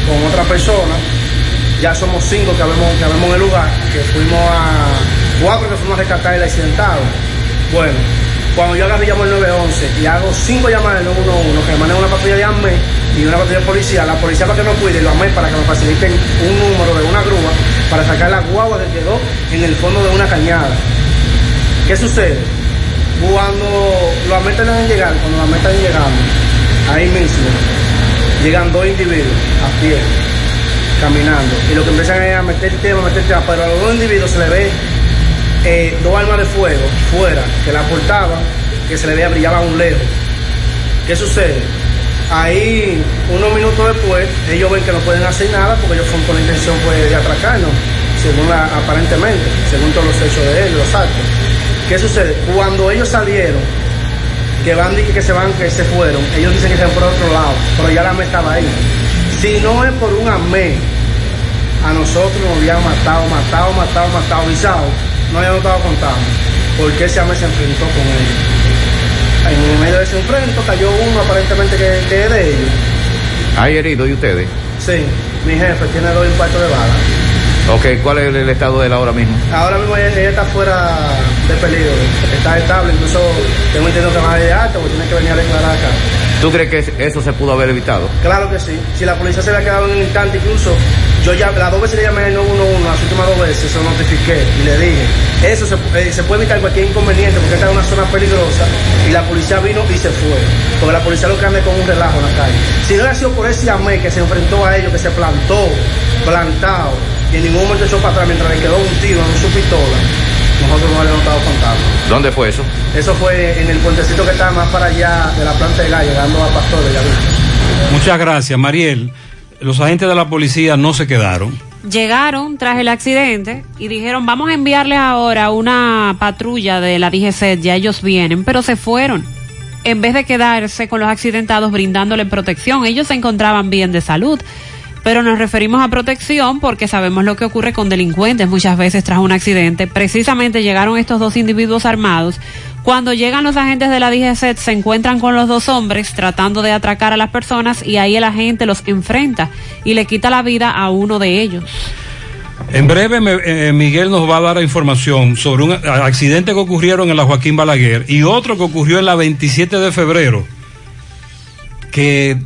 Speaker 46: con otra persona ya somos cinco que habemos, que habemos en el lugar, que fuimos a, cuatro que fuimos a rescatar el accidentado. Bueno, cuando yo agarro y llamo el 911 y hago cinco llamadas del 911, que me maneja una patrulla de AME y una patrulla de policía, la policía para que nos cuide y los AME para que nos faciliten un número de una grúa para sacar la guagua que quedó en el fondo de una cañada. ¿Qué sucede? Cuando los AME están llegando, cuando los AME están llegando, ahí mismo, llegan dos individuos a pie caminando. Y lo que empiezan es a meter tema, meter tema, pero a los dos individuos se le ve eh, dos armas de fuego fuera que la portaban, que se le veía brillaban a un lejos. ¿Qué sucede? Ahí, unos minutos después, ellos ven que no pueden hacer nada porque ellos fueron con la intención pues, de atracarnos, según aparentemente, según todos los hechos de ellos, los actos. ¿Qué sucede? Cuando ellos salieron, que van y que se van, que se fueron, ellos dicen que se van por otro lado, pero ya la AME estaba ahí. Si no es por un AME, a nosotros nos habían matado, matado, matado, matado, avisado, no habíamos estado contando, porque ese AME se enfrentó con ellos. En medio de ese enfrento cayó uno aparentemente que, que es de ellos.
Speaker 45: ¿Hay heridos y ustedes?
Speaker 46: Sí, mi jefe tiene dos impactos de bala.
Speaker 45: Ok, ¿cuál es el estado de él ahora mismo?
Speaker 46: Ahora mismo ella, ella está fuera de peligro, está estable, incluso tengo entendido que va de alta porque tiene que venir a declarar acá.
Speaker 45: ¿Tú crees que eso se pudo haber evitado?
Speaker 46: Claro que sí. Si la policía se había quedado en un instante, incluso yo ya las dos veces le llamé al 911 las últimas dos veces, se lo notifiqué y le dije, eso se, eh, se puede evitar cualquier inconveniente porque esta es una zona peligrosa y la policía vino y se fue. Porque la policía lo que anda con un relajo en la calle. Si no hubiera sido por ese amé que se enfrentó a ellos, que se plantó, plantado, y en ningún momento echó para atrás mientras le quedó un tiro en su pistola, nosotros no le hemos estado contando.
Speaker 45: ¿Dónde fue eso?
Speaker 46: Eso fue en el puentecito que está más para allá de la planta de gas, llegando a Pastor de Yavista.
Speaker 7: Muchas gracias, Mariel. Los agentes de la policía no se quedaron.
Speaker 21: Llegaron tras el accidente y dijeron, vamos a enviarles ahora una patrulla de la DGC, ya ellos vienen, pero se fueron. En vez de quedarse con los accidentados brindándole protección, ellos se encontraban bien de salud. Pero nos referimos a protección porque sabemos lo que ocurre con delincuentes muchas veces tras un accidente. Precisamente llegaron estos dos individuos armados. Cuando llegan los agentes de la DGC se encuentran con los dos hombres tratando de atracar a las personas y ahí el agente los enfrenta y le quita la vida a uno de ellos.
Speaker 7: En breve, eh, Miguel nos va a dar información sobre un accidente que ocurrieron en la Joaquín Balaguer y otro que ocurrió en la 27 de febrero, que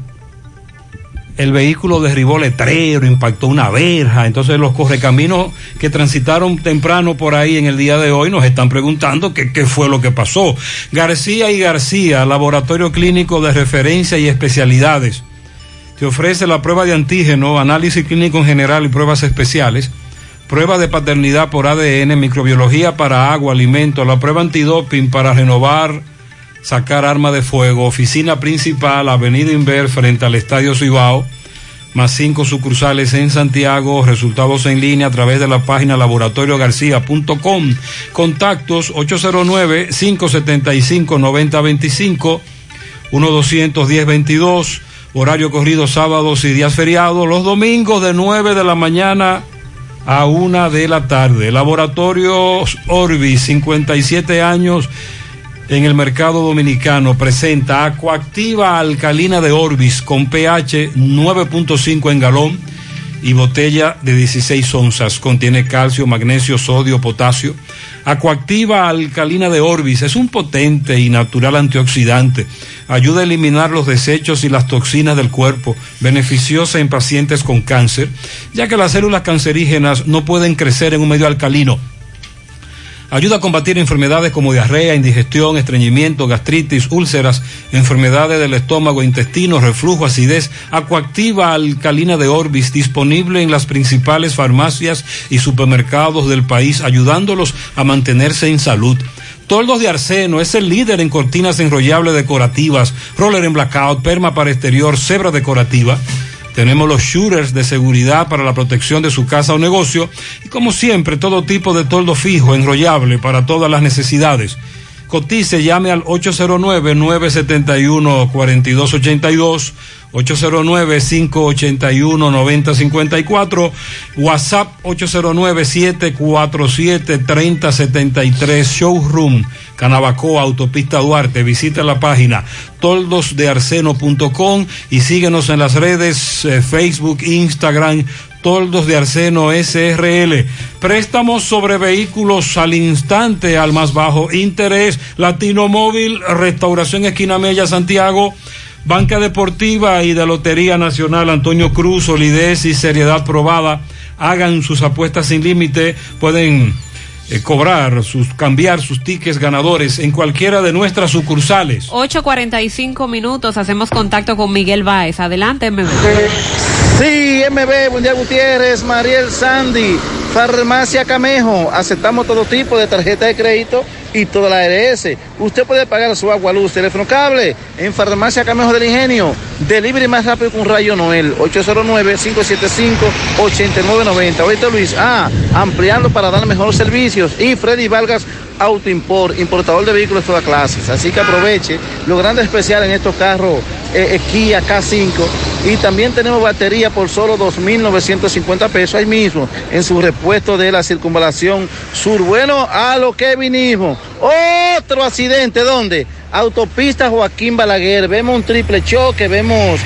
Speaker 7: el vehículo derribó letrero, impactó una verja, entonces los correcaminos que transitaron temprano por ahí en el día de hoy nos están preguntando qué, fue lo que pasó. García y García, Laboratorio Clínico de Referencia y Especialidades, te ofrece la prueba de antígeno, análisis clínico en general y pruebas especiales, prueba de paternidad por ADN, microbiología para agua, alimento, la prueba antidoping para renovar, sacar arma de fuego, oficina principal, Avenida Inver, frente al Estadio Cibao, más cinco sucursales en Santiago, resultados en línea a través de la página laboratoriogarcía.com, contactos 809-575-9025, 1-210-22, horario corrido sábados y días feriados, los domingos de 9 de la mañana a una de la tarde. Laboratorios Orbis, 57 años en el mercado dominicano, presenta Acuactiva Alcalina de Orbis con pH 9.5 en galón y botella de 16 onzas. Contiene calcio, magnesio, sodio, potasio. Acuactiva Alcalina de Orbis es un potente y natural antioxidante. Ayuda a eliminar los desechos y las toxinas del cuerpo, beneficiosa en pacientes con cáncer, ya que las células cancerígenas no pueden crecer en un medio alcalino. Ayuda a combatir enfermedades como diarrea, indigestión, estreñimiento, gastritis, úlceras, enfermedades del estómago, intestino, reflujo, acidez. Acuactiva alcalina de Orbis, disponible en las principales farmacias y supermercados del país, ayudándolos a mantenerse en salud. Toldos de Arseno es el líder en cortinas enrollables decorativas, roller en blackout, perma para exterior, cebra decorativa. Tenemos los shooters de seguridad para la protección de su casa o negocio. Y como siempre, todo tipo de toldo fijo, enrollable para todas las necesidades. Cotice, llame al 809-971-4282, 809-581-9054, WhatsApp 809-747-3073, Showroom, Canabacoa, Autopista Duarte. Visita la página toldosdearseno.com y síguenos en las redes eh, Facebook, Instagram, Toldos de Arseno SRL. Préstamos sobre vehículos al instante, al más bajo interés. Latino Móvil, Restauración Esquina Mella, Santiago. Banca Deportiva y de Lotería Nacional Antonio Cruz, solidez y seriedad probada. Hagan sus apuestas sin límite. Pueden eh, cobrar, sus, cambiar sus tickets ganadores en cualquiera de nuestras sucursales.
Speaker 21: 8.45 minutos, hacemos contacto con Miguel Báez. Adelante, MB.
Speaker 27: Sí, MB, buen día Gutiérrez, Mariel Sandy, Farmacia Camejo, aceptamos todo tipo de tarjeta de crédito y toda la ARS. Usted puede pagar su agua, luz, teléfono cable en Farmacia Camejo del Ingenio. Delivery más rápido un rayo Noel, 809-575-8990. Ahorita Luis, ah, ampliando para dar mejores servicios. Y Freddy Vargas Auto Import, importador de vehículos de todas clases. Así que aproveche lo grande especial en estos carros eh, eh, Kia K5 y también tenemos batería por solo 2.950 pesos ahí mismo en su repuesto de la circunvalación sur. Bueno, a lo que vinimos. Otro accidente, ¿dónde? Autopista Joaquín Balaguer. Vemos un triple choque, vemos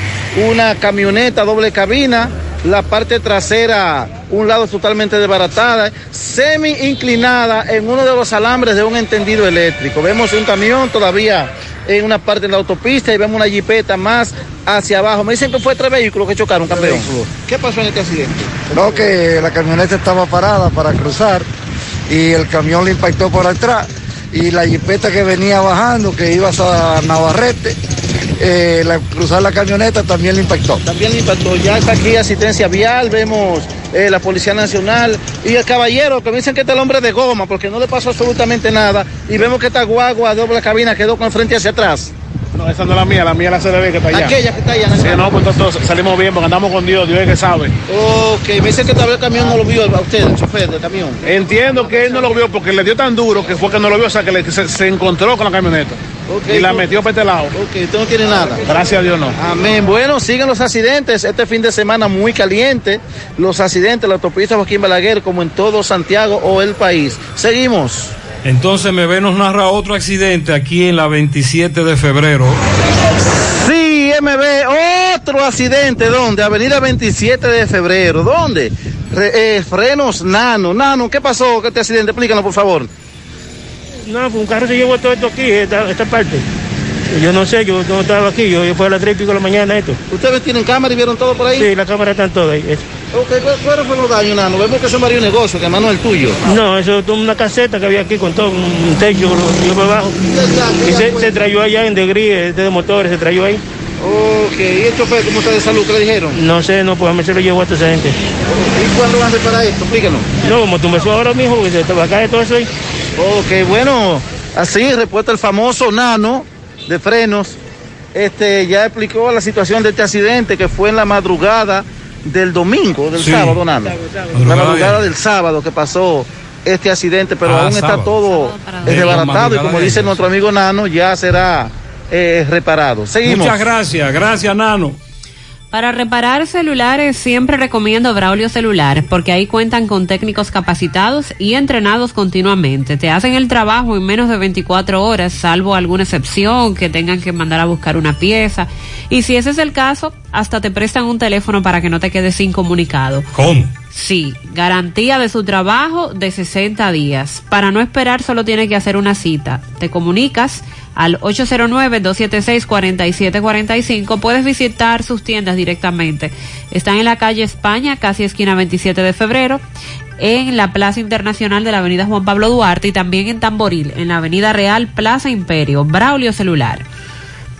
Speaker 27: una camioneta doble cabina la parte trasera, un lado totalmente desbaratada, semi inclinada en uno de los alambres de un entendido eléctrico. Vemos un camión todavía en una parte de la autopista y vemos una jipeta más hacia abajo. Me dicen que fue tres vehículos que chocaron, campeón. ¿Qué pasó en este accidente?
Speaker 47: No, que la camioneta estaba parada para cruzar y el camión le impactó por atrás y la jipeta que venía bajando, que iba a Navarrete, eh, cruzar la camioneta también le impactó.
Speaker 27: También le impactó. Ya está aquí asistencia vial, vemos eh, la Policía Nacional y el caballero que me dicen que este es el hombre de goma porque no le pasó absolutamente nada y vemos que esta guagua doble cabina quedó con frente hacia atrás.
Speaker 48: No, esa no es la mía, la mía es la CDB que está allá.
Speaker 27: Aquella que está allá.
Speaker 48: Sí, no, pues todos salimos bien porque andamos con Dios, Dios es que sabe.
Speaker 27: Ok, me dice que tal vez el camión no lo vio a usted, el chofer del camión.
Speaker 48: Entiendo que él no lo vio porque le dio tan duro que fue que no lo vio, o sea, que le- se, se encontró con la camioneta. y la metió para este lado.
Speaker 27: Ok, usted no tiene nada.
Speaker 48: Gracias a Dios no.
Speaker 27: Amén. Bueno, siguen los accidentes. Este fin de semana muy caliente. Los accidentes en la autopista Joaquín Balaguer, como en todo Santiago o el país. Seguimos.
Speaker 7: Entonces me ve nos narra otro accidente aquí en la 27 de febrero.
Speaker 27: Sí, MB, otro accidente. ¿Dónde? Avenida 27 de febrero. ¿Dónde? Re- eh, frenos Nano. Nano, ¿qué pasó con este accidente? Explícanos, por favor.
Speaker 49: No, pues un carro se llevó todo esto aquí, esta, esta parte. Yo no sé, yo no estaba aquí, yo, yo fue a las 3 y pico de la mañana esto.
Speaker 27: ¿Ustedes tienen cámara y vieron todo por ahí?
Speaker 49: Sí, las cámaras están todas ahí. eso.
Speaker 27: Ok, ¿cu- ¿cuáles fueron los daños, Nano? Vemos que eso es varios negocios, que no es el tuyo.
Speaker 49: No, eso es una caseta que había aquí con todo un techo yo por abajo. Y se, se trayó allá en Degrí, este de motores, se trayó ahí.
Speaker 27: Ok, ¿y el chofer cómo está de salud? ¿Qué le dijeron?
Speaker 49: No sé, no, pues a mí se lo llevó a esta gente.
Speaker 27: ¿Y cuándo van a reparar esto? Explícanos.
Speaker 49: No, como tú me ahora mismo, que se te va a caer todo eso ahí.
Speaker 27: Ok, bueno, así repuesta el famoso nano de frenos. Este ya explicó la situación de este accidente que fue en la madrugada del domingo, del
Speaker 7: Sí.
Speaker 27: sábado, nano. La madrugada del sábado que pasó este accidente, pero
Speaker 7: Ah,
Speaker 27: aún está todo desbaratado y como dice nuestro amigo Nano, ya será eh, reparado. Seguimos.
Speaker 7: Muchas gracias, gracias Nano.
Speaker 21: Para reparar celulares siempre recomiendo Braulio Celular porque ahí cuentan con técnicos capacitados y entrenados continuamente. Te hacen el trabajo en menos de 24 horas, salvo alguna excepción que tengan que mandar a buscar una pieza. Y si ese es el caso, hasta te prestan un teléfono para que no te quedes sin comunicado.
Speaker 7: ¿Cómo?
Speaker 21: Sí, garantía de su trabajo de 60 días. Para no esperar solo tiene que hacer una cita. Te comunicas al 809-276-4745. Puedes visitar sus tiendas directamente. Están en la calle España, casi esquina 27 de febrero, en la Plaza Internacional de la Avenida Juan Pablo Duarte y también en Tamboril, en la Avenida Real Plaza Imperio, Braulio Celular.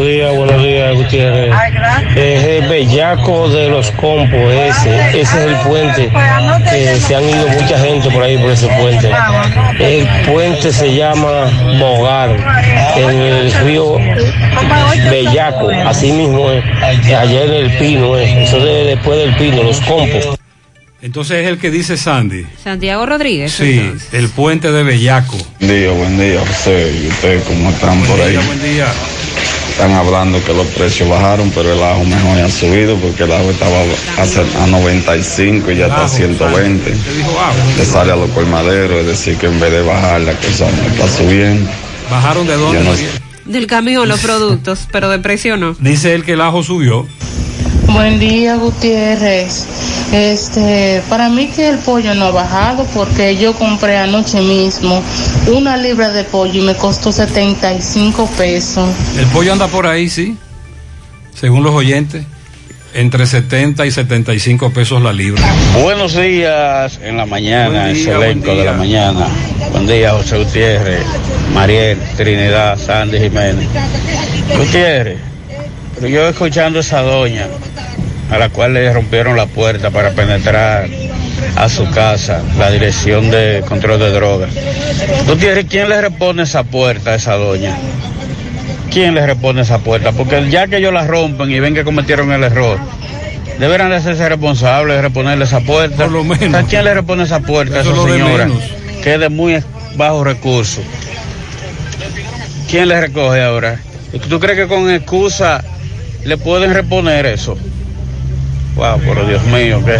Speaker 49: Buenos días, buenos días, Gutiérrez. Es el bellaco de los compos, ese. Ese es el puente que se han ido mucha gente por ahí por ese puente. El puente se llama Bogar, en el río Bellaco, así mismo es. Allá en el Pino, es. eso es después del Pino, los compos.
Speaker 7: Entonces es el que dice Sandy.
Speaker 21: Santiago Rodríguez.
Speaker 7: Sí, el puente de Bellaco.
Speaker 50: Buen día, buen día, José. ¿Y ustedes cómo están por
Speaker 7: Buen
Speaker 50: ahí?
Speaker 7: día, buen día.
Speaker 50: Están hablando que los precios bajaron, pero el ajo mejor ha subido porque el ajo estaba a, ce- a 95 y ya está a 120. Le sale a los colmaderos, es decir, que en vez de bajar la cosa no está subiendo.
Speaker 7: ¿Bajaron de dónde?
Speaker 50: No?
Speaker 21: Del camión los productos, pero de precio no.
Speaker 7: Dice él que el ajo subió.
Speaker 51: Buen día, Gutiérrez. Este, para mí que el pollo no ha bajado porque yo compré anoche mismo una libra de pollo y me costó 75 pesos.
Speaker 7: El pollo anda por ahí, sí. Según los oyentes, entre 70 y 75 pesos la libra.
Speaker 52: Buenos días en la mañana,
Speaker 7: día,
Speaker 52: excelente
Speaker 7: buen
Speaker 52: de la
Speaker 7: día.
Speaker 52: mañana. Buen día, José Gutiérrez, Mariel, Trinidad, Sandy Jiménez. Gutiérrez, yo escuchando a esa doña, a la cual le rompieron la puerta para penetrar a su casa, la dirección de control de drogas. Gutiérrez, ¿quién le repone esa puerta a esa doña? ¿Quién le repone esa puerta? Porque ya que ellos la rompen y ven que cometieron el error, deberán de hacerse responsables de reponerle esa puerta.
Speaker 7: Por lo menos.
Speaker 52: ¿A quién le repone esa puerta a esa señora? Que es de muy bajos recursos. ¿Quién le recoge ahora? ¿Tú crees que con excusa le pueden reponer eso? Wow, pero Dios mío, ¿qué,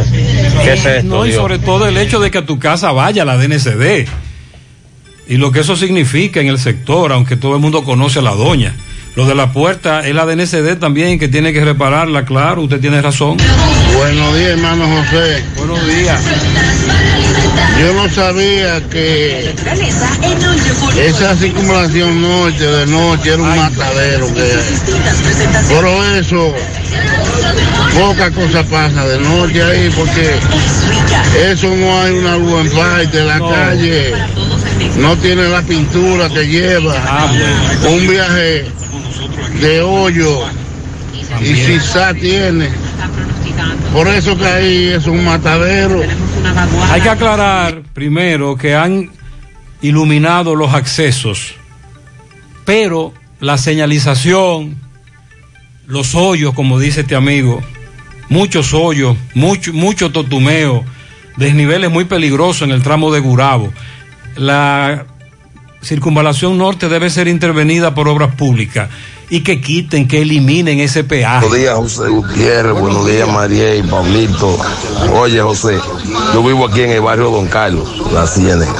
Speaker 52: qué es esto?
Speaker 7: No, y
Speaker 52: Dios?
Speaker 7: sobre todo el hecho de que a tu casa vaya la DNCD. Y lo que eso significa en el sector, aunque todo el mundo conoce a la doña. Lo de la puerta es la DNCD también que tiene que repararla, claro, usted tiene razón.
Speaker 53: Buenos días, hermano José.
Speaker 7: Buenos días.
Speaker 53: Yo no sabía que esa circunvalación noche de noche era un matadero. Que, por eso, poca cosa pasa de noche ahí, porque eso no hay una luz en parte. La calle no tiene la pintura que lleva. Un viaje de hoyo y quizá tiene. Por eso que ahí es un matadero.
Speaker 7: Hay que aclarar primero que han iluminado los accesos, pero la señalización, los hoyos, como dice este amigo, muchos hoyos, mucho, mucho totumeo, desniveles muy peligrosos en el tramo de Gurabo. La circunvalación norte debe ser intervenida por obras públicas y que quiten, que eliminen ese peaje.
Speaker 54: Buenos días, José Gutiérrez. Buenos días, María y Pablito. Oye, José, yo vivo aquí en el barrio Don Carlos, La Ciénega.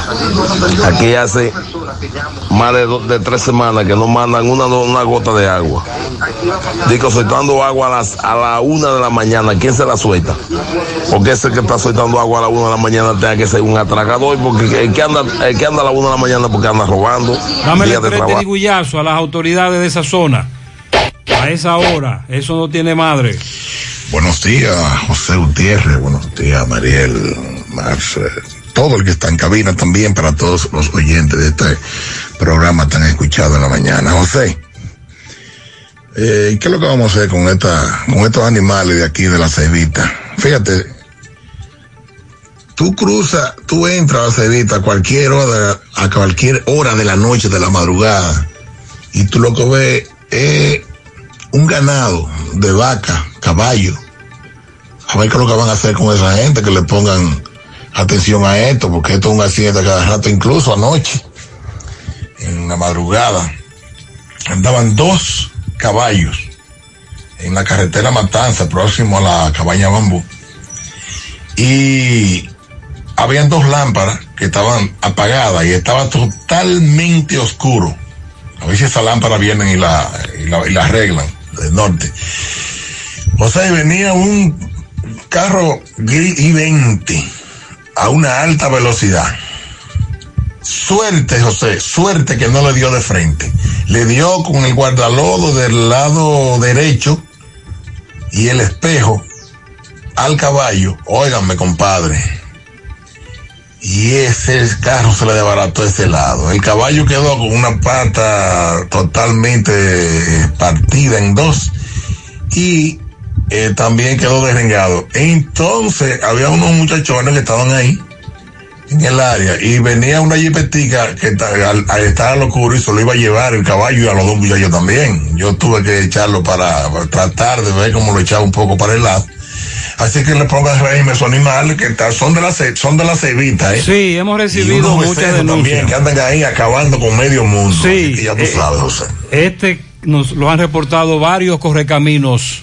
Speaker 54: Aquí hace más de, do- de tres semanas que no mandan una, una gota de agua. Digo, soltando agua a, las, a la una de la mañana. ¿Quién se la suelta? Porque ese que está soltando agua a la una de la mañana tenga que ser un atracador. Porque el que anda, el que anda a la una de la mañana porque anda robando.
Speaker 7: Dame el
Speaker 54: de
Speaker 7: a las autoridades de esa zona. A esa hora, eso no tiene madre.
Speaker 55: Buenos días, José Gutiérrez. Buenos días, Mariel, Marce. Todo el que está en cabina también para todos los oyentes de este programa tan escuchado en la mañana. José, eh, ¿qué es lo que vamos a hacer con esta, con estos animales de aquí de la cebita? Fíjate, tú cruzas, tú entras a la cebita a cualquier hora, a cualquier hora de la noche, de la madrugada, y tú lo que ves es un ganado de vaca, caballo. A ver qué es lo que van a hacer con esa gente, que le pongan atención a esto, porque esto es un accidente cada rato, incluso anoche, en la madrugada, andaban dos caballos en la carretera Matanza, próximo a la cabaña Bambú, y habían dos lámparas que estaban apagadas y estaba totalmente oscuro. A si esa lámpara vienen y la, y la, y la arreglan del norte. O sea, venía un carro gris I-20 a una alta velocidad. Suerte, José, suerte que no le dio de frente. Le dio con el guardalodo del lado derecho y el espejo al caballo. Óiganme, compadre. Y ese carro se le desbarató ese lado. El caballo quedó con una pata totalmente partida en dos y eh, también quedó derrengado. Entonces, había unos muchachones que estaban ahí en el área y venía una jipetica que al, al estar al oscuro y se lo iba a llevar el caballo y a los dos muchachos también. Yo tuve que echarlo para, para tratar de ver cómo lo echaba un poco para el lado. Así que le pongan régimen a esos animales que son de la son de la cebita, ¿eh?
Speaker 7: Sí, hemos recibido muchas denuncias.
Speaker 55: también que andan ahí acabando con medio mundo.
Speaker 7: Sí,
Speaker 55: ya tú
Speaker 7: eh,
Speaker 55: sabes, José.
Speaker 7: Este nos lo han reportado varios correcaminos.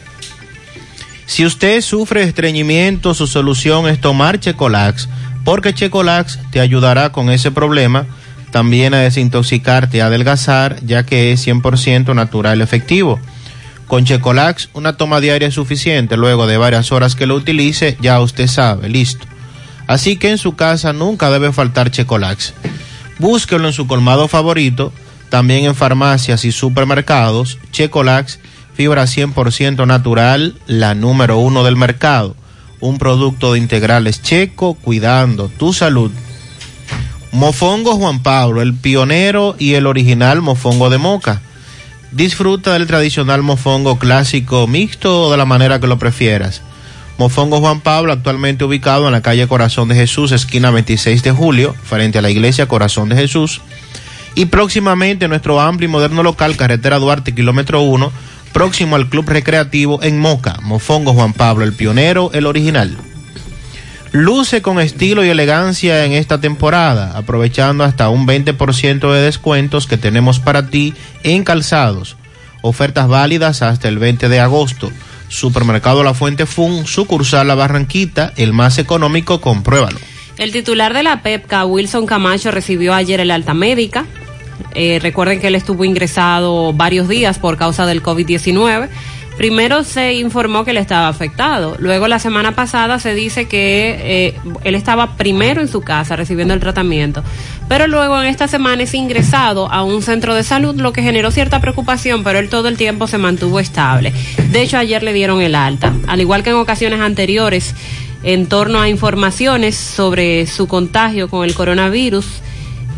Speaker 8: Si usted sufre estreñimiento, su solución es tomar Checolax, porque Checolax te ayudará con ese problema, también a desintoxicarte, a adelgazar, ya que es 100% natural efectivo. Con Checolax, una toma diaria es suficiente. Luego de varias horas que lo utilice, ya usted sabe, listo. Así que en su casa nunca debe faltar Checolax. Búsquelo en su colmado favorito, también en farmacias y supermercados. Checolax, fibra 100% natural, la número uno del mercado. Un producto de integrales checo, cuidando tu salud. Mofongo Juan Pablo, el pionero y el original mofongo de moca. Disfruta del tradicional mofongo clásico mixto o de la manera que lo prefieras. Mofongo Juan Pablo, actualmente ubicado en la calle Corazón de Jesús, esquina 26 de julio, frente a la iglesia Corazón de Jesús. Y próximamente nuestro amplio y moderno local, carretera Duarte, kilómetro 1, próximo al Club Recreativo en Moca. Mofongo Juan Pablo, el pionero, el original. Luce con estilo y elegancia en esta temporada, aprovechando hasta un 20% de descuentos que tenemos para ti en calzados. Ofertas válidas hasta el 20 de agosto. Supermercado La Fuente Fun, sucursal La Barranquita, el más económico, compruébalo.
Speaker 21: El titular de la PEPCA, Wilson Camacho, recibió ayer el alta médica. Eh, recuerden que él estuvo ingresado varios días por causa del COVID-19. Primero se informó que él estaba afectado. Luego la semana pasada se dice que eh, él estaba primero en su casa recibiendo el tratamiento. Pero luego en esta semana es ingresado a un centro de salud, lo que generó cierta preocupación, pero él todo el tiempo se mantuvo estable. De hecho, ayer le dieron el alta. Al igual que en ocasiones anteriores, en torno a informaciones sobre su contagio con el coronavirus,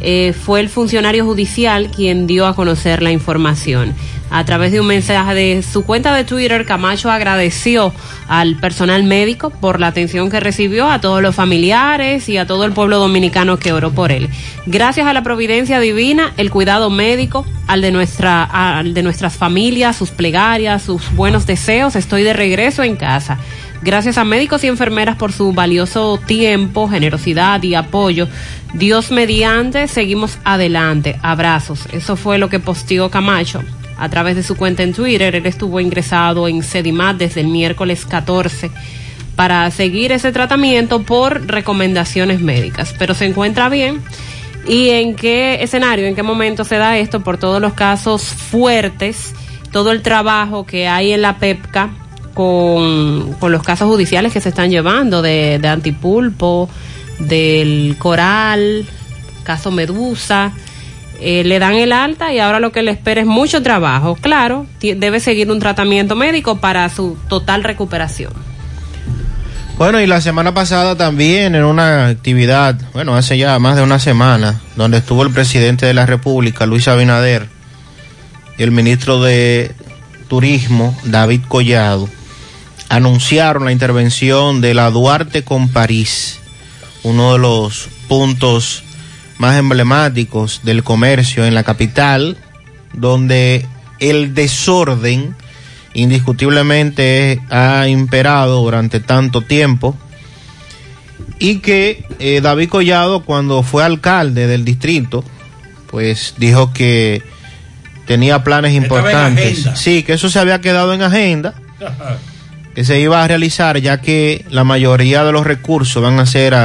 Speaker 21: eh, fue el funcionario judicial quien dio a conocer la información. A través de un mensaje de su cuenta de Twitter, Camacho agradeció al personal médico por la atención que recibió, a todos los familiares y a todo el pueblo dominicano que oró por él. Gracias a la providencia divina, el cuidado médico, al de, nuestra, al de nuestras familias, sus plegarias, sus buenos deseos, estoy de regreso en casa. Gracias a médicos y enfermeras por su valioso tiempo, generosidad y apoyo. Dios mediante, seguimos adelante. Abrazos. Eso fue lo que posteó Camacho a través de su cuenta en Twitter. Él estuvo ingresado en Sedimat desde el miércoles 14 para seguir ese tratamiento por recomendaciones médicas, pero se encuentra bien. ¿Y en qué escenario, en qué momento se da esto? Por todos los casos fuertes, todo el trabajo que hay en la PEPCA con, los casos judiciales que se están llevando de, de Antipulpo, del Coral, caso Medusa. Eh, le dan el alta y ahora lo que le espera es mucho trabajo. Claro, debe seguir un tratamiento médico para su total recuperación.
Speaker 8: Bueno, y la semana pasada también en una actividad, bueno, hace ya más de una semana, donde estuvo el presidente de la República, Luis Abinader, y el ministro de Turismo, David Collado, anunciaron la intervención de la Duarte con París, uno de los puntos más emblemáticos del comercio en la capital, donde el desorden indiscutiblemente ha imperado durante tanto tiempo y que eh, David Collado cuando fue alcalde del distrito, pues dijo que tenía planes importantes. Sí, que eso se había quedado en agenda que se iba a realizar ya que la mayoría de los recursos van a ser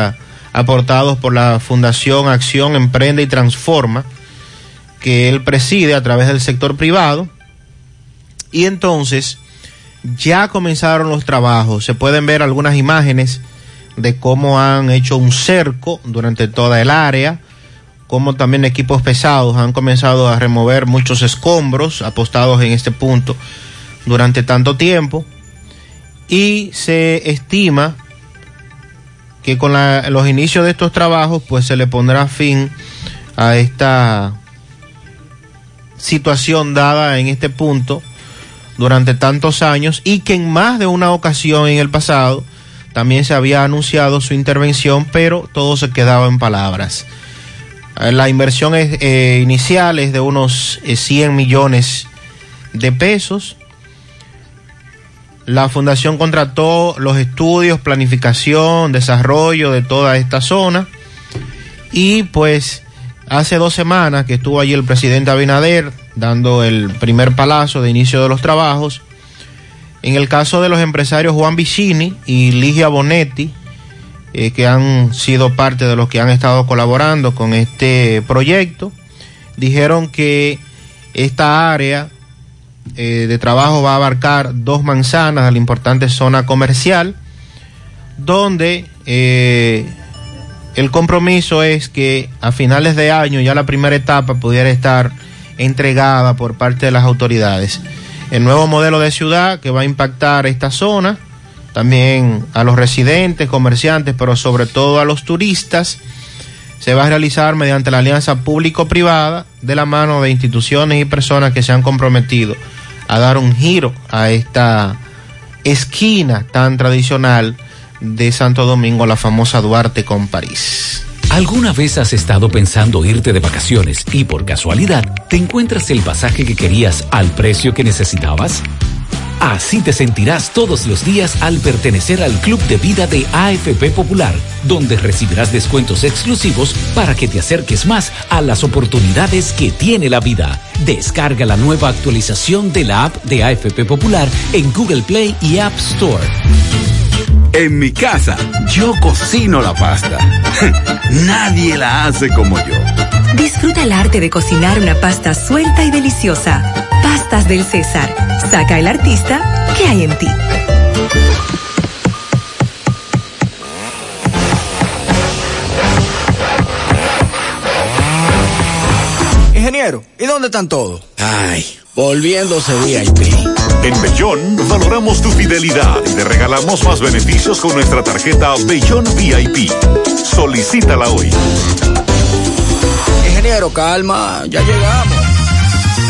Speaker 8: aportados por la Fundación Acción Emprende y Transforma, que él preside a través del sector privado. Y entonces ya comenzaron los trabajos. Se pueden ver algunas imágenes de cómo han hecho un cerco durante toda el área, cómo también equipos pesados han comenzado a remover muchos escombros apostados en este punto durante tanto tiempo y se estima que con la, los inicios de estos trabajos pues se le pondrá fin a esta situación dada en este punto durante tantos años y que en más de una ocasión en el pasado también se había anunciado su intervención pero todo se quedaba en palabras. La inversión eh, inicial es de unos 100 eh, millones de pesos la fundación contrató los estudios, planificación, desarrollo de toda esta zona y pues hace dos semanas que estuvo allí el presidente Abinader dando el primer palazo de inicio de los trabajos. En el caso de los empresarios Juan Vicini y Ligia Bonetti, eh, que han sido parte de los que han estado colaborando con este proyecto, dijeron que esta área eh, de trabajo va a abarcar dos manzanas de la importante zona comercial, donde eh, el compromiso es que a finales de año ya la primera etapa pudiera estar entregada por parte de las autoridades. El nuevo modelo de ciudad que va a impactar esta zona, también a los residentes, comerciantes, pero sobre todo a los turistas, se va a realizar mediante la alianza público-privada de la mano de instituciones y personas que se han comprometido a dar un giro a esta esquina tan tradicional de Santo Domingo, la famosa Duarte con París.
Speaker 15: ¿Alguna vez has estado pensando irte de vacaciones y por casualidad te encuentras el pasaje que querías al precio que necesitabas? Así te sentirás todos los días al pertenecer al Club de Vida de AFP Popular, donde recibirás descuentos exclusivos para que te acerques más a las oportunidades que tiene la vida. Descarga la nueva actualización de la app de AFP Popular en Google Play y App Store.
Speaker 56: En mi casa, yo cocino la pasta. <laughs> Nadie la hace como yo.
Speaker 41: Disfruta el arte de cocinar una pasta suelta y deliciosa. Pastas del César. Saca el artista que hay en ti.
Speaker 10: Ingeniero, ¿y dónde están todos? Ay, volviéndose VIP.
Speaker 4: En Bellón valoramos tu fidelidad y te regalamos más beneficios con nuestra tarjeta Bellón VIP. Solicítala hoy.
Speaker 10: Ingeniero, calma, ya llegamos.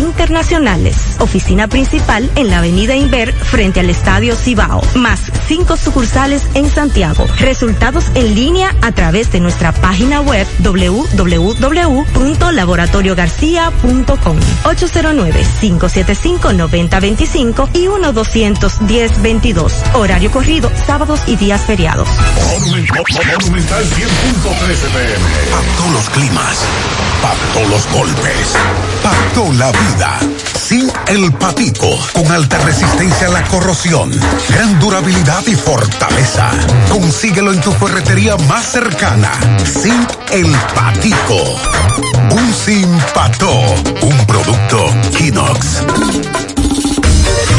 Speaker 41: internacionales. Oficina principal en la avenida Inver frente al Estadio Cibao. Más cinco sucursales en Santiago. Resultados en línea a través de nuestra página web www.laboratoriogarcia.com 809-575-9025 y 1-210-22. Horario corrido, sábados y días feriados.
Speaker 57: Monumental 100.13 pm.
Speaker 58: Pactó los climas, pactó los golpes, pactó la vida. Zinc El Patico, con alta resistencia a la corrosión, gran durabilidad y fortaleza. Consíguelo en tu ferretería más cercana. Zinc El Patico. Un Simpató, un producto Kinox.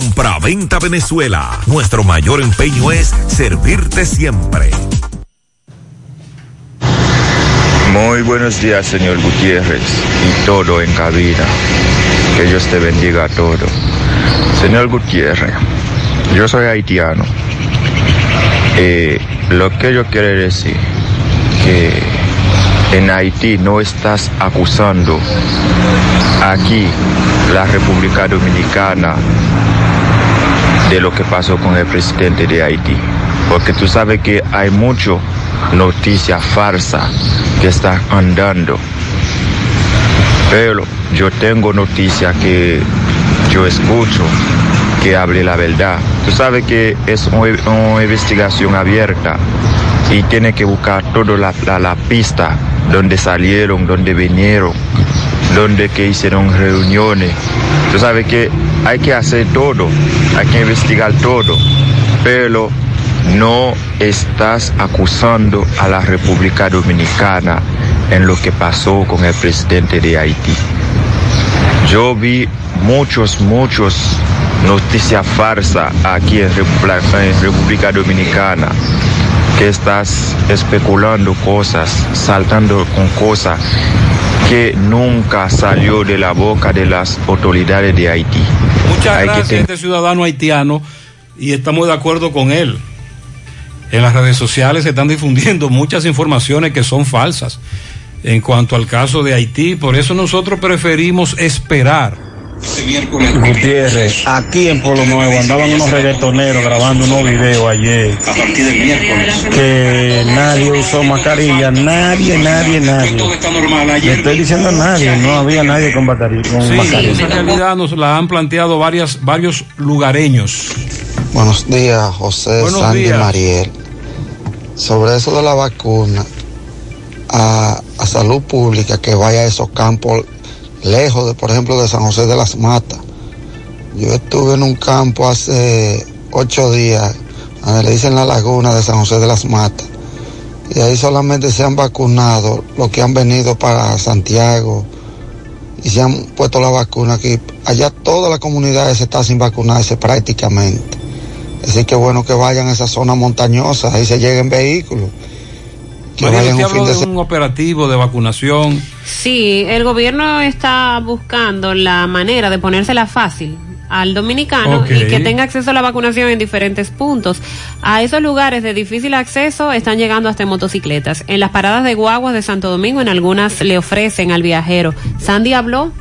Speaker 12: Compra-venta Venezuela. Nuestro mayor empeño es servirte siempre.
Speaker 59: Muy buenos días, señor Gutiérrez, y todo en cabina. Que Dios te bendiga a todo. Señor Gutiérrez, yo soy haitiano. Eh, lo que yo quiero decir, que en Haití no estás acusando aquí la República Dominicana de lo que pasó con el presidente de Haití. Porque tú sabes que hay mucho noticia falsa que está andando. Pero yo tengo noticia que yo escucho que hable la verdad. Tú sabes que es un- una investigación abierta y tiene que buscar toda la, la- pista donde salieron, donde vinieron, donde que hicieron reuniones. Tú sabes que hay que hacer todo, hay que investigar todo, pero no estás acusando a la República Dominicana en lo que pasó con el presidente de Haití. Yo vi muchos, muchos noticias falsas aquí en República, en República Dominicana que estás especulando cosas, saltando con cosas que nunca salió de la boca de las autoridades de Haití.
Speaker 7: Muchas
Speaker 59: Hay que
Speaker 7: gracias a
Speaker 59: ten-
Speaker 7: este ciudadano haitiano y estamos de acuerdo con él. En las redes sociales se están difundiendo muchas informaciones que son falsas en cuanto al caso de Haití. Por eso nosotros preferimos esperar.
Speaker 60: Gutiérrez, aquí en Pueblo Nuevo andaban unos reggaetoneros grabando unos videos ayer. A partir del miércoles. Que nadie usó mascarilla, nadie, nadie, nadie. Le estoy diciendo a nadie, no había nadie con, batería, con
Speaker 7: Sí,
Speaker 60: mascarilla.
Speaker 7: esa realidad nos la han planteado varias, varios lugareños.
Speaker 61: Buenos días, José
Speaker 7: Buenos
Speaker 61: Sandy
Speaker 7: días.
Speaker 61: Mariel. Sobre eso de la vacuna, a, a salud pública que vaya a esos campos lejos, de, por ejemplo, de San José de las Matas. Yo estuve en un campo hace ocho días, donde le dicen la laguna de San José de las Matas. Y ahí solamente se han vacunado los que han venido para Santiago y se han puesto la vacuna aquí. Allá toda la comunidad se está sin vacunarse prácticamente. Así que bueno que vayan a esa zona montañosa, ahí se lleguen vehículos.
Speaker 7: María, usted habló
Speaker 61: de
Speaker 7: un operativo de vacunación.
Speaker 21: Sí, el gobierno está buscando la manera de ponérsela fácil al dominicano
Speaker 7: Ok.
Speaker 21: y que tenga acceso a la vacunación en diferentes puntos. A esos lugares de difícil acceso están llegando hasta en motocicletas. En las paradas de guaguas de Santo Domingo, en algunas le ofrecen al viajero. Sandy habló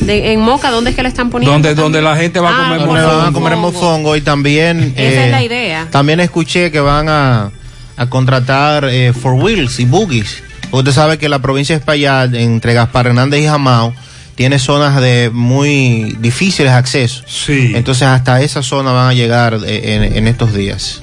Speaker 21: de, en Moca, ¿dónde es que le están poniendo?
Speaker 7: Donde, donde la gente va a
Speaker 21: Ah,
Speaker 7: comer
Speaker 8: Donde van a comer mofongo y también
Speaker 21: Esa
Speaker 8: eh,
Speaker 21: es la idea.
Speaker 8: también escuché que van a, a contratar eh, four wheels y buggies. Usted sabe que la provincia de Espaillat, entre Gaspar Hernández y Jamao, tiene zonas de muy difíciles acceso.
Speaker 7: Sí.
Speaker 8: Entonces hasta esa zona van a llegar eh, en, en estos días.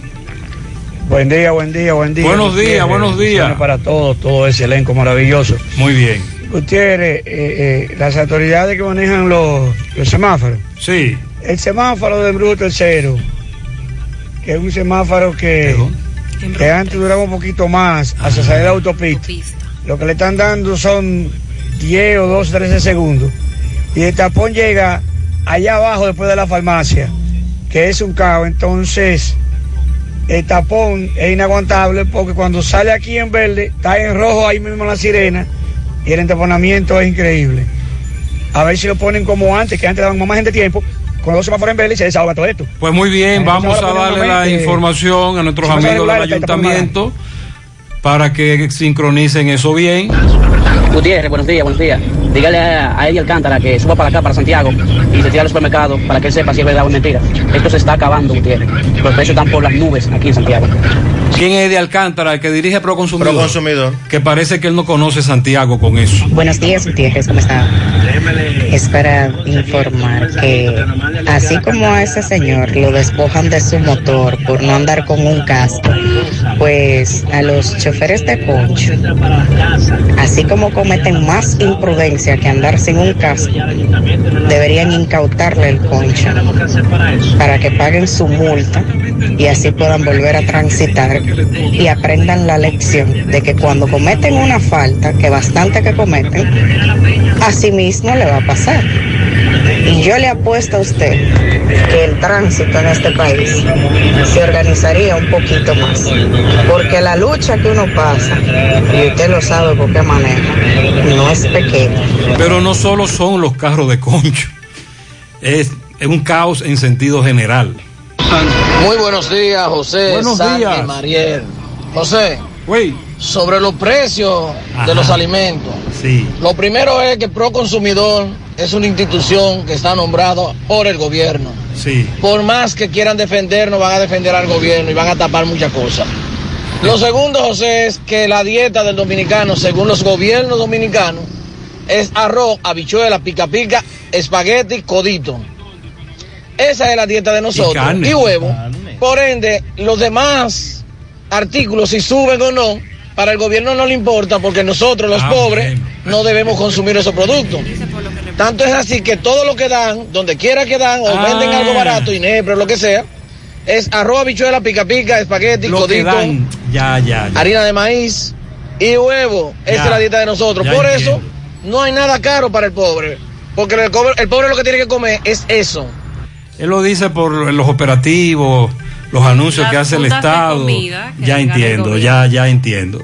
Speaker 62: Buen día, buen día, buen día.
Speaker 7: Buenos días,
Speaker 62: Gutiérrez.
Speaker 7: buenos días.
Speaker 62: Para todos, todo ese elenco maravilloso.
Speaker 7: Muy bien.
Speaker 62: Gutiérrez, eh, eh, las autoridades que manejan los, los semáforos.
Speaker 7: Sí.
Speaker 62: El semáforo de Bruto Tercero, que es un semáforo que, que antes duraba un poquito más hacia salir de la autopista. Lo que le están dando son 10 o 12, 13 segundos. Y el tapón llega allá abajo después de la farmacia, que es un caos. Entonces, el tapón es inaguantable porque cuando sale aquí en verde, está en rojo ahí mismo la sirena y el entaponamiento es increíble. A ver si lo ponen como antes, que antes daban más gente tiempo, con los semáforos en verde y se desahoga todo esto.
Speaker 7: Pues muy bien, vamos a darle la información a nuestros amigos del ayuntamiento para que sincronicen eso bien.
Speaker 63: Gutiérrez, buenos días, buenos días. Dígale a, a Eddie Alcántara que suba para acá, para Santiago, y se tira al supermercado para que él sepa si es verdad o es mentira. Esto se está acabando, Gutiérrez. Los precios están por las nubes aquí en Santiago.
Speaker 7: ¿Quién es de Alcántara, el que dirige Proconsumidor? Proconsumidor. Que parece que él no conoce Santiago con eso.
Speaker 64: Buenos días, Gutiérrez, ¿cómo está? Es para informar que así como a ese señor lo despojan de su motor por no andar con un casco, pues a los choferes de concho, así como cometen más imprudencia que andar sin un casco, deberían incautarle el concho para que paguen su multa y así puedan volver a transitar y aprendan la lección de que cuando cometen una falta, que bastante que cometen, a sí mismo le va a pasar. Y yo le apuesto a usted que el tránsito en este país se organizaría un poquito más. Porque la lucha que uno pasa, y usted lo sabe porque maneja, no es pequeña.
Speaker 7: Pero no solo son los carros de concho, es, es un caos en sentido general.
Speaker 10: Muy buenos días, José,
Speaker 7: Buenos días.
Speaker 10: Mariel. José, sobre los precios
Speaker 7: Ajá.
Speaker 10: de los alimentos.
Speaker 7: Sí.
Speaker 10: Lo primero es que Pro Consumidor es una institución que está nombrada por el gobierno.
Speaker 7: Sí.
Speaker 10: Por más que quieran defendernos, van a defender al gobierno y van a tapar muchas cosas. Lo segundo, José, es que la dieta del dominicano, según los gobiernos dominicanos, es arroz, habichuela, pica pica, espagueti, codito. Esa es la dieta de nosotros. Y,
Speaker 7: carne.
Speaker 10: huevo. Por ende, los demás artículos, si suben o no, para el gobierno no le importa porque nosotros, los
Speaker 7: Ah,
Speaker 10: pobres, no debemos consumir esos productos. Tanto es así que todo lo que dan, donde quiera que dan, o
Speaker 7: Ah.
Speaker 10: venden algo barato, inepro, lo que sea, es arroz, habichuela, pica pica, espagueti,
Speaker 7: Lo que
Speaker 10: codito,
Speaker 7: dan. Ya, ya, ya.
Speaker 10: harina de maíz y huevo. Esa es la dieta de nosotros.
Speaker 7: Ya
Speaker 10: Por
Speaker 7: entiendo.
Speaker 10: eso, no hay nada caro para el pobre. Porque el pobre lo que tiene que comer es eso.
Speaker 7: Él lo dice por los operativos, los anuncios
Speaker 21: Las
Speaker 7: que hace el Estado.
Speaker 21: comida que
Speaker 7: Ya entiendo, ya, ya entiendo.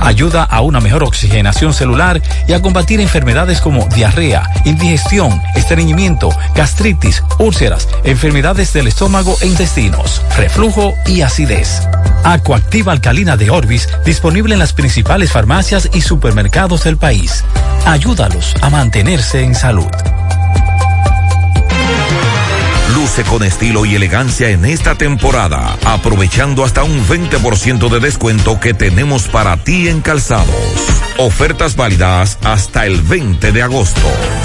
Speaker 65: Ayuda a una mejor oxigenación celular y a combatir enfermedades como diarrea, indigestión, estreñimiento, gastritis, úlceras, enfermedades del estómago e intestinos, reflujo y acidez. Aquactiva alcalina de Orbis, disponible en las principales farmacias y supermercados del país. Ayúdalos a mantenerse en salud.
Speaker 12: Luce con estilo y elegancia en esta temporada, aprovechando hasta un 20% de descuento que tenemos para ti en calzados. Ofertas válidas hasta el 20 de agosto.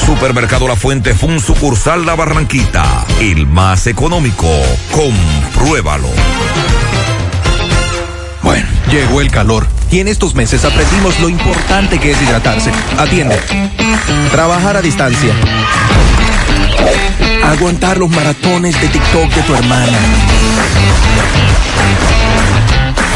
Speaker 12: Supermercado La Fuente Fun sucursal La Barranquita, el más económico. Compruébalo.
Speaker 11: Llegó el calor y en estos meses aprendimos lo importante que es hidratarse. Atiende. Trabajar a distancia. Aguantar los maratones de TikTok de tu hermana.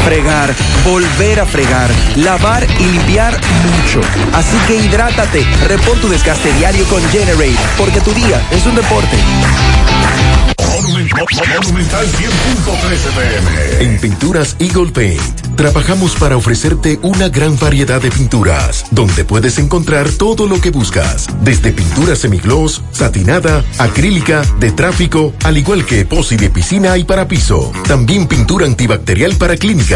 Speaker 11: Fregar, volver a fregar, lavar y limpiar mucho. Así que hidrátate, repon tu desgaste diario con Generate, porque tu día es un deporte.
Speaker 14: Monumental 100.13 pm. En Pinturas Eagle Paint, trabajamos para ofrecerte una gran variedad de pinturas, donde puedes encontrar todo lo que buscas, desde pintura semigloss, satinada, acrílica, de tráfico, al igual que epoxi de piscina y para piso. También pintura antibacterial para clínica,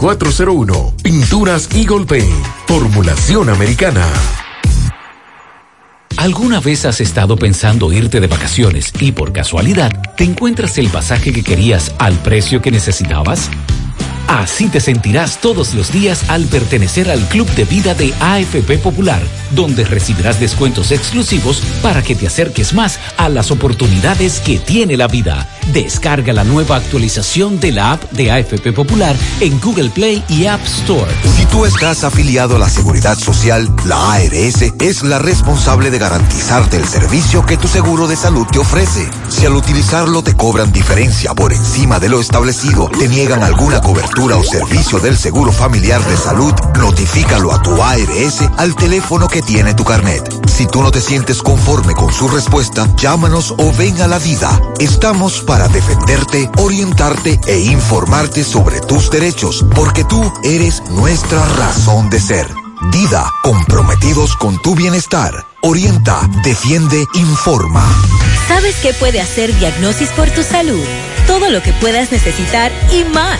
Speaker 14: 809-853-3401. Pinturas Eagle Paint. Formulación americana.
Speaker 15: ¿Alguna vez has estado pensando irte de vacaciones y por casualidad te encuentras el pasaje que querías al precio que necesitabas? Así te sentirás todos los días al pertenecer al Club de Vida de AFP Popular, donde recibirás descuentos exclusivos para que te acerques más a las oportunidades que tiene la vida. Descarga la nueva actualización de la app de AFP Popular en Google Play y App Store.
Speaker 66: Si tú estás afiliado a la Seguridad Social, la ARS es la responsable de garantizarte el servicio que tu seguro de salud te ofrece. Si al utilizarlo te cobran diferencia por encima de lo establecido, te niegan alguna cobertura o servicio del Seguro Familiar de Salud, notifícalo a tu ARS al teléfono que tiene tu carnet. Si tú no te sientes conforme con su respuesta, llámanos o ven a la vida. Estamos para defenderte, orientarte e informarte sobre tus derechos, porque tú eres nuestra razón de ser. Dida, comprometidos con tu bienestar. Orienta, defiende, informa.
Speaker 41: ¿Sabes qué puede hacer Diagnosis por tu salud? Todo lo que puedas necesitar y más.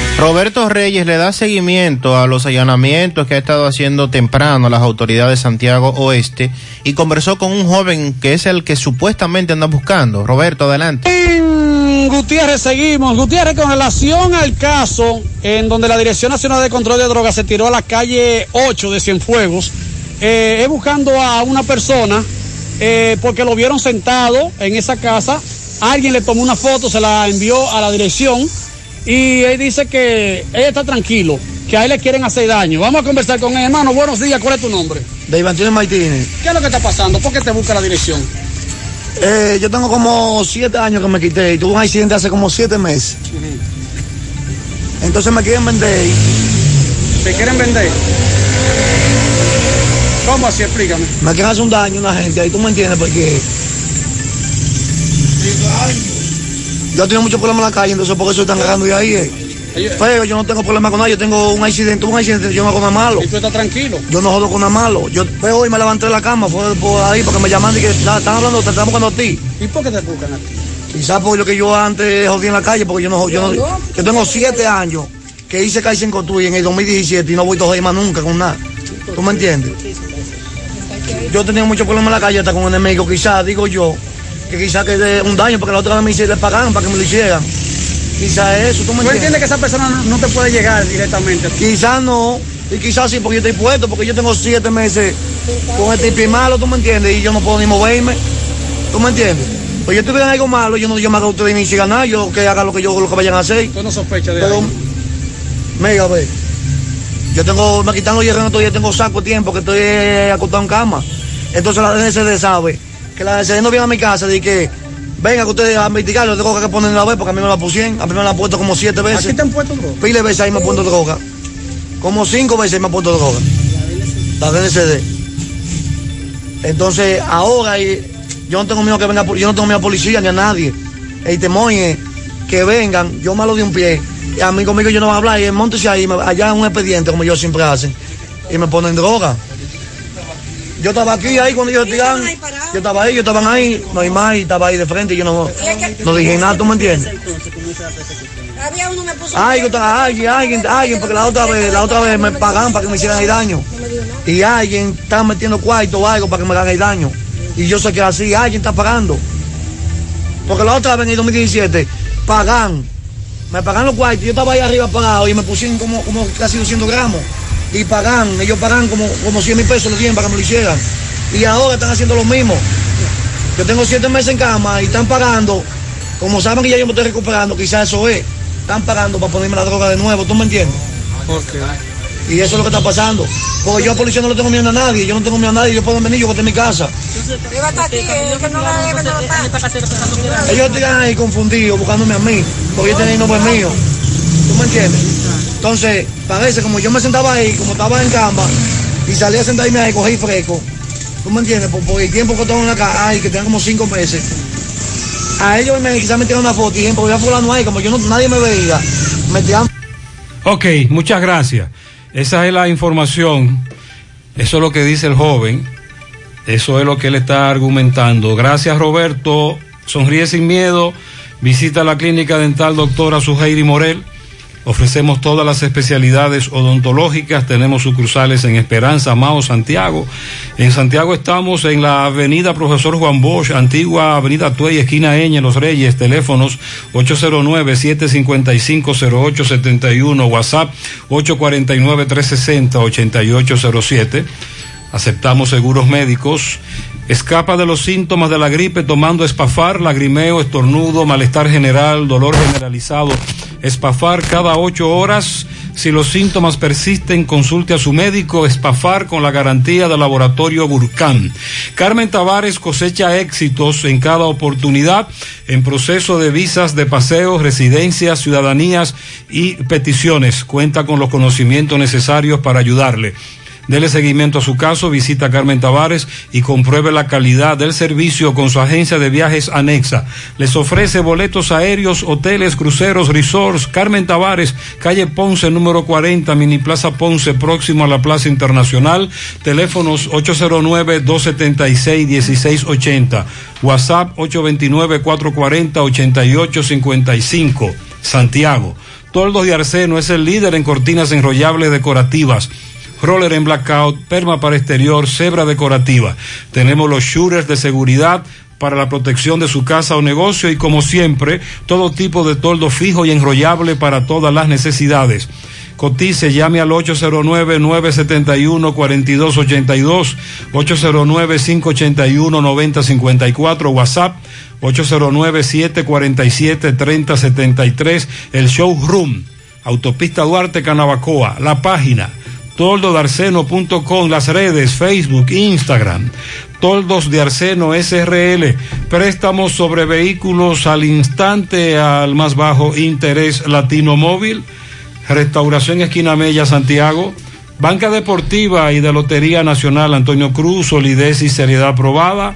Speaker 8: Roberto Reyes le da seguimiento a los allanamientos que ha estado haciendo temprano las autoridades de Santiago Oeste y conversó con un joven que es el que supuestamente anda buscando. Roberto, adelante.
Speaker 63: Gutiérrez seguimos. Gutiérrez, con relación al caso en donde la Dirección Nacional de Control de Drogas se tiró a la calle 8 de Cienfuegos, eh, es buscando a una persona eh, porque lo vieron sentado en esa casa. Alguien le tomó una foto, se la envió a la dirección y él dice que él está tranquilo, que a él le quieren hacer daño. Vamos a conversar con él, hermano. Buenos días, ¿cuál es tu nombre?
Speaker 67: De Antonio Martínez.
Speaker 63: ¿Qué es lo que está pasando? ¿Por qué te busca la dirección?
Speaker 67: Eh, yo tengo como siete años que me quité y tuve un accidente hace como siete meses. Entonces me quieren vender.
Speaker 63: ¿Te quieren vender? ¿Cómo así? Explícame.
Speaker 67: Me quieren hacer un daño a una gente, ahí tú me entiendes, porque yo tengo muchos problemas en la calle, entonces por eso están agarrando de ahí. eh. Pero yo no tengo problema con nadie, yo tengo un accidente, un accidente, yo no hago nada malo.
Speaker 63: ¿Y tú estás tranquilo?
Speaker 67: Yo no jodo con nada malo. Yo pero hoy me levanté de la cama, fue por ahí, porque me llaman y que "La- están hablando, te están buscando a ti.
Speaker 63: ¿Y por qué te buscan a ti?
Speaker 67: Quizás por lo que yo antes jodí en la calle, porque yo no, yo no, yo tengo siete años que hice calle en Cotuí en el 2017 y no voy a joder más nunca con nada. ¿Tú me entiendes? Yo tenía muchos problemas en la calle hasta con enemigos, quizás, digo yo, que quizás que de un daño, porque la otra vez me hicieron, le pagaron para que me lo hicieran. Quizás eso, ¿tú me
Speaker 63: ¿Tú
Speaker 67: entiendes?
Speaker 63: entiendes que esa persona no, te puede llegar directamente?
Speaker 67: Quizás no, y quizás sí, porque yo estoy puesto, porque yo tengo siete meses con este tipi malo, ¿tú me entiendes? Y yo no puedo ni moverme, ¿tú me entiendes? Pues yo tuviera algo malo, yo no yo me haga ustedes ni sigan nada, yo que haga lo que yo lo que vayan a hacer.
Speaker 63: ¿Tú no sospechas de algo?
Speaker 67: mira, ve, yo tengo, me quitan los hierros todavía tengo saco de tiempo que estoy acostado en cama. Entonces la DNCD sabe que la DNCD no viene a mi casa de que venga que ustedes a investigar, yo tengo que poner la vez porque a mí me la pusieron, a mí me la han puesto como siete veces.
Speaker 63: ¿Aquí te han puesto droga?
Speaker 67: Pile veces ahí me han puesto droga. Como cinco veces me han puesto droga. La DNCD. Entonces, ahora yo no tengo miedo que venga, yo no tengo miedo a policía ni a nadie. El temor es que vengan, yo malo de un pie, y a mí conmigo yo no voy a hablar, y montese ahí, allá en un expediente como ellos siempre hacen, y me ponen droga. Yo estaba aquí ahí cuando ellos tiraron, yo estaba ahí, yo estaba ahí, no hay más, y estaba ahí de frente, y yo no, no dije nada, ¿tú me entiendes?
Speaker 68: Había uno me puso.
Speaker 67: Ay, otra- alguien, alguien, alguien, porque la otra vez, la otra vez me pagaban para que me hicieran el daño. Y alguien está metiendo cuarto o algo para que me hagan el daño. Y yo sé que así, alguien está pagando. Porque la otra vez en el 2017, pagan. Me pagan los cuartos, yo estaba ahí arriba pagado y me pusieron como, como casi 200 gramos. Y pagan, ellos pagan como, como 100 mil pesos los tienen para que me lo hicieran. Y ahora están haciendo lo mismo. Yo tengo siete meses en cama y están pagando, como saben que ya yo me estoy recuperando, quizás eso es. Están pagando para ponerme la droga de nuevo, ¿tú me entiendes? Y eso es lo que está pasando. Porque yo a policía no le tengo miedo a nadie, yo no tengo miedo a nadie, yo puedo venir, yo voy a mi casa. Ellos están ahí confundidos, buscándome a mí, porque ellos tienen nombre mío. ¿Tú me entiendes? Entonces, parece como yo me sentaba ahí, como estaba en cama, y salí a sentarme ahí, cogí fresco. ¿Tú me entiendes? Por, el tiempo que tengo en la casa, ay, que tengan como cinco meses. A ellos me, quizás me tiraron una foto y dijeron, fulano ahí, como yo no, nadie me veía, me tiraron
Speaker 7: Ok, muchas gracias. Esa es la información. Eso es lo que dice el joven. Eso es lo que él está argumentando. Gracias, Roberto. Sonríe sin miedo. Visita la clínica dental doctora Suheiri Morel. Ofrecemos todas las especialidades odontológicas. Tenemos sucursales en Esperanza, Mao, Santiago. En Santiago estamos en la avenida Profesor Juan Bosch, antigua avenida Tuey, esquina Eñe, Los Reyes. Teléfonos 809-755-0871. WhatsApp 849-360-8807. Aceptamos seguros médicos. Escapa de los síntomas de la gripe tomando espafar, lagrimeo, estornudo, malestar general, dolor generalizado. Espafar cada ocho horas. Si los síntomas persisten, consulte a su médico. Espafar con la garantía del laboratorio Burcán. Carmen Tavares cosecha éxitos en cada oportunidad en proceso de visas de paseo, residencias, ciudadanías y peticiones. Cuenta con los conocimientos necesarios para ayudarle. Dele seguimiento a su caso, visita a Carmen Tavares y compruebe la calidad del servicio con su agencia de viajes anexa. Les ofrece boletos aéreos, hoteles, cruceros, resorts. Carmen Tavares, calle Ponce, número 40, Mini Plaza Ponce, próximo a la Plaza Internacional. Teléfonos 809-276-1680. WhatsApp 829-440-8855. Santiago. Toldos de Arseno es el líder en cortinas enrollables decorativas roller en blackout, perma para exterior, cebra decorativa. Tenemos los shooters de seguridad para la protección de su casa o negocio y como siempre, todo tipo de toldo fijo y enrollable para todas las necesidades. Cotice, llame al 809-971-4282, 809-581-9054, WhatsApp 809-747-3073, el showroom, Autopista Duarte Canabacoa, la página toldodarseno.com, las redes Facebook, Instagram, Toldos de Arseno SRL, préstamos sobre vehículos al instante al más bajo interés latino móvil, restauración esquina Mella Santiago, Banca Deportiva y de Lotería Nacional Antonio Cruz, solidez y seriedad probada.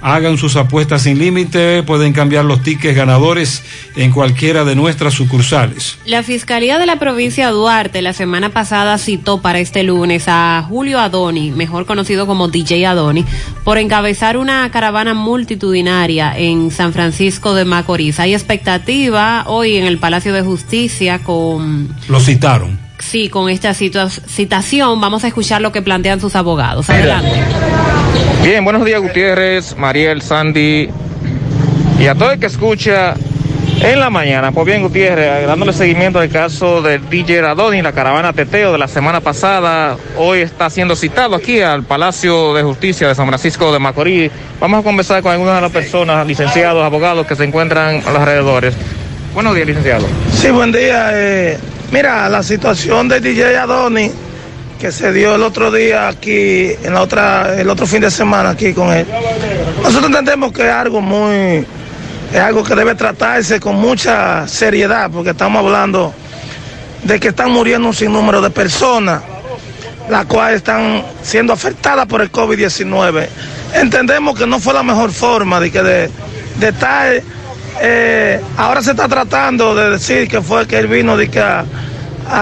Speaker 7: Hagan sus apuestas sin límite, pueden cambiar los tickets ganadores en cualquiera de nuestras sucursales.
Speaker 21: La Fiscalía de la provincia de Duarte la semana pasada citó para este lunes a Julio Adoni, mejor conocido como DJ Adoni, por encabezar una caravana multitudinaria en San Francisco de Macorís. Hay expectativa hoy en el Palacio de Justicia con...
Speaker 7: Lo citaron.
Speaker 21: Sí, con esta situa- citación vamos a escuchar lo que plantean sus abogados. Adelante.
Speaker 69: Bien, buenos días Gutiérrez, Mariel, Sandy y a todo el que escucha en la mañana. Pues bien, Gutiérrez, dándole seguimiento al caso del DJ Radoni, la caravana Teteo de la semana pasada, hoy está siendo citado aquí al Palacio de Justicia de San Francisco de Macorís. Vamos a conversar con algunas de las personas, licenciados, abogados que se encuentran a los alrededores. Buenos días, licenciado.
Speaker 67: Sí, buen día. eh, mira, la situación de DJ Adoni que se dio el otro día aquí, en la otra, el otro fin de semana aquí con él. Nosotros entendemos que es algo muy, es algo que debe tratarse con mucha seriedad, porque estamos hablando de que están muriendo un sinnúmero de personas, las cuales están siendo afectadas por el COVID-19. Entendemos que no fue la mejor forma de que de, de estar eh, ahora se está tratando de decir que fue que él vino de que a,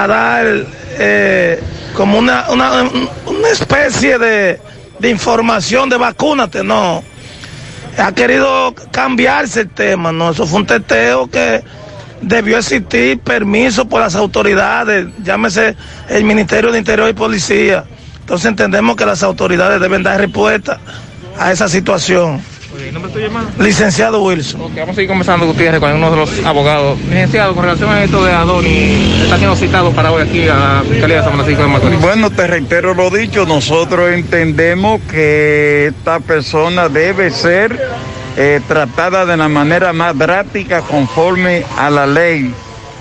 Speaker 67: dar eh, como una, una, una especie de, de información de vacúnate, no. Ha querido cambiarse el tema, no. Eso fue un teteo que debió existir permiso por las autoridades, llámese el Ministerio de Interior y Policía. Entonces entendemos que las autoridades deben dar respuesta a esa situación.
Speaker 69: ¿Nombre tuyo, hermano?
Speaker 67: Licenciado Wilson.
Speaker 69: Ok, vamos a seguir conversando, Gutiérrez, con uno de los abogados. Licenciado, con relación a esto de Adoni, está siendo citado para hoy aquí a la Fiscalía de San Francisco de Macorís.
Speaker 70: Bueno, te reitero lo dicho, nosotros entendemos que esta persona debe ser eh, tratada de la manera más drástica conforme a la ley.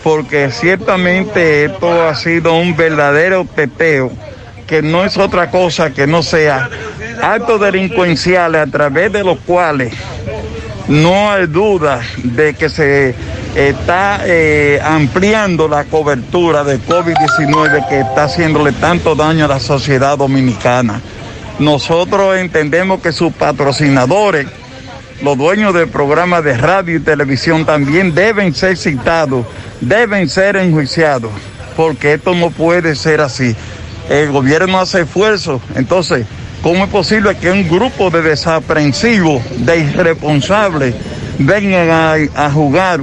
Speaker 70: porque ciertamente esto ha sido un verdadero teteo, que no es otra cosa que no sea actos delincuenciales a través de los cuales no hay duda de que se está eh, ampliando la cobertura de COVID-19 que está haciéndole tanto daño a la sociedad dominicana. Nosotros entendemos que sus patrocinadores, los dueños del programa de radio y televisión también deben ser citados, deben ser enjuiciados, porque esto no puede ser así. El gobierno hace esfuerzos, entonces, ¿cómo es posible que un grupo de desaprensivos, de irresponsables, vengan a, a jugar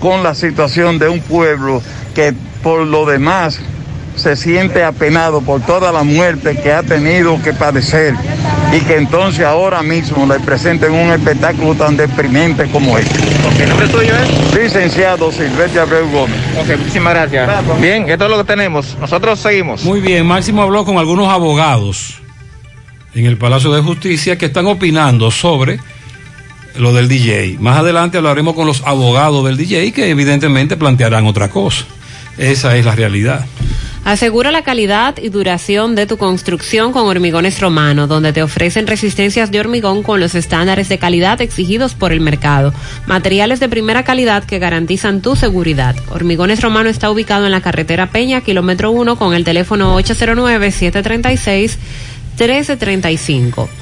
Speaker 70: con la situación de un pueblo que por lo demás se siente apenado por toda la muerte que ha tenido que padecer y que entonces ahora mismo le presenten un espectáculo tan deprimente como este.
Speaker 69: ¿El nombre tuyo es?
Speaker 70: Licenciado Silvestre Abreu Gómez.
Speaker 69: Ok, muchísimas gracias. Bien, esto es lo que tenemos. Nosotros seguimos.
Speaker 7: Muy bien, Máximo habló con algunos abogados en el Palacio de Justicia que están opinando sobre lo del DJ. Más adelante hablaremos con los abogados del DJ que evidentemente plantearán otra cosa. Esa es la realidad.
Speaker 21: Asegura la calidad y duración de tu construcción con Hormigones Romano, donde te ofrecen resistencias de hormigón con los estándares de calidad exigidos por el mercado. Materiales de primera calidad que garantizan tu seguridad. Hormigones Romano está ubicado en la carretera Peña, kilómetro 1, con el teléfono 809-736-1335.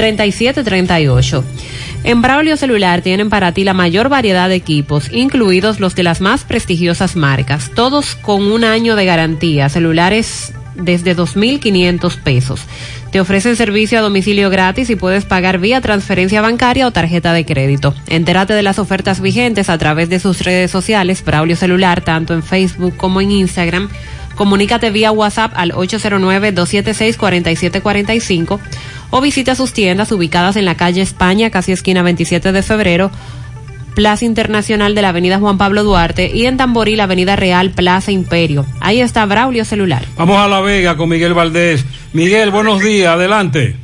Speaker 21: 3738. En Braulio Celular tienen para ti la mayor variedad de equipos, incluidos los de las más prestigiosas marcas, todos con un año de garantía, celulares desde 2.500 pesos. Te ofrecen servicio a domicilio gratis y puedes pagar vía transferencia bancaria o tarjeta de crédito. Entérate de las ofertas vigentes a través de sus redes sociales, Braulio Celular, tanto en Facebook como en Instagram. Comunícate vía WhatsApp al 809-276-4745 o visita sus tiendas ubicadas en la calle España, casi esquina 27 de febrero, Plaza Internacional de la Avenida Juan Pablo Duarte y en Tamboril, la Avenida Real, Plaza Imperio. Ahí está Braulio Celular.
Speaker 7: Vamos a La Vega con Miguel Valdés. Miguel, buenos días, adelante.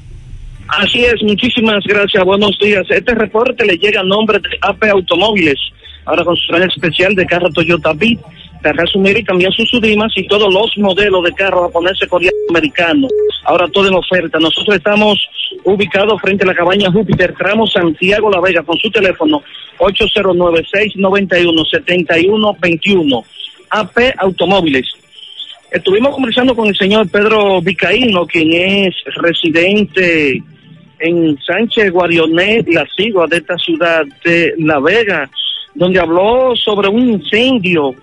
Speaker 71: Así es, muchísimas gracias, buenos días. Este reporte le llega a nombre de AP Automóviles, ahora con su tren especial de carro Toyota Beat, Terra Sumir y también sus Sudimas y todos los modelos de carro japonés, coreano, americano. Ahora todo en oferta. Nosotros estamos ubicados frente a la cabaña Júpiter, tramo Santiago La Vega, con su teléfono 809-691-7121. AP Automóviles. Estuvimos conversando con el señor Pedro Vicaíno, quien es residente en Sánchez Guarionet, la sigua de esta ciudad de La Vega, donde habló sobre un incendio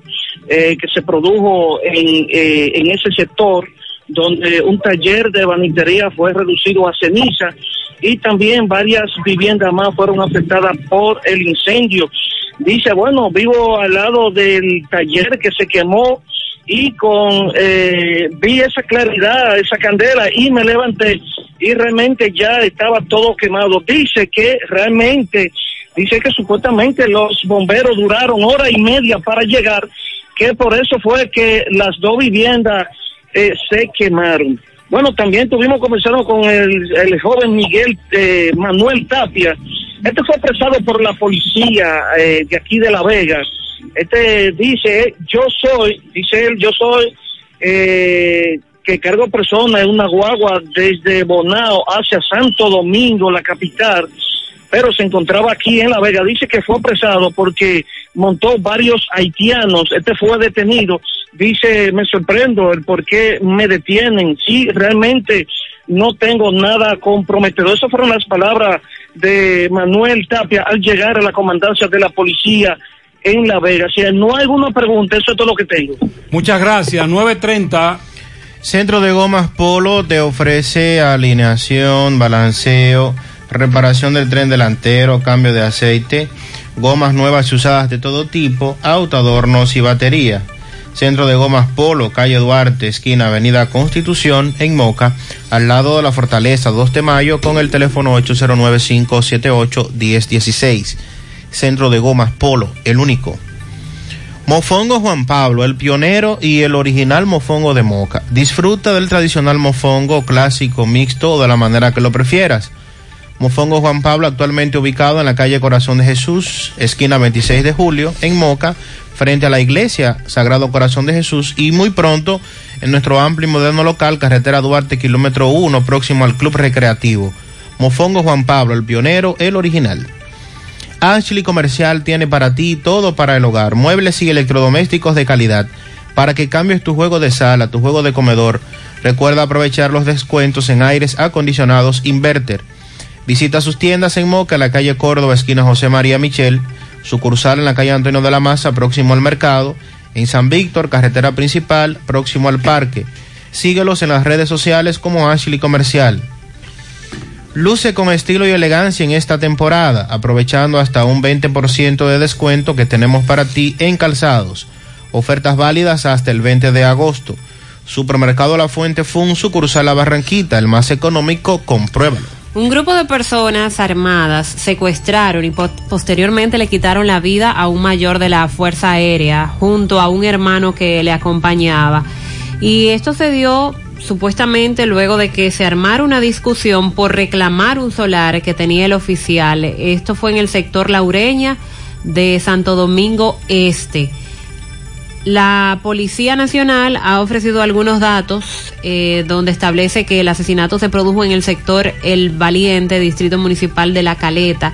Speaker 71: eh, que se produjo en, eh, en ese sector, donde un taller de banitería fue reducido a ceniza y también varias viviendas más fueron afectadas por el incendio. Dice, bueno, vivo al lado del taller que se quemó y con eh, vi esa claridad, esa candela y me levanté y realmente ya estaba todo quemado. Dice que realmente, dice que supuestamente los bomberos duraron hora y media para llegar, que por eso fue que las dos viviendas eh, se quemaron. Bueno, también tuvimos conversando con el, joven Miguel eh, Manuel Tapia. Este fue apresado por la policía eh, de aquí de La Vega. Este dice, yo soy, dice él, yo soy eh, que cargo personas en una guagua desde Bonao hacia Santo Domingo, la capital, pero se encontraba aquí en La Vega. Dice que fue apresado porque montó varios haitianos. Este fue detenido. Dice, me sorprendo el por qué me detienen. Sí, realmente no tengo nada comprometedor. Esas fueron las palabras de Manuel Tapia al llegar a la comandancia de la policía en La Vega. Si no hay alguna pregunta, eso es todo lo que tengo.
Speaker 7: Muchas gracias. 930.
Speaker 8: Centro de Gomas Polo te ofrece alineación, balanceo, reparación del tren delantero, cambio de aceite, gomas nuevas y usadas de todo tipo, autoadornos y batería. Centro de Gomas Polo, calle Duarte, esquina Avenida Constitución, en Moca, al lado de la Fortaleza 2 de Mayo, con el teléfono 809-578-1016. Centro de Gomas Polo, el único. Mofongo Juan Pablo, el pionero y el original mofongo de Moca. Disfruta del tradicional mofongo clásico, mixto o de la manera que lo prefieras. Mofongo Juan Pablo, actualmente ubicado en la calle Corazón de Jesús, esquina 26 de julio, en Moca, frente a la iglesia Sagrado Corazón de Jesús, y muy pronto en nuestro amplio y moderno local, carretera Duarte, kilómetro 1, próximo al Club Recreativo. Mofongo Juan Pablo, el pionero, el original. Ashley Comercial tiene para ti todo para el hogar, muebles y electrodomésticos de calidad, para que cambies tu juego de sala, tu juego de comedor. Recuerda aprovechar los descuentos en aires acondicionados Inverter. Visita sus tiendas en Moca, la calle Córdoba, esquina José María Michel, sucursal en la calle Antonio de la Maza, próximo al mercado, en San Víctor, carretera principal, próximo al parque. Síguelos en las redes sociales como Ashley Comercial. Luce con estilo y elegancia en esta temporada, aprovechando hasta un 20% de descuento que tenemos para ti en calzados. Ofertas válidas hasta el 20 de agosto. Supermercado La Fuente Fun, sucursal La Barranquita, el más económico, compruébalo.
Speaker 21: Un grupo de personas armadas secuestraron y po posteriormente le quitaron la vida a un mayor de la Fuerza Aérea junto a un hermano que le acompañaba. Y esto se dio supuestamente luego de que se armara una discusión por reclamar un solar que tenía el oficial. Esto fue en el sector Laureña de Santo Domingo Este. La Policía Nacional ha ofrecido algunos datos eh, donde establece que el asesinato se produjo en el sector El Valiente, Distrito Municipal de La Caleta,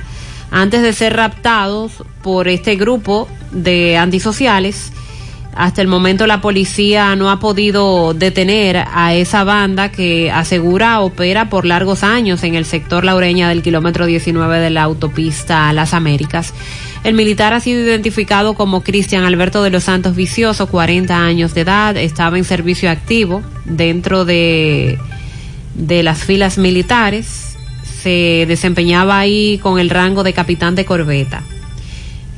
Speaker 21: antes de ser raptados por este grupo de antisociales. Hasta el momento la policía no ha podido detener a esa banda que asegura opera por largos años en el sector Laureña del kilómetro 19 de la autopista Las Américas. El militar ha sido identificado como Cristian Alberto de los Santos Vicioso, 40 años de edad, estaba en servicio activo dentro de, de las filas militares, se desempeñaba ahí con el rango de capitán de corbeta.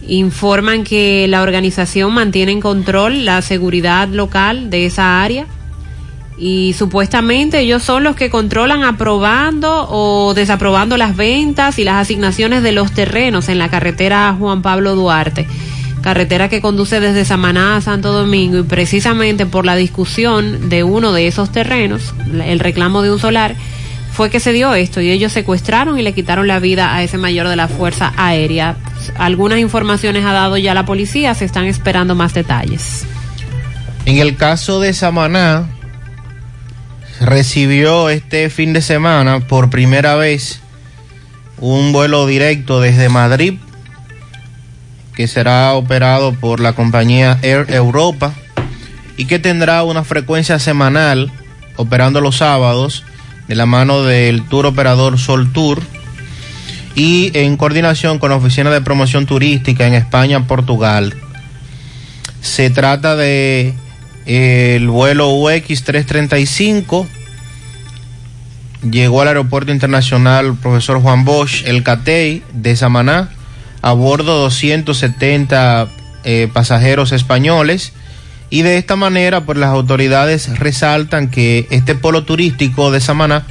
Speaker 21: Informan que la organización mantiene en control la seguridad local de esa área y supuestamente ellos son los que controlan aprobando o desaprobando las ventas y las asignaciones de los terrenos en la carretera Juan Pablo Duarte, carretera que conduce desde Samaná a Santo Domingo y precisamente por la discusión de uno de esos terrenos, el reclamo de un solar, fue que se dio esto y ellos secuestraron y le quitaron la vida a ese mayor de la Fuerza Aérea. Algunas informaciones ha dado ya la policía, se están esperando más detalles.
Speaker 8: En el caso de Samaná, recibió este fin de semana por primera vez un vuelo directo desde Madrid que será operado por la compañía Air Europa y que tendrá una frecuencia semanal operando los sábados de la mano del tour operador Sol Tour y en coordinación con la Oficina de Promoción Turística en España, Portugal. Se trata de el vuelo UX 335 llegó al aeropuerto internacional profesor Juan Bosch, el CATEI de Samaná, a bordo 270 eh, pasajeros españoles. Y de esta manera, pues las autoridades resaltan que este polo turístico de Samaná,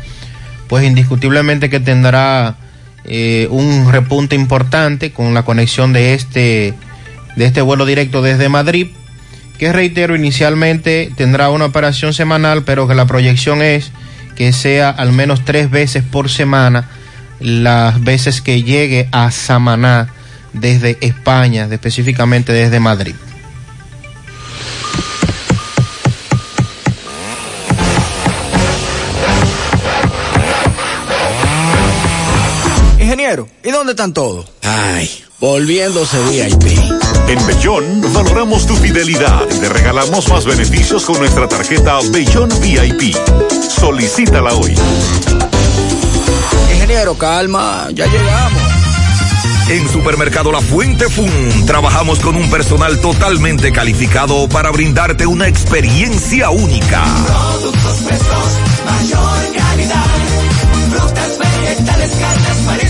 Speaker 8: pues indiscutiblemente que tendrá eh, un repunte importante con la conexión de este, de este vuelo directo desde Madrid, que reitero, inicialmente tendrá una operación semanal, pero que la proyección es que sea al menos tres veces por semana las veces que llegue a Samaná desde España, específicamente desde Madrid.
Speaker 72: Ingeniero, ¿y dónde están todos? Ay, volviéndose VIP.
Speaker 4: En Bellón valoramos tu fidelidad y te regalamos más beneficios con nuestra tarjeta Bellón VIP. Solicítala hoy.
Speaker 72: Ingeniero, calma, ya llegamos.
Speaker 12: En Supermercado La Fuente Fun trabajamos con un personal totalmente calificado para brindarte una experiencia única.
Speaker 73: Productos frescos, mayor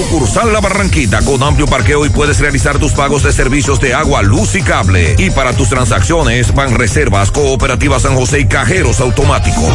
Speaker 12: Sucursal La Barranquita con amplio parqueo y puedes realizar tus pagos de servicios de agua, luz y cable. Y para tus transacciones van reservas, cooperativas San José y cajeros automáticos.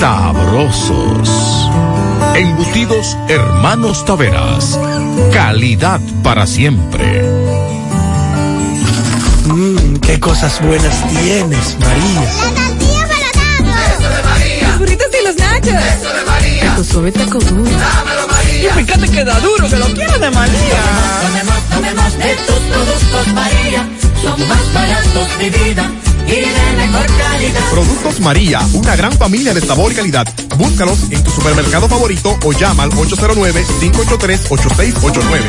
Speaker 11: sabrosos. Embutidos Hermanos Taveras. Calidad para siempre.
Speaker 74: Mmm, qué cosas buenas tienes, María.
Speaker 10: La tortilla para Eso de María. Los burritos y los nachos. Eso de María. Taco suave, taco duro. Dámelo, María. Y fíjate que da duro, que lo quiero de María.
Speaker 75: Tomemos, tomemos, tomemos de tus productos, María. Son más baratos de vida y de mejor calidad.
Speaker 76: Productos María, una gran familia de sabor y calidad. Búscalos en tu supermercado favorito o llama al 809-583-8689.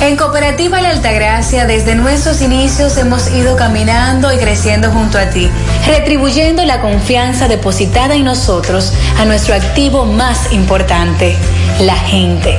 Speaker 77: En Cooperativa La Altagracia, desde nuestros inicios hemos ido caminando y creciendo junto a ti, retribuyendo la confianza depositada en nosotros a nuestro activo más importante, la gente.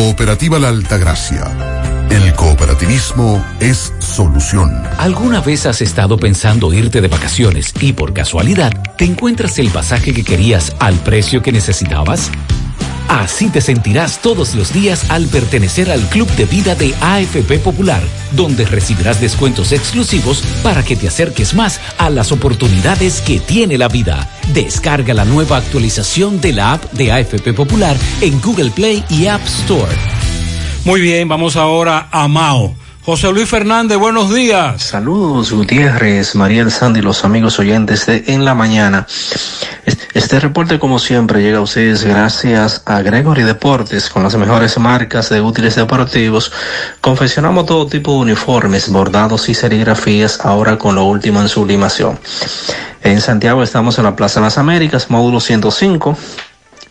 Speaker 4: Cooperativa La Altagracia. El cooperativismo es solución.
Speaker 15: ¿Alguna vez has estado pensando irte de vacaciones y por casualidad te encuentras el pasaje que querías al precio que necesitabas? Así te sentirás todos los días al pertenecer al Club de Vida de AFP Popular, donde recibirás descuentos exclusivos para que te acerques más a las oportunidades que tiene la vida. Descarga la nueva actualización de la app de AFP Popular en Google Play y App Store.
Speaker 7: Muy bien, vamos ahora a Mao. José Luis Fernández, buenos días.
Speaker 78: Saludos, Gutiérrez, Mariel Sandy, los amigos oyentes de En la Mañana. Este reporte, como siempre, llega a ustedes gracias a Gregory Deportes, con las mejores marcas de útiles deportivos. Confeccionamos todo tipo de uniformes, bordados y serigrafías, ahora con lo último en sublimación. En Santiago estamos en la Plaza las Américas, módulo 105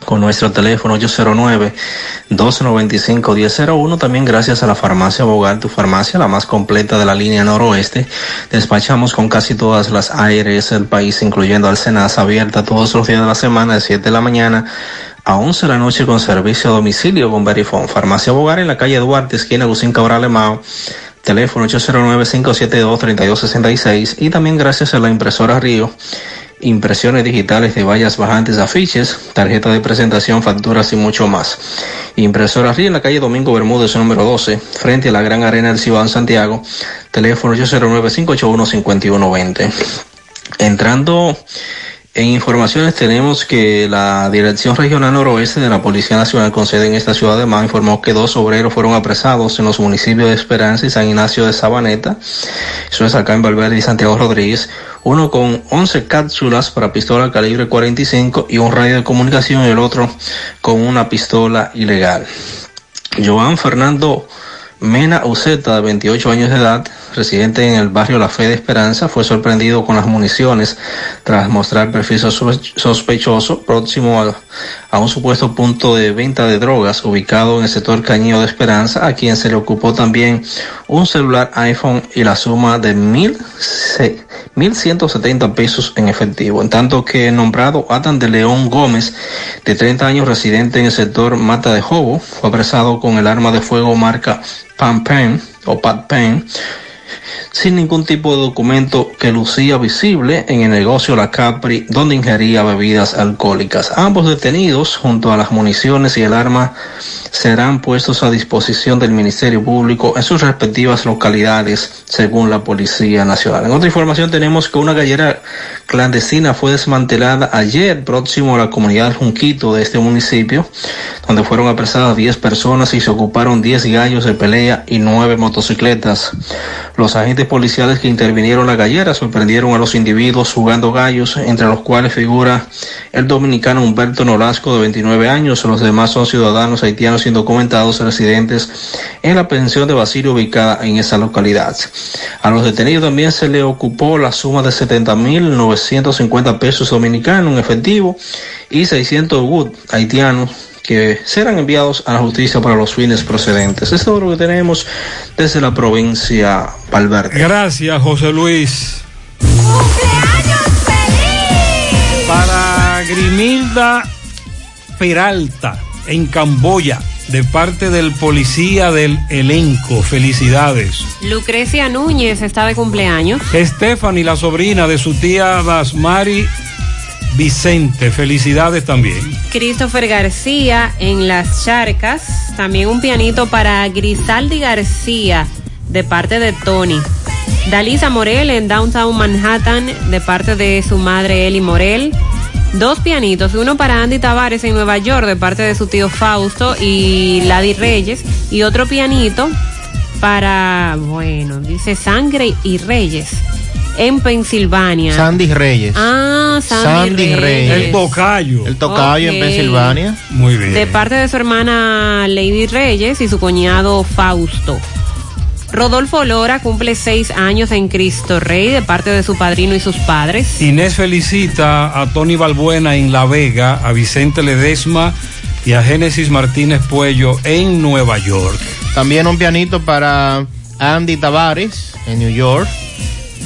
Speaker 78: con nuestro teléfono 809-295-1001. También gracias a la farmacia Bogar, tu farmacia, la más completa de la línea noroeste. Despachamos con casi todas las ARS del país, incluyendo Alcenas, abierta todos los días de la semana de 7 de la mañana a 11 de la noche con servicio a domicilio con Verifone. Farmacia Bogar en la calle Duarte, esquina Lucín Cabral Mao. Teléfono 809-572-3266 y también gracias a la impresora Río impresiones digitales de vallas bajantes, afiches, tarjeta de presentación, facturas y mucho más. Impresora Río en la calle Domingo Bermúdez número 12, frente a la Gran Arena del Cibao Santiago, teléfono 809-581-5120. Entrando en informaciones tenemos que la Dirección Regional Noroeste de la Policía Nacional con sede en esta ciudad de Mar informó que dos obreros fueron apresados en los municipios de Esperanza y San Ignacio de Sabaneta. Eso es acá en Valverde y Santiago Rodríguez. Uno con 11 cápsulas para pistola calibre 45 y un radio de comunicación y el otro con una pistola ilegal. Joan Fernando Mena Uceta, de 28 años de edad, residente en el barrio La Fe de Esperanza, fue sorprendido con las municiones tras mostrar perfil sospe- sospechoso próximo a, a un supuesto punto de venta de drogas ubicado en el sector Cañío de Esperanza, a quien se le ocupó también un celular iPhone y la suma de mil se- 1.170 pesos en efectivo, en tanto que nombrado Adam de León Gómez, de 30 años residente en el sector Mata de Jobo, fue apresado con el arma de fuego marca Pan Pen o Pat Pen, sin ningún tipo de documento que lucía visible en el negocio La Capri, donde ingería bebidas alcohólicas. Ambos detenidos, junto a las municiones y el arma, serán puestos a disposición del Ministerio Público en sus respectivas localidades, según la Policía Nacional. En otra información tenemos que una gallera clandestina fue desmantelada ayer próximo a la comunidad Junquito de este municipio, donde fueron apresadas 10 personas y se ocuparon 10 gallos de pelea y 9 motocicletas. Los agentes policiales que intervinieron la gallera sorprendieron a los individuos jugando gallos, entre los cuales figura el dominicano Humberto Nolasco de 29 años. Los demás son ciudadanos haitianos indocumentados residentes en la pensión de Basilio ubicada en esa localidad. A los detenidos también se le ocupó la suma de 70.950 pesos dominicanos en efectivo y 600 wood haitianos que serán enviados a la justicia para los fines procedentes. Esto es todo lo que tenemos desde la provincia Valverde.
Speaker 7: Gracias, José Luis. Para Grimilda Peralta, en Camboya, de parte del policía del elenco. Felicidades.
Speaker 21: Lucrecia Núñez está de cumpleaños.
Speaker 7: Stephanie, la sobrina de su tía Basmari Vicente. Felicidades también.
Speaker 21: Christopher García en Las Charcas. También un pianito para Grisaldi García de parte de Tony. Dalisa Morel en Downtown Manhattan de parte de su madre Eli Morel. Dos pianitos, uno para Andy Tavares en Nueva York de parte de su tío Fausto y Ladi Reyes. Y otro pianito para, bueno, dice Sangre y Reyes en Pensilvania.
Speaker 8: Sandy Reyes.
Speaker 21: Ah, Sandy,
Speaker 8: Sandy
Speaker 21: Reyes.
Speaker 8: Reyes.
Speaker 7: El tocayo.
Speaker 8: El tocayo en Pensilvania.
Speaker 7: Muy bien.
Speaker 21: De parte de su hermana Lady Reyes y su cuñado Fausto. Rodolfo Lora cumple seis años en Cristo Rey de parte de su padrino y sus padres.
Speaker 7: Inés felicita a Tony Balbuena en La Vega, a Vicente Ledesma y a Génesis Martínez Puello en Nueva York.
Speaker 8: También un pianito para Andy Tavares en New York.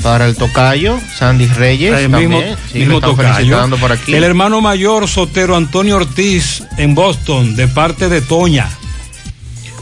Speaker 8: Para el tocayo, Sandy Reyes.
Speaker 7: El
Speaker 8: también.
Speaker 7: mismo,
Speaker 8: Sí,
Speaker 7: tocayo.
Speaker 8: felicitando por aquí.
Speaker 7: El hermano mayor Sotero Antonio Ortiz en Boston de parte de Toña.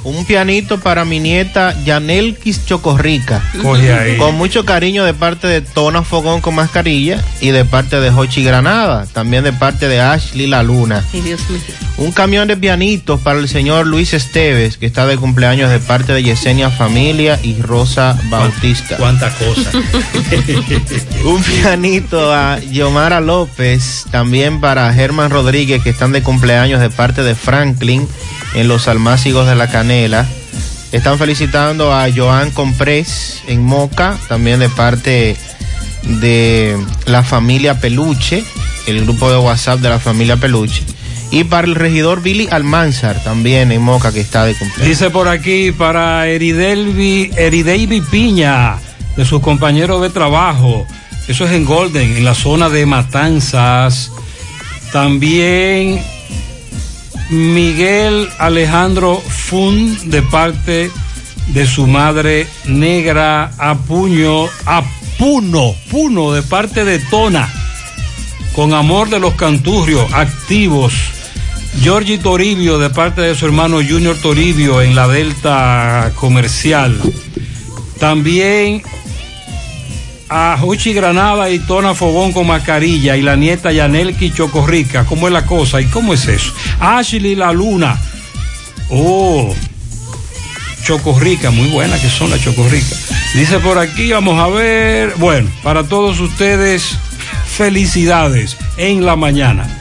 Speaker 8: Un pianito para mi nieta Yanelkis Chocorrica.
Speaker 7: Coge ahí.
Speaker 8: Con mucho cariño de parte de Tona Fogón con mascarilla y de parte de Hochi Granada. También de parte de Ashley La Luna.
Speaker 21: Ay, Dios mío.
Speaker 8: Un camión de pianitos para el señor Luis Esteves, que está de cumpleaños de parte de Yesenia Familia y Rosa Bautista.
Speaker 7: Cuánta cosa. <laughs>
Speaker 8: Un pianito a Yomara López, también para Germán Rodríguez, que están de cumpleaños de parte de Franklin en los Almácigos de la Canela. Están felicitando a Joan Comprés en Moca, también de parte de la familia Peluche, el grupo de WhatsApp de la familia Peluche. Y para el regidor Billy Almanzar, también en Moca, que está de cumpleaños.
Speaker 7: Dice por aquí para Eridelvi, Eridelvi Piña, de sus compañeros de trabajo. Eso es en Golden, en la zona de Matanzas. También Miguel Alejandro Fun, de parte de su madre negra, a puño, a Puno, Puno, de parte de Tona. Con amor de los canturrios, activos. Giorgi Toribio de parte de su hermano Junior Toribio en la Delta Comercial. También a Juchi Granada y Tona Fogón con mascarilla y la nieta Yanelki Chocorrica. ¿Cómo es la cosa? ¿Y cómo es eso? Ashley La Luna. Oh, Chocorrica, muy buena que son las Chocorrica. Dice por aquí, vamos a ver. Bueno, para todos ustedes, felicidades en la mañana.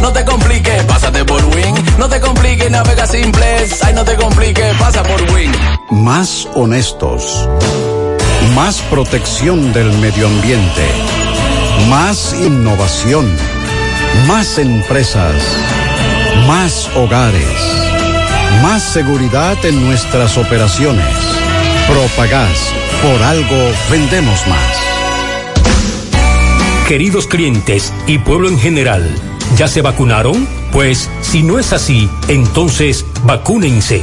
Speaker 10: No te compliques, pásate por Win. No te compliques navega simplex. Ay, no te compliques, pasa por Win.
Speaker 11: Más honestos. Más protección del medio ambiente. Más innovación. Más empresas. Más hogares. Más seguridad en nuestras operaciones. Propagás. Por algo vendemos más.
Speaker 29: Queridos clientes y pueblo en general, ¿ya se vacunaron? Pues si no es así, entonces vacúnense.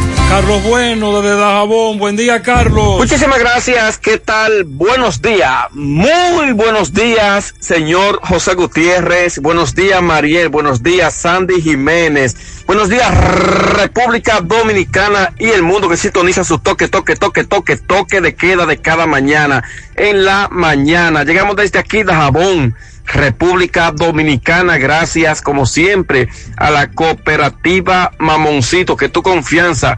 Speaker 7: Carlos Bueno desde Dajabón. Buen día, Carlos.
Speaker 35: Muchísimas gracias. ¿Qué tal? Buenos días. Muy buenos días, señor José Gutiérrez. Buenos días, Mariel. Buenos días, Sandy Jiménez. Buenos días, República Dominicana y el mundo que sintoniza su toque, toque, toque, toque, toque de queda de cada mañana. En la mañana. Llegamos desde aquí, Dajabón. República Dominicana, gracias como siempre a la cooperativa Mamoncito, que tu confianza,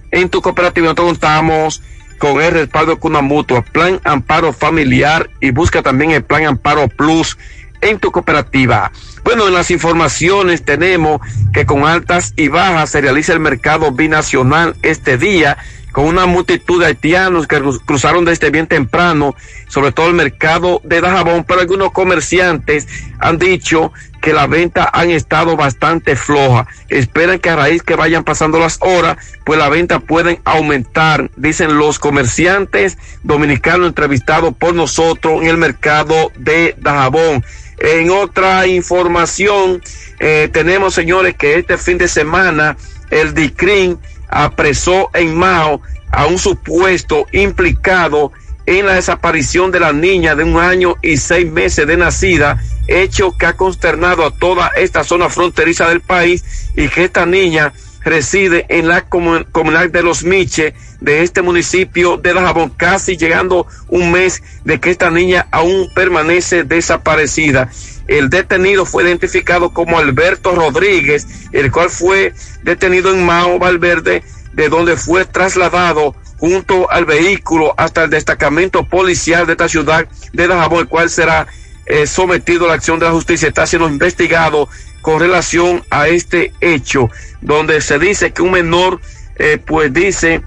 Speaker 35: En tu cooperativa nosotros contamos con el respaldo de una mutua, Plan Amparo Familiar y busca también el Plan Amparo Plus en tu cooperativa. Bueno, en las informaciones tenemos que con altas y bajas se realiza el mercado binacional este día con una multitud de haitianos que cruzaron desde bien temprano, sobre todo el mercado de Dajabón, pero algunos comerciantes han dicho que la venta han estado bastante floja. Esperan que a raíz que vayan pasando las horas, pues la venta pueden aumentar, dicen los comerciantes dominicanos entrevistados por nosotros en el mercado de Dajabón. En otra información, eh, tenemos, señores, que este fin de semana el DICRIN apresó en Mao a un supuesto implicado en la desaparición de la niña de un año y seis meses de nacida, hecho que ha consternado a toda esta zona fronteriza del país y que esta niña reside en la comunidad de Los Miches de este municipio de Dajabón, casi llegando un mes de que esta niña aún permanece desaparecida. El detenido fue identificado como Alberto Rodríguez, el cual fue detenido en Mao Valverde, de donde fue trasladado junto al vehículo hasta el destacamento policial de esta ciudad de Dajabón, el cual será eh, sometido a la acción de la justicia. Está siendo investigado con relación a este hecho, donde se dice que un menor, eh, pues dice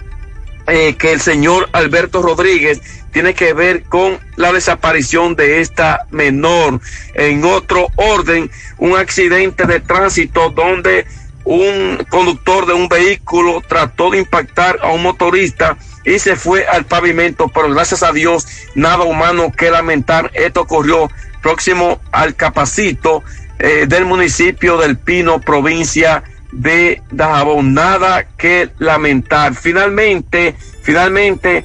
Speaker 35: eh, que el señor Alberto Rodríguez tiene que ver con la desaparición de esta menor. En otro orden, un accidente de tránsito donde un conductor de un vehículo trató de impactar a un motorista y se fue al pavimento, pero gracias a Dios nada humano que lamentar. Esto ocurrió próximo al Capacito eh, del municipio del Pino, provincia de Dajabón. Nada que lamentar. Finalmente, finalmente,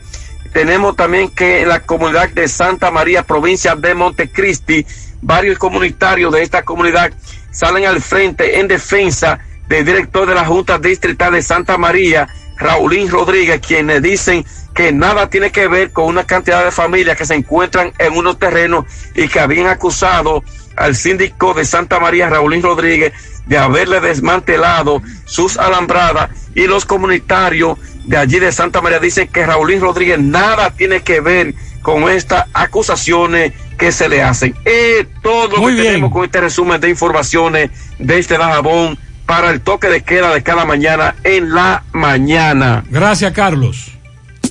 Speaker 35: tenemos también que la comunidad de Santa María, provincia de Montecristi, varios comunitarios de esta comunidad salen al frente en defensa del director de la Junta Distrital de Santa María, Raulín Rodríguez, quienes dicen que nada tiene que ver con una cantidad de familias que se encuentran en unos terrenos y que habían acusado al síndico de Santa María, Raulín Rodríguez, de haberle desmantelado sus alambradas y los comunitarios de allí de Santa María dicen que Raulín Rodríguez nada tiene que ver con estas acusaciones que se le hacen. Es todo lo
Speaker 7: Muy
Speaker 35: que
Speaker 7: bien.
Speaker 35: tenemos con este resumen de informaciones de este Dajabón para el toque de queda de cada mañana en la mañana.
Speaker 7: Gracias, Carlos.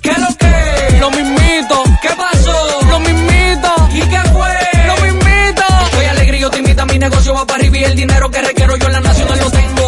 Speaker 10: ¿Qué lo que? Lo mismito. ¿Qué pasó? Lo mismito. ¿Y qué fue? Lo mismito. Soy alegre yo te invito a mi negocio va para arriba y el dinero que requiero yo en la nacional lo tengo.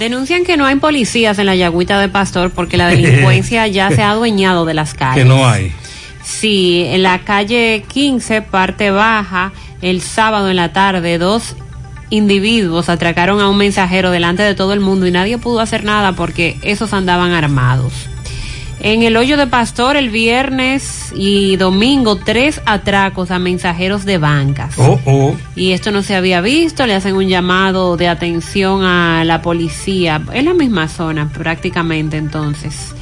Speaker 21: Denuncian que no hay policías en la Yagüita de Pastor porque la <laughs> delincuencia ya se ha adueñado de las calles.
Speaker 7: Que no hay.
Speaker 21: Sí, en la calle 15, parte baja, el sábado en la tarde, dos individuos atracaron a un mensajero delante de todo el mundo y nadie pudo hacer nada porque esos andaban armados. En el hoyo de Pastor el viernes y domingo tres atracos a mensajeros de bancas.
Speaker 7: Oh, oh.
Speaker 21: Y esto no se había visto, le hacen un llamado de atención a la policía. Es la misma zona prácticamente entonces.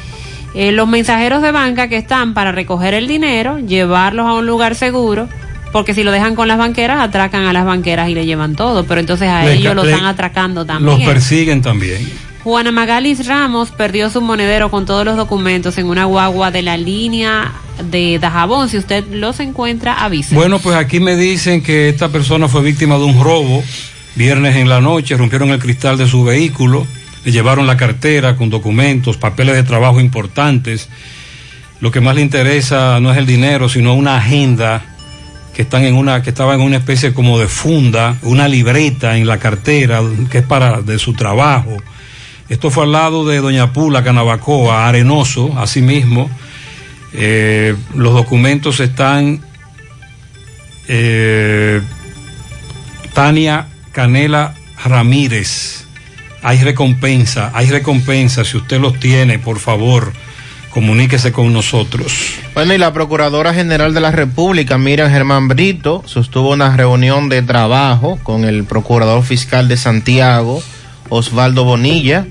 Speaker 21: Eh, los mensajeros de banca que están para recoger el dinero, llevarlos a un lugar seguro, porque si lo dejan con las banqueras, atracan a las banqueras y le llevan todo, pero entonces a
Speaker 7: Le
Speaker 21: ellos lo están atracando
Speaker 7: Los
Speaker 21: también.
Speaker 7: persiguen también.
Speaker 21: Juana Magalis Ramos perdió su monedero con todos los documentos en una guagua de la línea de Dajabón. Si usted los encuentra, avise.
Speaker 7: Bueno, pues aquí me dicen que esta persona fue víctima de un robo. Viernes en la noche rompieron el cristal de su vehículo, le llevaron la cartera con documentos, papeles de trabajo importantes. Lo que más le interesa no es el dinero, sino una agenda que están en una que estaba en una especie como de funda, una libreta en la cartera que es para de su trabajo. Esto fue al lado de Doña Pula, Canabacoa, Arenoso, asimismo. Eh, los documentos están eh, Tania Canela Ramírez. Hay recompensa, hay recompensa. Si usted los tiene, por favor, comuníquese con nosotros.
Speaker 8: Bueno, y la Procuradora General de la República, Miriam Germán Brito, sostuvo una reunión de trabajo con el Procurador Fiscal de Santiago, Osvaldo Bonilla,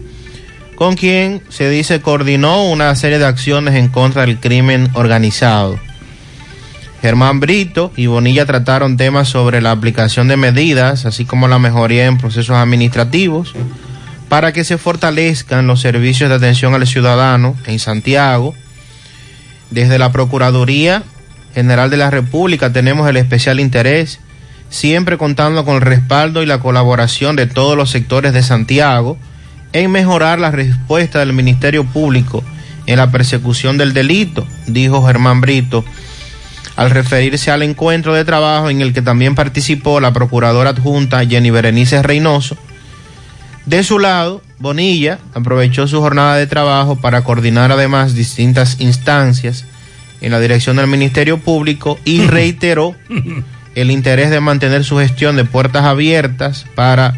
Speaker 8: con quien se dice coordinó una serie de acciones en contra del crimen organizado. Germán Brito y Bonilla trataron temas sobre la aplicación de medidas, así como la mejoría en procesos administrativos, para que se fortalezcan los servicios de atención al ciudadano en Santiago. Desde la Procuraduría General de la República tenemos el especial interés, siempre contando con el respaldo y la colaboración de todos los sectores de Santiago, en mejorar la respuesta del Ministerio Público en la persecución del delito, dijo Germán Brito, al referirse al encuentro de trabajo en el que también participó la procuradora adjunta Jenny Berenice Reynoso, De su lado, Bonilla aprovechó su jornada de trabajo para coordinar además distintas instancias en la dirección del Ministerio Público y <laughs> reiteró el interés de mantener su gestión de puertas abiertas para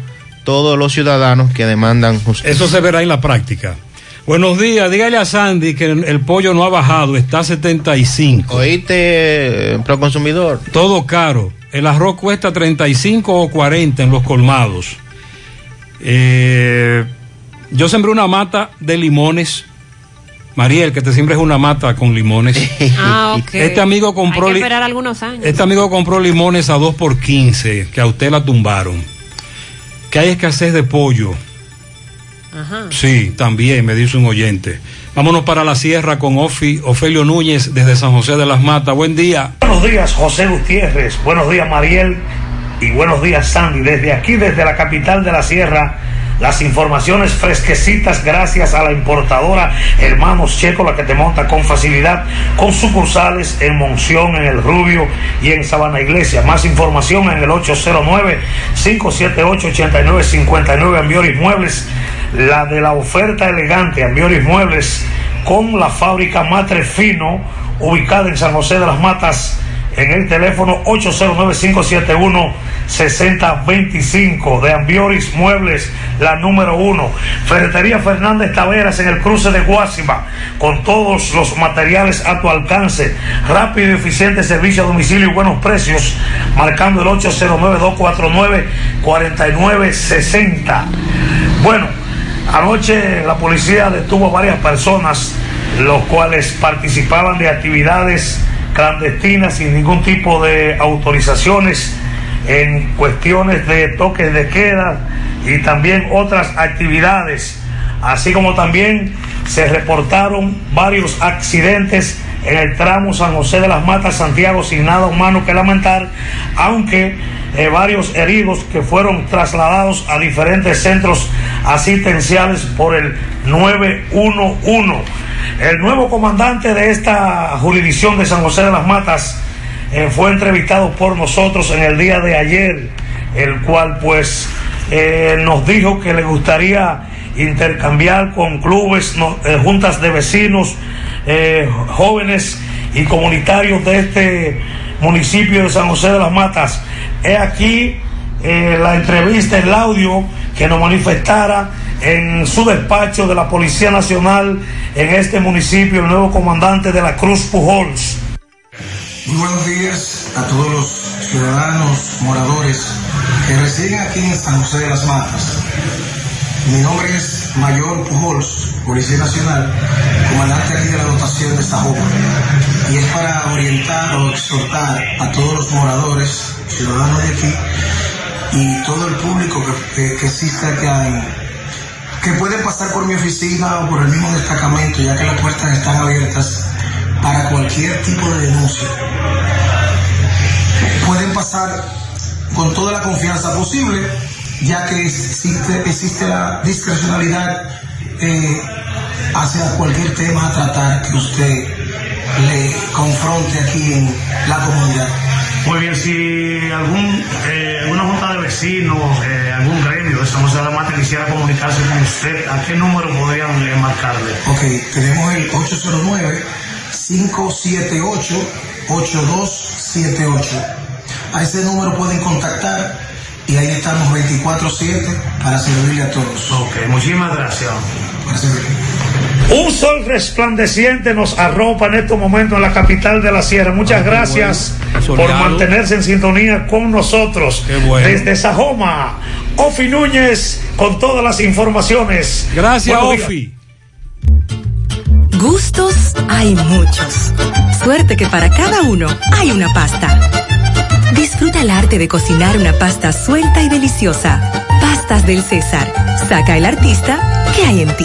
Speaker 8: todos los ciudadanos que demandan justicia.
Speaker 7: Eso se verá en la práctica. Buenos días, dígale a Sandy que el, pollo no ha bajado, está a 75.
Speaker 8: Oíste, Proconsumidor.
Speaker 7: Todo caro. El arroz cuesta 35 o 40 en los colmados. Eh, yo sembré una mata de limones. Mariel, que te siembres una mata con limones. <laughs>
Speaker 21: Ah, ok.
Speaker 7: Este amigo compró
Speaker 21: Hay que esperar algunos años.
Speaker 7: Este amigo compró limones a 2 por 15, que a usted la tumbaron. Que hay escasez de pollo.
Speaker 21: Ajá.
Speaker 7: Sí, también, me dice un oyente. Vámonos para la sierra con Ofi, Ofelio Núñez desde San José de las Matas. Buen día.
Speaker 79: Buenos días, José Gutiérrez. Buenos días, Mariel. Y buenos días, Sandy. Desde aquí, desde la capital de la Sierra, las informaciones fresquecitas gracias a la importadora Hermanos Checo, la que te monta con facilidad, con sucursales en Monción, en El Rubio y en Sabana Iglesia. Más información en el 809-578-8959 Ambioris Muebles, la de la oferta elegante Ambioris Muebles con la fábrica Matre Fino, ubicada en San José de las Matas, en el teléfono 809-571-6025 de Ambioris Muebles, la número uno. Ferretería Fernández Taveras en el cruce de Guásima, con todos los materiales a tu alcance. Rápido y eficiente servicio a domicilio y buenos precios, marcando el 809-249-4960. Bueno, anoche la policía detuvo a varias personas, los cuales participaban de actividades clandestinas sin ningún tipo de autorizaciones en cuestiones de toques de queda y también otras actividades, así como también se reportaron varios accidentes en el tramo San José de las Matas, Santiago, sin nada humano que lamentar, aunque eh, varios heridos que fueron trasladados a diferentes centros asistenciales por el 911. El nuevo comandante de esta jurisdicción de San José de las Matas eh, fue entrevistado por nosotros en el día de ayer, el cual pues eh, nos dijo que le gustaría intercambiar con clubes, eh, juntas de vecinos, jóvenes y comunitarios de este municipio de San José de las Matas. He aquí la entrevista, el audio que nos manifestara en su despacho de la Policía Nacional en este municipio, el nuevo comandante de la Cruz Pujols.
Speaker 80: Muy buenos días a todos los ciudadanos, moradores que residen aquí en San José de las Matas. Mi nombre es Mayor Pujols, Policía Nacional, comandante aquí de la dotación de Sajoma. Y es para orientar o exhortar a todos los moradores, ciudadanos de aquí, y todo el público que, que, que existe acá en, que pueden pasar por mi oficina o por el mismo destacamento, ya que las puertas están abiertas para cualquier tipo de denuncia. Pueden pasar con toda la confianza posible, ya que existe, existe la discrecionalidad eh, hacia cualquier tema a tratar que usted le confronte aquí en la comunidad.
Speaker 79: Muy bien, si algún, eh, alguna junta de vecinos, eh, algún gremio de San José de la Mata quisiera comunicarse con usted, ¿a qué número podrían marcarle?
Speaker 80: Ok, tenemos el 809-578-8278. A ese número pueden contactar y ahí estamos 24-7 para servirle a todos.
Speaker 79: Ok, muchísimas gracias. Un sol resplandeciente nos arropa en estos momentos en la capital de la Sierra. Muchas gracias por mantenerse en sintonía con nosotros.
Speaker 7: bueno.
Speaker 79: Desde Sajoma, Ofi Núñez con todas las informaciones.
Speaker 7: Gracias. Ofi.
Speaker 81: Gustos hay muchos. Suerte que para cada uno hay una pasta. Disfruta el arte de cocinar una pasta suelta y deliciosa. Pastas del César. Saca el artista que hay en ti.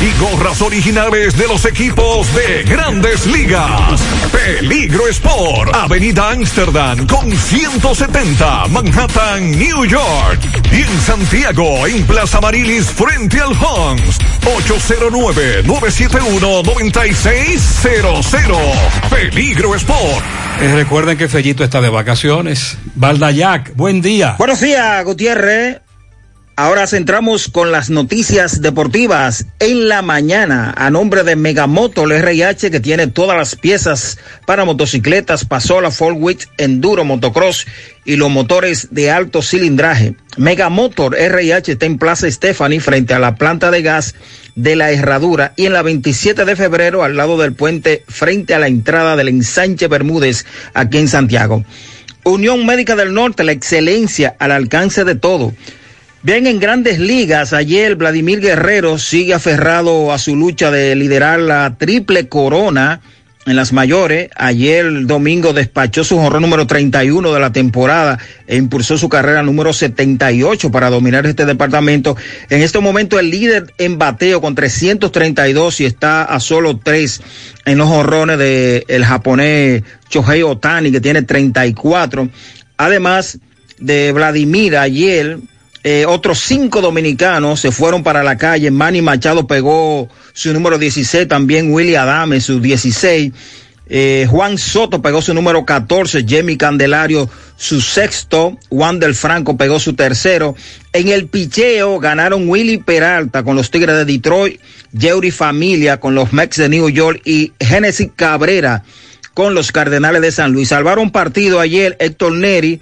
Speaker 4: y gorras originales de los equipos de grandes ligas. Peligro Sport, Avenida Amsterdam con 170, Manhattan, New York. Y en Santiago, en Plaza Marilis, frente al Hans, 809-971-9600. Peligro Sport.
Speaker 7: Eh, recuerden que Fellito está de vacaciones. Valdayac, buen día.
Speaker 82: Buenos días, Gutiérrez. Ahora centramos con las noticias deportivas en la mañana a nombre de Megamoto el RH que tiene todas las piezas para motocicletas, pasola, Wheels, enduro, motocross y los motores de alto cilindraje. Megamotor RH está en Plaza Stephanie frente a la planta de gas de la Herradura y en la 27 de febrero al lado del puente frente a la entrada del ensanche Bermúdez aquí en Santiago. Unión Médica del Norte, la excelencia al alcance de todo. Bien, en grandes ligas, ayer Vladimir Guerrero sigue aferrado a su lucha de liderar la triple corona en las mayores. Ayer domingo despachó su jorrón número 31 de la temporada e impulsó su carrera número 78 para dominar este departamento. En este momento el líder en bateo con 332 y está a solo tres en los jorrones del el japonés Shohei Otani que tiene 34. Además de Vladimir ayer eh, otros cinco dominicanos se fueron para la calle. Manny Machado pegó su número 16, también Willy Adame su 16. Eh, Juan Soto pegó su número 14, Jamie Candelario su sexto, Juan del Franco pegó su tercero. En el picheo ganaron Willy Peralta con los Tigres de Detroit, Jerry Familia con los Mex de New York y Genesis Cabrera con los Cardenales de San Luis. Salvaron partido ayer Héctor Neri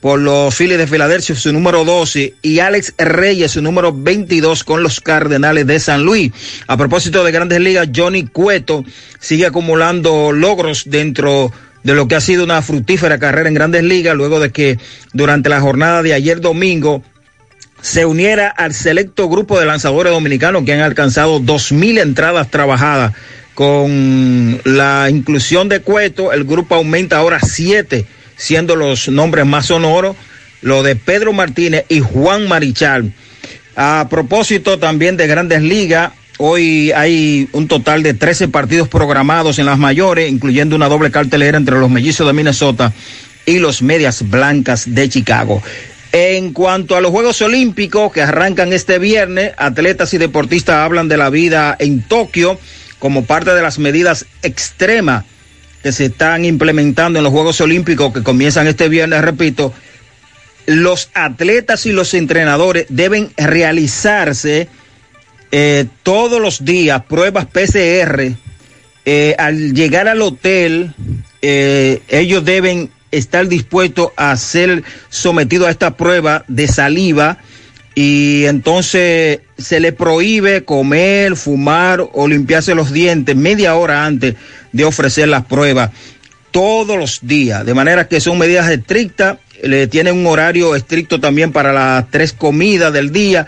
Speaker 82: por los Phillies de Filadelfia, su número 12, y Alex Reyes, su número 22 con los Cardenales de San Luis. A propósito de grandes ligas, Johnny Cueto sigue acumulando logros dentro de lo que ha sido una fructífera carrera en grandes ligas, luego de que durante la jornada de ayer domingo se uniera al selecto grupo de lanzadores dominicanos que han alcanzado dos mil entradas trabajadas. Con la inclusión de Cueto, el grupo aumenta ahora siete siendo los nombres más sonoros, lo de Pedro Martínez y Juan Marichal. A propósito también de grandes ligas, hoy hay un total de 13 partidos programados en las mayores, incluyendo una doble cartelera entre los mellizos de Minnesota y los medias blancas de Chicago. En cuanto a los Juegos Olímpicos que arrancan este viernes, atletas y deportistas hablan de la vida en Tokio como parte de las medidas extremas que se están implementando en los Juegos Olímpicos que comienzan este viernes, repito, los atletas y los entrenadores deben realizarse eh, todos los días pruebas PCR. Eh, al llegar al hotel, eh, ellos deben estar dispuestos a ser sometidos a esta prueba de saliva y entonces se le prohíbe comer, fumar o limpiarse los dientes media hora antes de ofrecer las pruebas. todos los días, de manera que son medidas estrictas, le tienen un horario estricto también para las tres comidas del día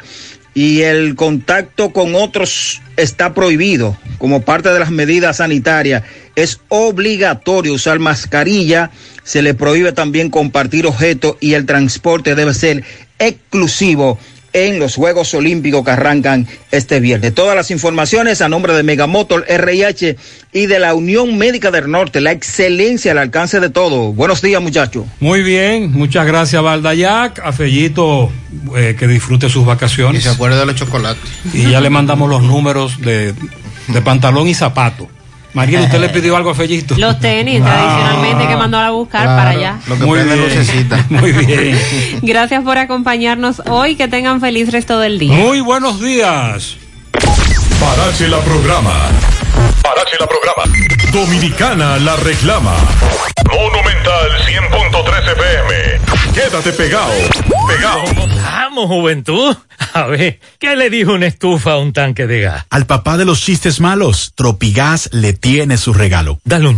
Speaker 82: y el contacto con otros está prohibido como parte de las medidas sanitarias. Es obligatorio usar mascarilla, se le prohíbe también compartir objetos y el transporte debe ser exclusivo en los Juegos Olímpicos que arrancan este viernes. Todas las informaciones a nombre de Megamotor RH y de la Unión Médica del Norte, la excelencia al alcance de todo. Buenos días, muchachos.
Speaker 7: Muy bien, muchas gracias, Valdayac. A Fellito, eh, que disfrute sus vacaciones.
Speaker 8: Y se acuerde de los chocolates.
Speaker 7: Y ya le mandamos los números de, de pantalón y zapato. María, ¿usted le <laughs> pidió algo a Fellito?
Speaker 21: Los tenis, tradicionalmente, que mandó a buscar para allá.
Speaker 8: Lo que
Speaker 7: Muy bien.
Speaker 8: lucecita. <laughs>
Speaker 7: Muy bien. <laughs>
Speaker 21: Gracias por acompañarnos hoy. Que tengan feliz resto del día.
Speaker 7: Muy buenos días.
Speaker 4: Parache la programa. Parache la programa. Dominicana la reclama. Monumental 100.13 FM. Quédate pegado. Pegado.
Speaker 83: Vamos, juventud. A ver, ¿qué le dijo una estufa a un tanque de gas?
Speaker 11: Al papá de los chistes malos, Tropigas le tiene su regalo.
Speaker 83: Dale un